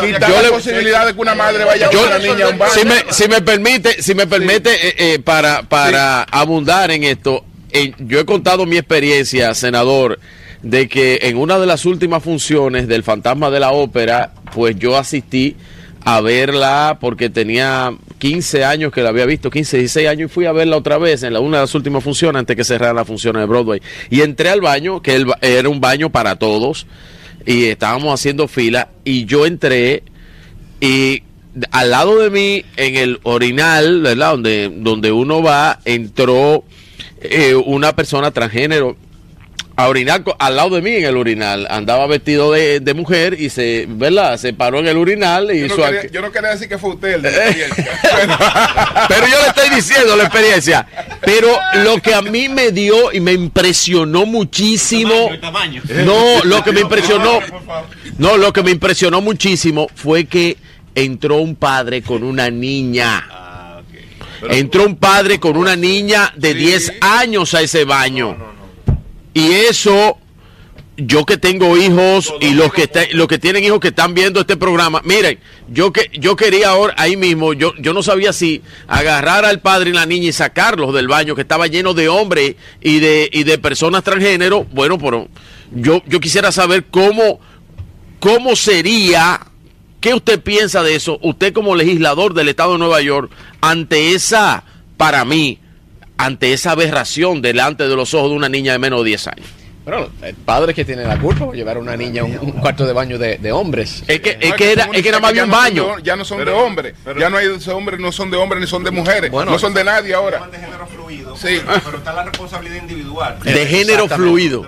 quitar yo la posibilidad de que una madre vaya yo, a una niña a un baño. Si me, si me permite, si me permite sí. eh, eh, para, para sí. abundar en esto, eh, yo he contado mi experiencia, senador, de que en una de las últimas funciones del Fantasma de la Ópera, pues yo asistí a verla porque tenía 15 años que la había visto, 15, 16 años, y fui a verla otra vez en una de las últimas funciones antes que cerrara la función de Broadway. Y entré al baño, que era un baño para todos, y estábamos haciendo fila, y yo entré y al lado de mí, en el orinal, ¿verdad? Donde, donde uno va, entró eh, una persona transgénero a orinar al lado de mí en el urinal. Andaba vestido de, de mujer y se, ¿verdad? Se paró en el urinal y yo no, hizo quería, yo no quería decir que fue usted el de la experiencia. Pero yo le estoy diciendo la experiencia. Pero lo que a mí me dio y me impresionó muchísimo. El tamaño, el tamaño. No, lo que me impresionó. No, lo que me impresionó muchísimo fue que entró un padre con una niña. Ah, okay. Entró un padre con una niña de sí. 10 años a ese baño. No, no, no. Y eso, yo que tengo hijos y los que está, los que tienen hijos que están viendo este programa, miren, yo que yo quería ahora ahí mismo, yo yo no sabía si agarrar al padre y la niña y sacarlos del baño que estaba lleno de hombres y de y de personas transgénero. Bueno, pero yo yo quisiera saber cómo cómo sería ¿Qué usted piensa de eso? Usted como legislador del estado de Nueva York ante esa para mí ante esa aberración delante de los ojos de una niña de menos de 10 años. Bueno, el padre que tiene la culpa por llevar a una niña a un, un, cuarto de baño de, de hombres. Es que, es que, era, es que nada más había un baño. No de, ya no son pero, de hombres. Ya no hay hombres, no son de hombres ni son de mujeres. Bueno, no son de nadie ahora. fluido, Sí. pero está la responsabilidad individual. De género fluido.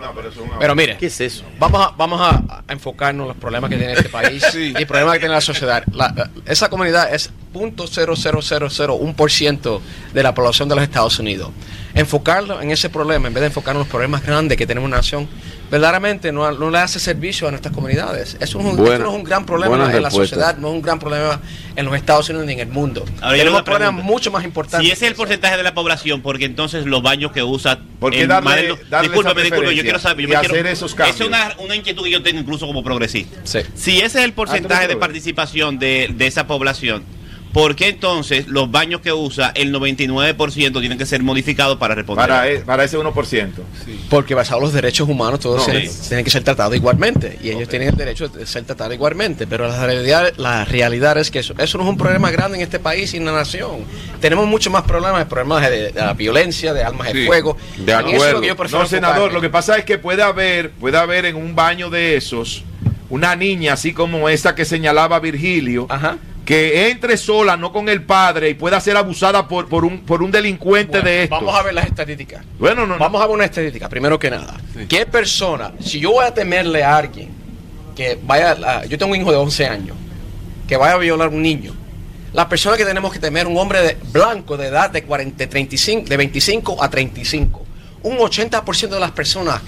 Pero mire, ¿Qué es eso? Vamos a, vamos a, enfocarnos en los problemas que tiene este país Sí. y el problema que tiene la sociedad. La- la- esa comunidad es .00001% de la población de los Estados Unidos. Enfocarlo en ese problema, en vez de enfocarnos en los problemas grandes que tenemos en la nación, verdaderamente no, no le hace servicio a nuestras comunidades. Eso no es un, esto no es un gran problema en la sociedad, no es un gran problema en los Estados Unidos ni en el mundo. Ahora, Tenemos problemas mucho más importantes. Si ese es el porcentaje de la población, porque entonces los baños que usa. ¿Por qué el darle- de- darle discúlpeme, esa disculpe, yo quiero saber. yo y me quiero- hacer esos cambios? Esa es una, una inquietud que yo tengo incluso como progresista. Sí. Si ese es el porcentaje Ah, de tú lo participación de, de esa población, ¿por qué entonces los baños que usa el 99% tienen que ser modificados para responder? Para, e- para ese 1%. Porque basado en los derechos humanos, todos No. tienen, tienen que ser tratados igualmente. Y ellos tienen el derecho de ser tratados igualmente. Pero la realidad, la realidad es que eso, eso no es un problema grande en este país y en la nación. Tenemos muchos más problemas, problemas de, de la violencia, de armas Sí. de fuego. De En eso es lo acuerdo. que yo prefiero No, senador, lo que pasa es que puede haber, puede haber en un baño de esos una niña así como esa que señalaba Virgilio, Ajá. Que entre sola, no con el padre, y pueda ser abusada por, por, un, por un delincuente Bueno, de estos. Vamos a ver las estadísticas. Bueno, no, no. Vamos a ver una estadística, primero que nada. ¿Qué persona, si yo voy a temerle a alguien que vaya, a- yo tengo un hijo de 11 años, que vaya a violar a un niño, la persona que tenemos que temer, un hombre de- blanco de edad de, 40, 35, de 25 a 35. Un 80% de las personas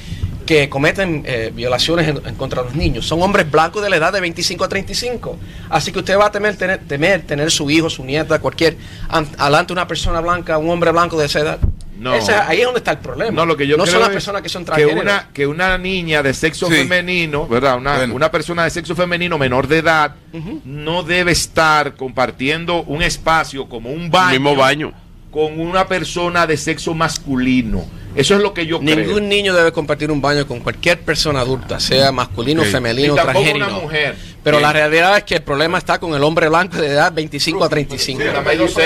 que cometen eh, violaciones en, en contra de los niños son hombres blancos de la edad de 25 a 35. Así que usted va a temer tener, temer tener su hijo, su nieta, cualquier, an- alante una persona blanca, un hombre blanco de esa edad. No. Ese- ahí es donde está el problema. No, lo que yo no creo son las es personas que son que una, que una niña de sexo Sí. femenino, ¿verdad? Una, Bueno. una persona de sexo femenino menor de edad no debe estar compartiendo un espacio como un baño, Mismo baño. Con una persona de sexo masculino. Eso es lo que yo creo. Ningún niño debe compartir un baño con cualquier persona adulta, sea masculino, femenino, transgénero. una mujer. Pero la realidad es que el problema está con el hombre blanco de edad 25 a 35. Sí.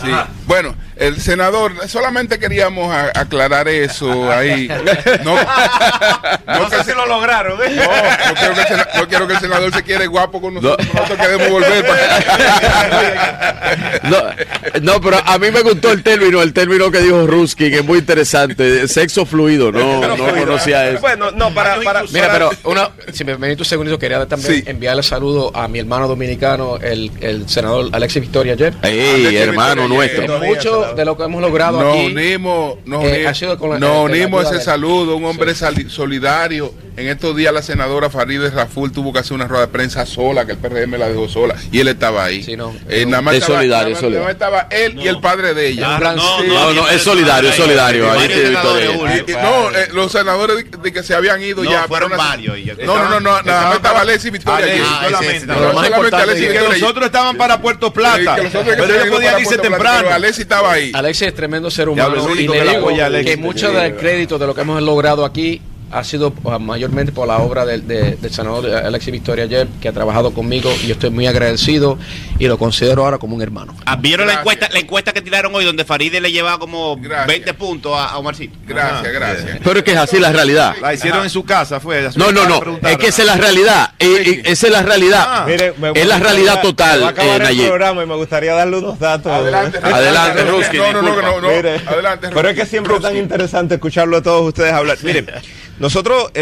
Sí. Bueno, el senador, solamente queríamos a- aclarar eso ahí. No, no, que se- lo lograron, ¿eh? no, no quiero que el sena- no quiero que el senador se quede guapo con nosotros. Nosotros queremos volver. para- No, no, pero a mí me gustó el término, el término que dijo Ruskin, que es muy interesante. Sexo fluido, no, no conocía eso. Bueno, no, para, para, Mira, para- pero una, si me permite un segundito, quería también Sí. enviarle saludo a mi hermano dominicano, el, el senador Alexis Victoria ayer. Ey, Ande, hermano Nuestro. Mucho de lo que hemos logrado Nos aquí. unimos, nos eh, unimos, ha sido con la- nos eh, unimos a ese saludo, un hombre sali- solidario. En estos días la senadora Farideh Raful tuvo que hacer una rueda de prensa sola, que el PRM la dejó sola, y él estaba ahí. Sí, no. Eh, nada más Es estaba, solidario, nada más- solidario. nada más estaba él y el padre de ella. Claro, no. No, no, es solidario, es solidario. Ahí no, eh, los senadores de, de que se habían ido No, ya. fueron una- varios, ya- No, no, no, no, nada más estaba Alexis y Victoria. Allí. Ah, solamente. No, Alexis que Victoria. los otros estaban para Puerto Plata. pero se yo habían ido podía para irse temprano. Alexis estaba ahí. Alexis es tremendo ser humano y le digo que mucho del crédito de lo que hemos logrado aquí ha sido uh, mayormente por la obra del, de- del senador Alexis Victoria ayer, que ha trabajado conmigo y yo estoy muy agradecido y lo considero ahora como un hermano. Ah, ¿Vieron la encuesta, la encuesta que tiraron hoy donde Faride le llevaba como Gracias. 20 puntos a, a Omarcito? Gracias, gracias. Pero es que es así la realidad. La hicieron en su casa, fue. No, no, no. Es que esa es la realidad. Eh, eh, Esa es la realidad. Ah. Mire, me Es la realidad total, Va a acabar eh, el Nayib. programa y me gustaría darle unos datos. Adelante, Adelante, Ruskin, No, no, no, no, no. Mire, Adelante, pero es que siempre es tan interesante escucharlo a todos ustedes hablar. Miren, nosotros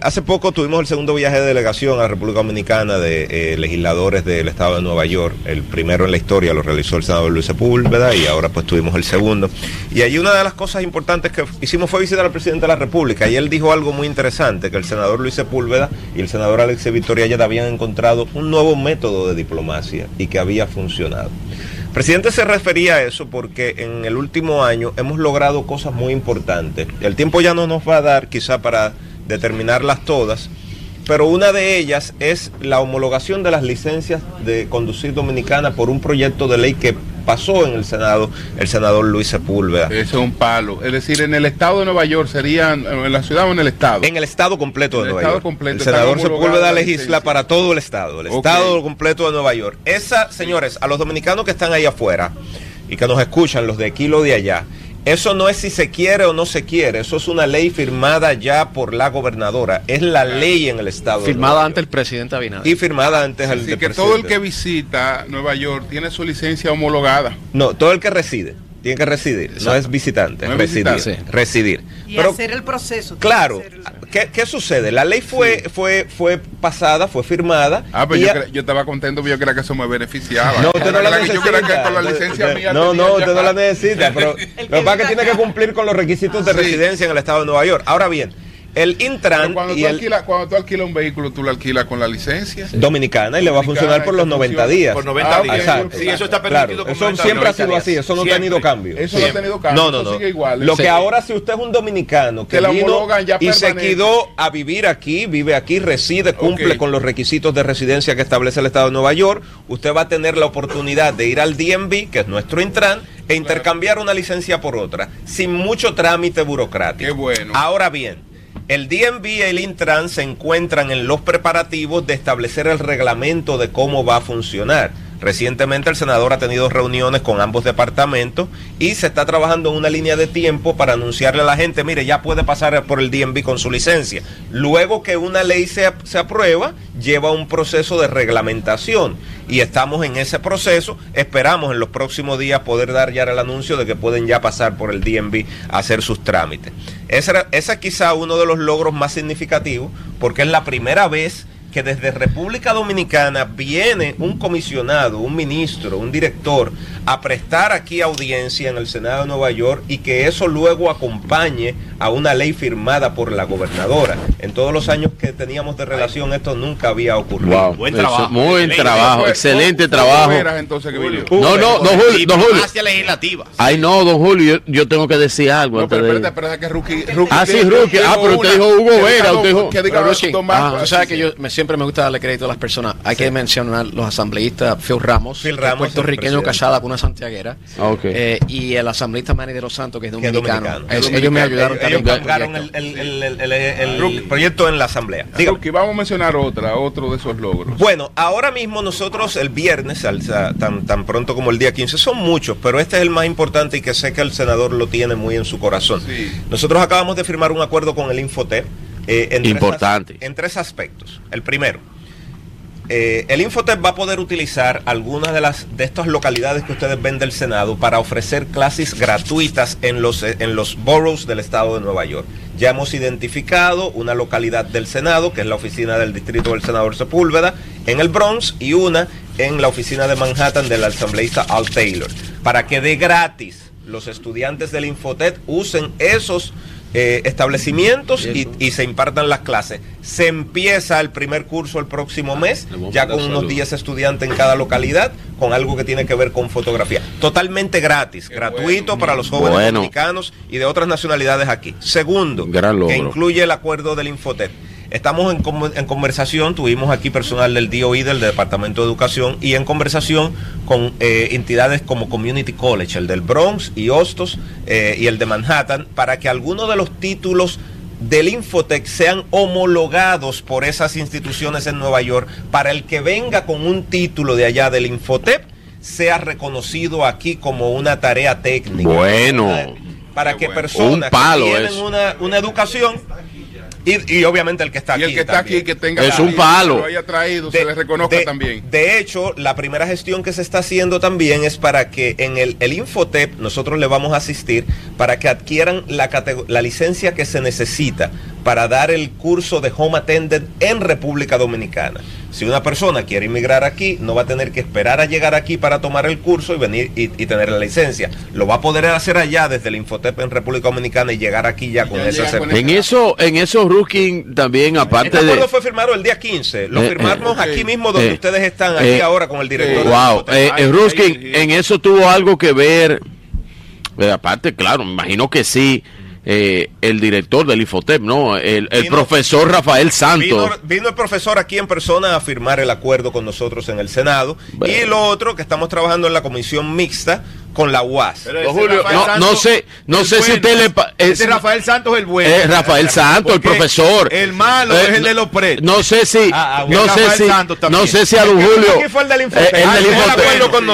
hace poco tuvimos el segundo viaje de delegación a la República Dominicana de eh, legisladores del estado de Nueva York. El primero en la historia lo realizó el senador Luis Sepúlveda y ahora pues tuvimos el segundo. Y allí una de las cosas importantes que hicimos fue visitar al presidente de la República y él dijo algo muy interesante, que el senador Luis Sepúlveda y el senador Alex Victoria ya habían encontrado un nuevo método de diplomacia y que había funcionado. Presidente se refería a eso porque en el último año hemos logrado cosas muy importantes. El tiempo ya no nos va a dar quizá para determinarlas todas, pero una de ellas es la homologación de las licencias de conducir dominicana por un proyecto de ley que pasó en el Senado, el senador Luis Sepúlveda. Eso es un palo. Es decir, en el estado de Nueva York serían, en la ciudad o en el estado. En el estado completo de el Nueva estado York. completo, el senador Sepúlveda legisla para todo el estado, el estado completo de Nueva York. Esa, señores, a los dominicanos que están ahí afuera y que nos escuchan, los de aquí y los de allá, eso no es si se quiere o no se quiere, eso es una ley firmada ya por la gobernadora, es la ley en el estado. Firmada ante el presidente Abinader. y firmada antes Así al que todo el que visita Nueva York tiene su licencia homologada. No, todo el que reside. Tiene que residir, no es visitante, No es residir. visitante. Residir. Y Pero hacer el proceso. Claro, ¿qué, qué sucede? La ley fue, fue, fue pasada, fue firmada. Ah, y yo, a- yo estaba contento porque yo creía que eso me beneficiaba. No, usted no la Yo creía que necesita. con la licencia mía. No, no, usted no la necesita, pero lo que pasa es que tiene que cumplir con los requisitos de Sí. residencia en el estado de Nueva York. Ahora bien, el Pero Intran cuando, y tú el alquilas, cuando tú alquilas un vehículo, tú lo alquilas con la licencia. Dominicana y le va a funcionar por los 90 días. Por 90 Ah, días. Exacto. Sí, eso está Claro, permitido. con Eso 90 siempre ha 90 sido así, eso no ha Siempre. tenido cambio. Eso no ha tenido cambio. No, no, no. sigue igual. Lo Sí. que ahora, si usted es un dominicano que Que vino ya y se quedó a vivir aquí, vive aquí, reside, cumple con los requisitos de residencia que establece el Estado de Nueva York, usted va a tener la oportunidad de ir al DMV, que es nuestro Intran, e intercambiar una licencia por otra, sin mucho trámite burocrático. Qué bueno. Ahora bien, el DMV y el Intran se encuentran en los preparativos de establecer el reglamento de cómo va a funcionar. Recientemente el senador ha tenido reuniones con ambos departamentos y se está trabajando en una línea de tiempo para anunciarle a la gente, mire, ya puede pasar por el DMV con su licencia. Luego que una ley se, se aprueba, lleva un proceso de reglamentación y estamos en ese proceso. Esperamos en los próximos días poder dar ya el anuncio de que pueden ya pasar por el DMV a hacer sus trámites. Ese es quizá uno de los logros más significativos porque es la primera vez que desde República Dominicana viene un comisionado, un ministro, un director a prestar aquí audiencia en el Senado de Nueva York y que eso luego acompañe a una ley firmada por la gobernadora. En todos los años que teníamos de relación esto nunca había ocurrido. Wow. Buen Eso, trabajo. muy buen Excelente. trabajo, ¿Cómo- excelente trabajo. eras entonces que vino? No, no, don Julio, don Julio. Legislativa. Ay, no, don Julio, yo, yo tengo que decir algo No, antes pero de... espérate, espérate, que Rookie. Rookie Ah, sí, que Ah, pero usted dijo Hugo Vera, usted dijo- Que diga Pero sí, Tomás. ah, tú sabes que yo me, siempre me gusta darle crédito a las personas. Hay que mencionar los asambleístas Phil Ramos, Phil Ramos, puertorriqueño casada con una santiaguera, Ok. eh, y el asambleísta Manny de los Santos, que es dominicano. dominicano. Es- Es ellos me dominicano. ayudaron Ellos también el proyecto. el, el- el- el- el- el proyecto en la asamblea. Rookie, vamos a mencionar otra, otro de esos logros. Bueno, ahora mismo nosotros el viernes, al- tan, tan pronto como el día 15, son muchos, pero este es el más importante y que sé que el senador lo tiene muy en su corazón. Sí. Nosotros acabamos de firmar un acuerdo con el Infotep. Eh, en tres Importante. as- en tres aspectos. El primero, eh, el Infotep va a poder utilizar algunas de las de estas localidades que ustedes ven del Senado para ofrecer clases gratuitas en los eh, en los boroughs del estado de Nueva York. Ya hemos identificado una localidad del Senado, que es la oficina del distrito del senador Sepúlveda, en el Bronx, y una en la oficina de Manhattan del asambleísta Al Taylor, para que de gratis los estudiantes del Infotep usen esos eh, establecimientos y, y se impartan las clases. Se empieza el primer curso el próximo mes, le voy a ya con unos saludos. 10 estudiantes en cada localidad, con algo que tiene que ver con fotografía. Totalmente gratis, gratuito para los jóvenes Bueno. dominicanos y de otras nacionalidades aquí. Segundo, Gran logro. que incluye el acuerdo del Infotep. Estamos en, conversación, tuvimos aquí personal del DOI, del Departamento de Educación, y en conversación con eh, entidades como Community College, el del Bronx y Hostos eh, y el de Manhattan, para que algunos de los títulos del Infotec sean homologados por esas instituciones en Nueva York para el que venga con un título de allá del Infotep sea reconocido aquí como una tarea técnica. Bueno. Para que bueno. personas Un palo que tienen una, una educación y, y obviamente el que está y aquí. el que está también. aquí, que tenga Es un que palo. lo haya traído, se le reconozca de- también. De hecho, la primera gestión que se está haciendo también es para que en el, el Infotep nosotros le vamos a asistir para que adquieran la, la licencia que se necesita para dar el curso de Home Attendant en República Dominicana. Si una persona quiere inmigrar aquí, no va a tener que esperar a llegar aquí para tomar el curso y venir y, y tener la licencia. Lo va a poder hacer allá desde el Infotep en República Dominicana y llegar aquí ya con ya esa con certificación. En eso, en esos rookie también, Este aparte acuerdo de... fue firmado el día 15. Lo Eh, firmamos eh, aquí mismo donde eh, ustedes están, aquí eh, ahora con el director. eh, Wow, eh, eh, Ruskin, en eso tuvo algo que ver, eh, aparte, claro, me imagino que sí, eh, el director del Infotep, ¿no? El, el Vino- profesor Rafael Santos. Vino, vino el profesor aquí en persona a firmar el acuerdo con nosotros en el Senado. Bueno. Y lo otro, que estamos trabajando en la comisión mixta con la UAS. Ese Julio, Rafael no- Santos, no sé- no sé si bueno. usted le es- Ese Rafael Santos es el bueno. Eh, Rafael Santos, el profesor. El malo Eh, es el no- de los pretos. No sé si, Ah, ah, no sé si, no sé si a don Julio. fue el del eh, el Ah, del.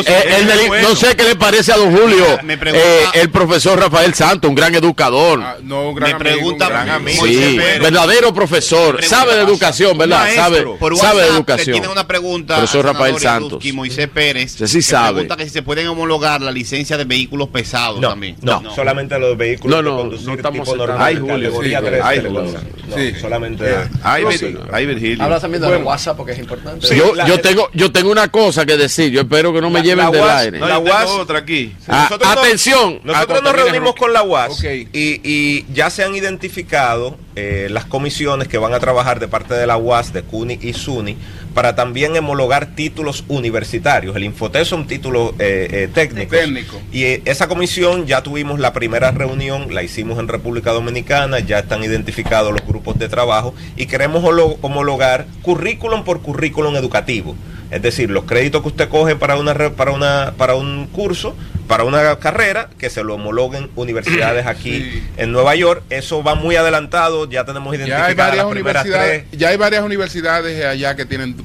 Eh, Bueno. no sé qué le parece a don Julio. Me pregunta- eh, el profesor Rafael Santos, un gran educador. Ah, no, un gran Me amigo, pregunta un gran amigo. Sí, verdadero profesor, sabe de educación, ¿verdad? maestro. Sabe, Por sabe de educación. tienen una pregunta. Profesor Rafael Santos. Yaduski, Moisés Pérez. Sí que sabe. Pregunta que si se pueden homologar la licencia de vehículos pesados No, también. no, solamente los vehículos No, no, de conducir no estamos tipo normal, Ay, Julio, categoría sí, tres, ay, que le Julio. No, Sí. solamente... Ay, No, Vir- sí, no. ay, Virgilio. Habla también de Bueno. WhatsApp porque es importante. Sí, yo, la- yo tengo yo tengo una cosa que decir. Yo espero que no me La- lleven la del UAS, aire. No, la UAS- otra aquí. Ah, Nosotros nos- atención. Nosotros Ah, nos reunimos con la UAS Ok. y, y ya se han identificado eh, las comisiones que van a trabajar de parte de la UAS, de CUNY y SUNY para también homologar títulos universitarios. El Infoté son títulos eh, eh, técnicos. Técnico. Y eh, esa comisión ya tuvimos la primera reunión, la hicimos en República Dominicana, ya están identificados los grupos de trabajo y queremos homologar currículum por currículum educativo. Es decir, los créditos que usted coge para una para una para un curso, para una carrera, que se lo homologuen universidades aquí Sí. en Nueva York. Eso va muy adelantado, ya tenemos Ya hay identificadas varias las primeras universidades, tres. ya hay varias universidades allá que tienen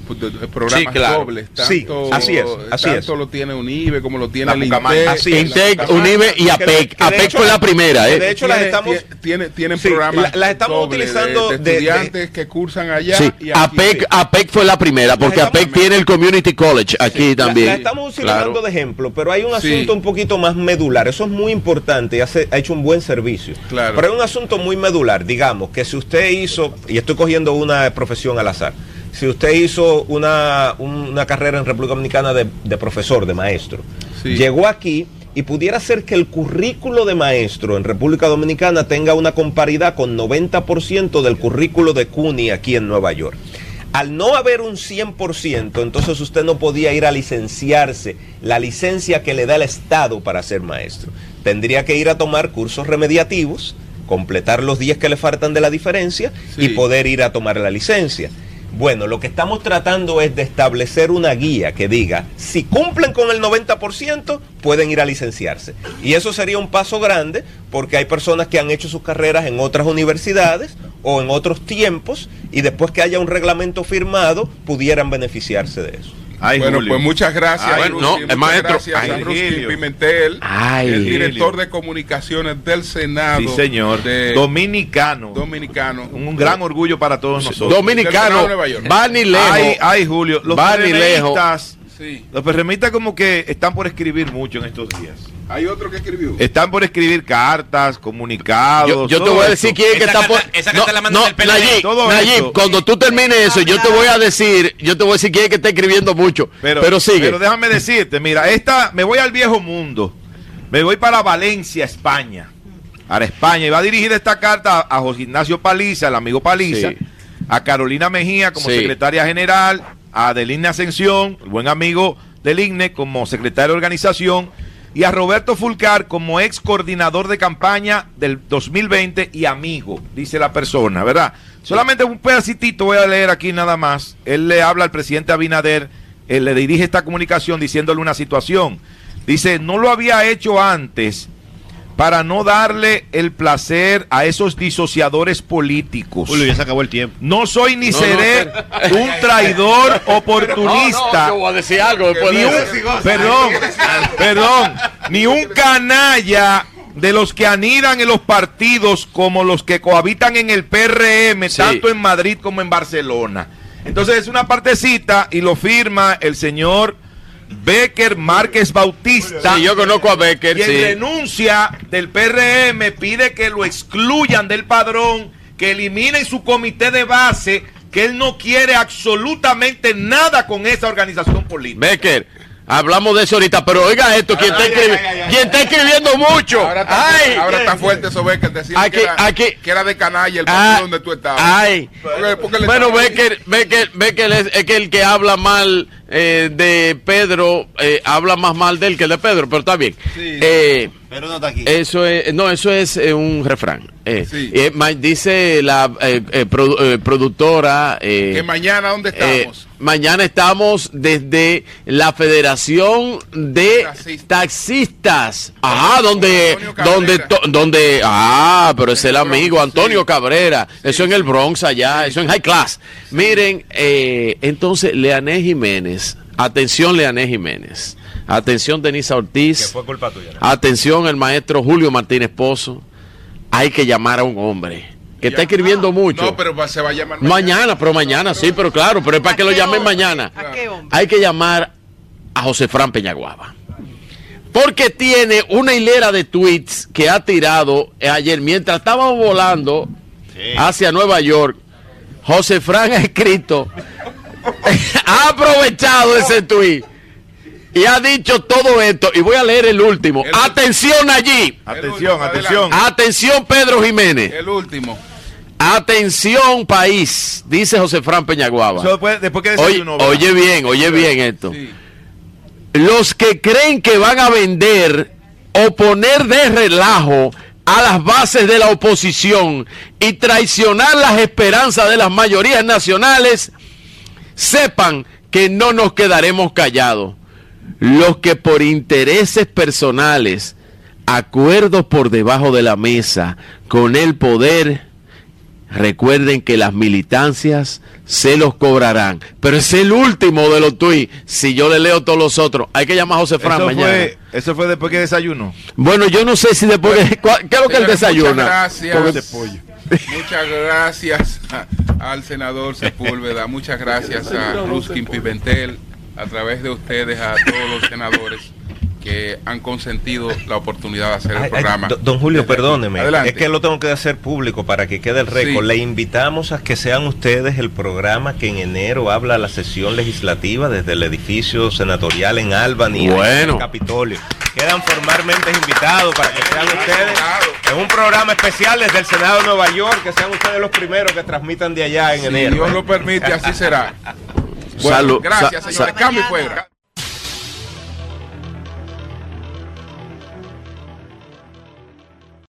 programas Sí, claro. dobles. Sí, así es, así tanto es. lo tiene UNIBE como lo tiene La el. INTEC. Así es. Intec, La Pucamaima. UNIBE y APEC. APEC hecho- fue la primera, ¿eh? de hecho las estamos tie- tiene- tienen Sí, programas la- las estamos de- utilizando de, de- de- estudiantes que cursan allá Sí, y aquí. APEC, APEC fue la primera, porque APEC tiene el Community College aquí también. La, estamos utilizando Claro. de ejemplo, pero hay un Sí. asunto un poquito más medular. Eso es muy importante y hace- ha hecho un buen servicio. Claro. Pero hay un asunto muy medular. Digamos que si usted hizo, y estoy cogiendo una profesión al azar, si usted hizo una, un- una carrera en República Dominicana de, de profesor, de maestro, Sí. llegó aquí y pudiera ser que el currículo de maestro en República Dominicana tenga una comparidad con 90% del currículo de CUNY aquí en Nueva York. Al no haber un 100%, entonces usted no podía ir a licenciarse, la licencia que le da el Estado para ser maestro. Tendría que ir a tomar cursos remediativos, completar los 10 que le faltan de la diferencia Sí. y poder ir a tomar la licencia. Bueno, lo que estamos tratando es de establecer una guía que diga, si cumplen con el 90%, pueden ir a licenciarse. Y eso sería un paso grande porque hay personas que han hecho sus carreras en otras universidades o en otros tiempos y después que haya un reglamento firmado, pudieran beneficiarse de eso. Ay, bueno, Julio. pues muchas gracias. Ay, no, muchas maestro- gracias Ay, a Virgilio. Pimentel, Ay, el director de comunicaciones del Senado. Sí, señor. de- Dominicano. dominicano. Un gran orgullo para todos nosotros. Dominicano, Senado de Nueva York. va ni lejos. Ay, ay, Julio. Los. PRMistas, Sí. los PRMistas como que están por escribir mucho en estos días. Hay otro que escribió. Están por escribir cartas, comunicados. Yo, yo te voy a esto. decir quién es que está por. esa carta la mandan no, del PLD. Nayib, Todo Nayib, esto. cuando tú termines eso, yo te voy a decir, yo te voy a decir quién es que está escribiendo mucho. Pero, sigue. Pero déjame decirte, mira, esta, me voy al viejo mundo. Me voy para Valencia, España. Para España. Y va a dirigir esta carta a, a José Ignacio Paliza, el amigo Paliza, Sí. a Carolina Mejía como Sí. secretaria general, a Adeline Ascensión, el buen amigo del INE como secretario de organización, y a Roberto Fulcar como ex coordinador de campaña del 2020 y amigo, dice la persona, ¿verdad? Solamente un pedacitito voy a leer aquí nada más. Él le habla al presidente Abinader, él le dirige esta comunicación diciéndole una situación. Dice, no lo había hecho antes para no darle el placer a esos disociadores políticos. Julio, ya se acabó el tiempo. No soy ni No, seré no, un traidor oportunista. yo voy a decir algo después ni de un, perdón, perdón, ni un canalla de los que anidan en los partidos como los que cohabitan en el PRM, Sí. tanto en Madrid como en Barcelona. Entonces es una partecita y lo firma el señor Becker Márquez Bautista. Sí, yo conozco a Becker, Y en sí. renuncia del PRM pide que lo excluyan del padrón, que eliminen su comité de base, que él no quiere absolutamente nada con esa organización política. Becker, hablamos de eso ahorita, pero oiga esto, quien está, escribi- está escribiendo mucho. Ahora está, Ay, ahora está fuerte eso, Becker. Decía Aquí- que, era, aquí- que era de canalla el Ah, partido donde tú estabas. Ay. Porque- porque Bueno, Becker, Becker, Becker es, es que el que habla mal eh, de Pedro eh, habla más mal de él que de Pedro, pero está bien. Eh, Pero no está aquí. eso es, no, eso es eh, un refrán. Eh, Sí. eh, dice la eh, produ- productora eh, Que mañana, ¿dónde estamos? mañana estamos desde la Federación de Taxistas. Taxistas. Ajá, donde, donde, donde, ah, pero es el amigo Antonio Cabrera. Eso en el Bronx allá, eso en High Class. Miren, eh, entonces, Leanés Jiménez, atención Leanés Jiménez, atención Denisa Que Ortiz, fue culpa tuya. ¿no? atención el maestro Julio Martínez Pozo. Hay que llamar a un hombre que está escribiendo mucho. No, pero se va a llamar Mañana, pero mañana, sí, pero claro, pero es para ¿A que lo llamen hombre? mañana. ¿A qué hombre? Hay que llamar a José Fran Peñaguaba. Porque tiene una hilera de tweets que ha tirado ayer mientras estábamos volando hacia Nueva York. José Fran ha escrito, ha aprovechado ese tweet y ha dicho todo esto. Y voy a leer el último. atención allí. Atención, atención. Atención, Pedro Jiménez. El último. Atención, país, dice José Fran Peñaguaba. oye, oye, bien, oye bien esto. Los que creen que van a vender o poner de relajo a las bases de la oposición y traicionar las esperanzas de las mayorías nacionales, sepan que no nos quedaremos callados. Los que por intereses personales, acuerdos por debajo de la mesa con el poder, recuerden que las militancias se los cobrarán. Pero es el último de los tweets. Si yo le leo todos los otros, hay que llamar a José Fran mañana. Fue, ¿Eso fue después que desayuno? Bueno, yo no sé si después que, ¿Qué es lo que él desayuna? Gracias. Muchas gracias al senador Sepúlveda. Muchas gracias a Ruskin Pimentel. A través de ustedes, a todos los senadores que han consentido la oportunidad de hacer el programa. don Julio, perdóneme, es que lo tengo que hacer público para que quede el récord. Le invitamos a que sean ustedes el programa que en enero habla la sesión legislativa desde el edificio senatorial en Albany, en el Capitolio. Quedan formalmente invitados para que sean ustedes en un programa especial desde el Senado de Nueva York, que sean ustedes los primeros que transmitan de allá en enero. Si Dios lo permite, así será. Bueno, gracias, señores. Cambio fuera.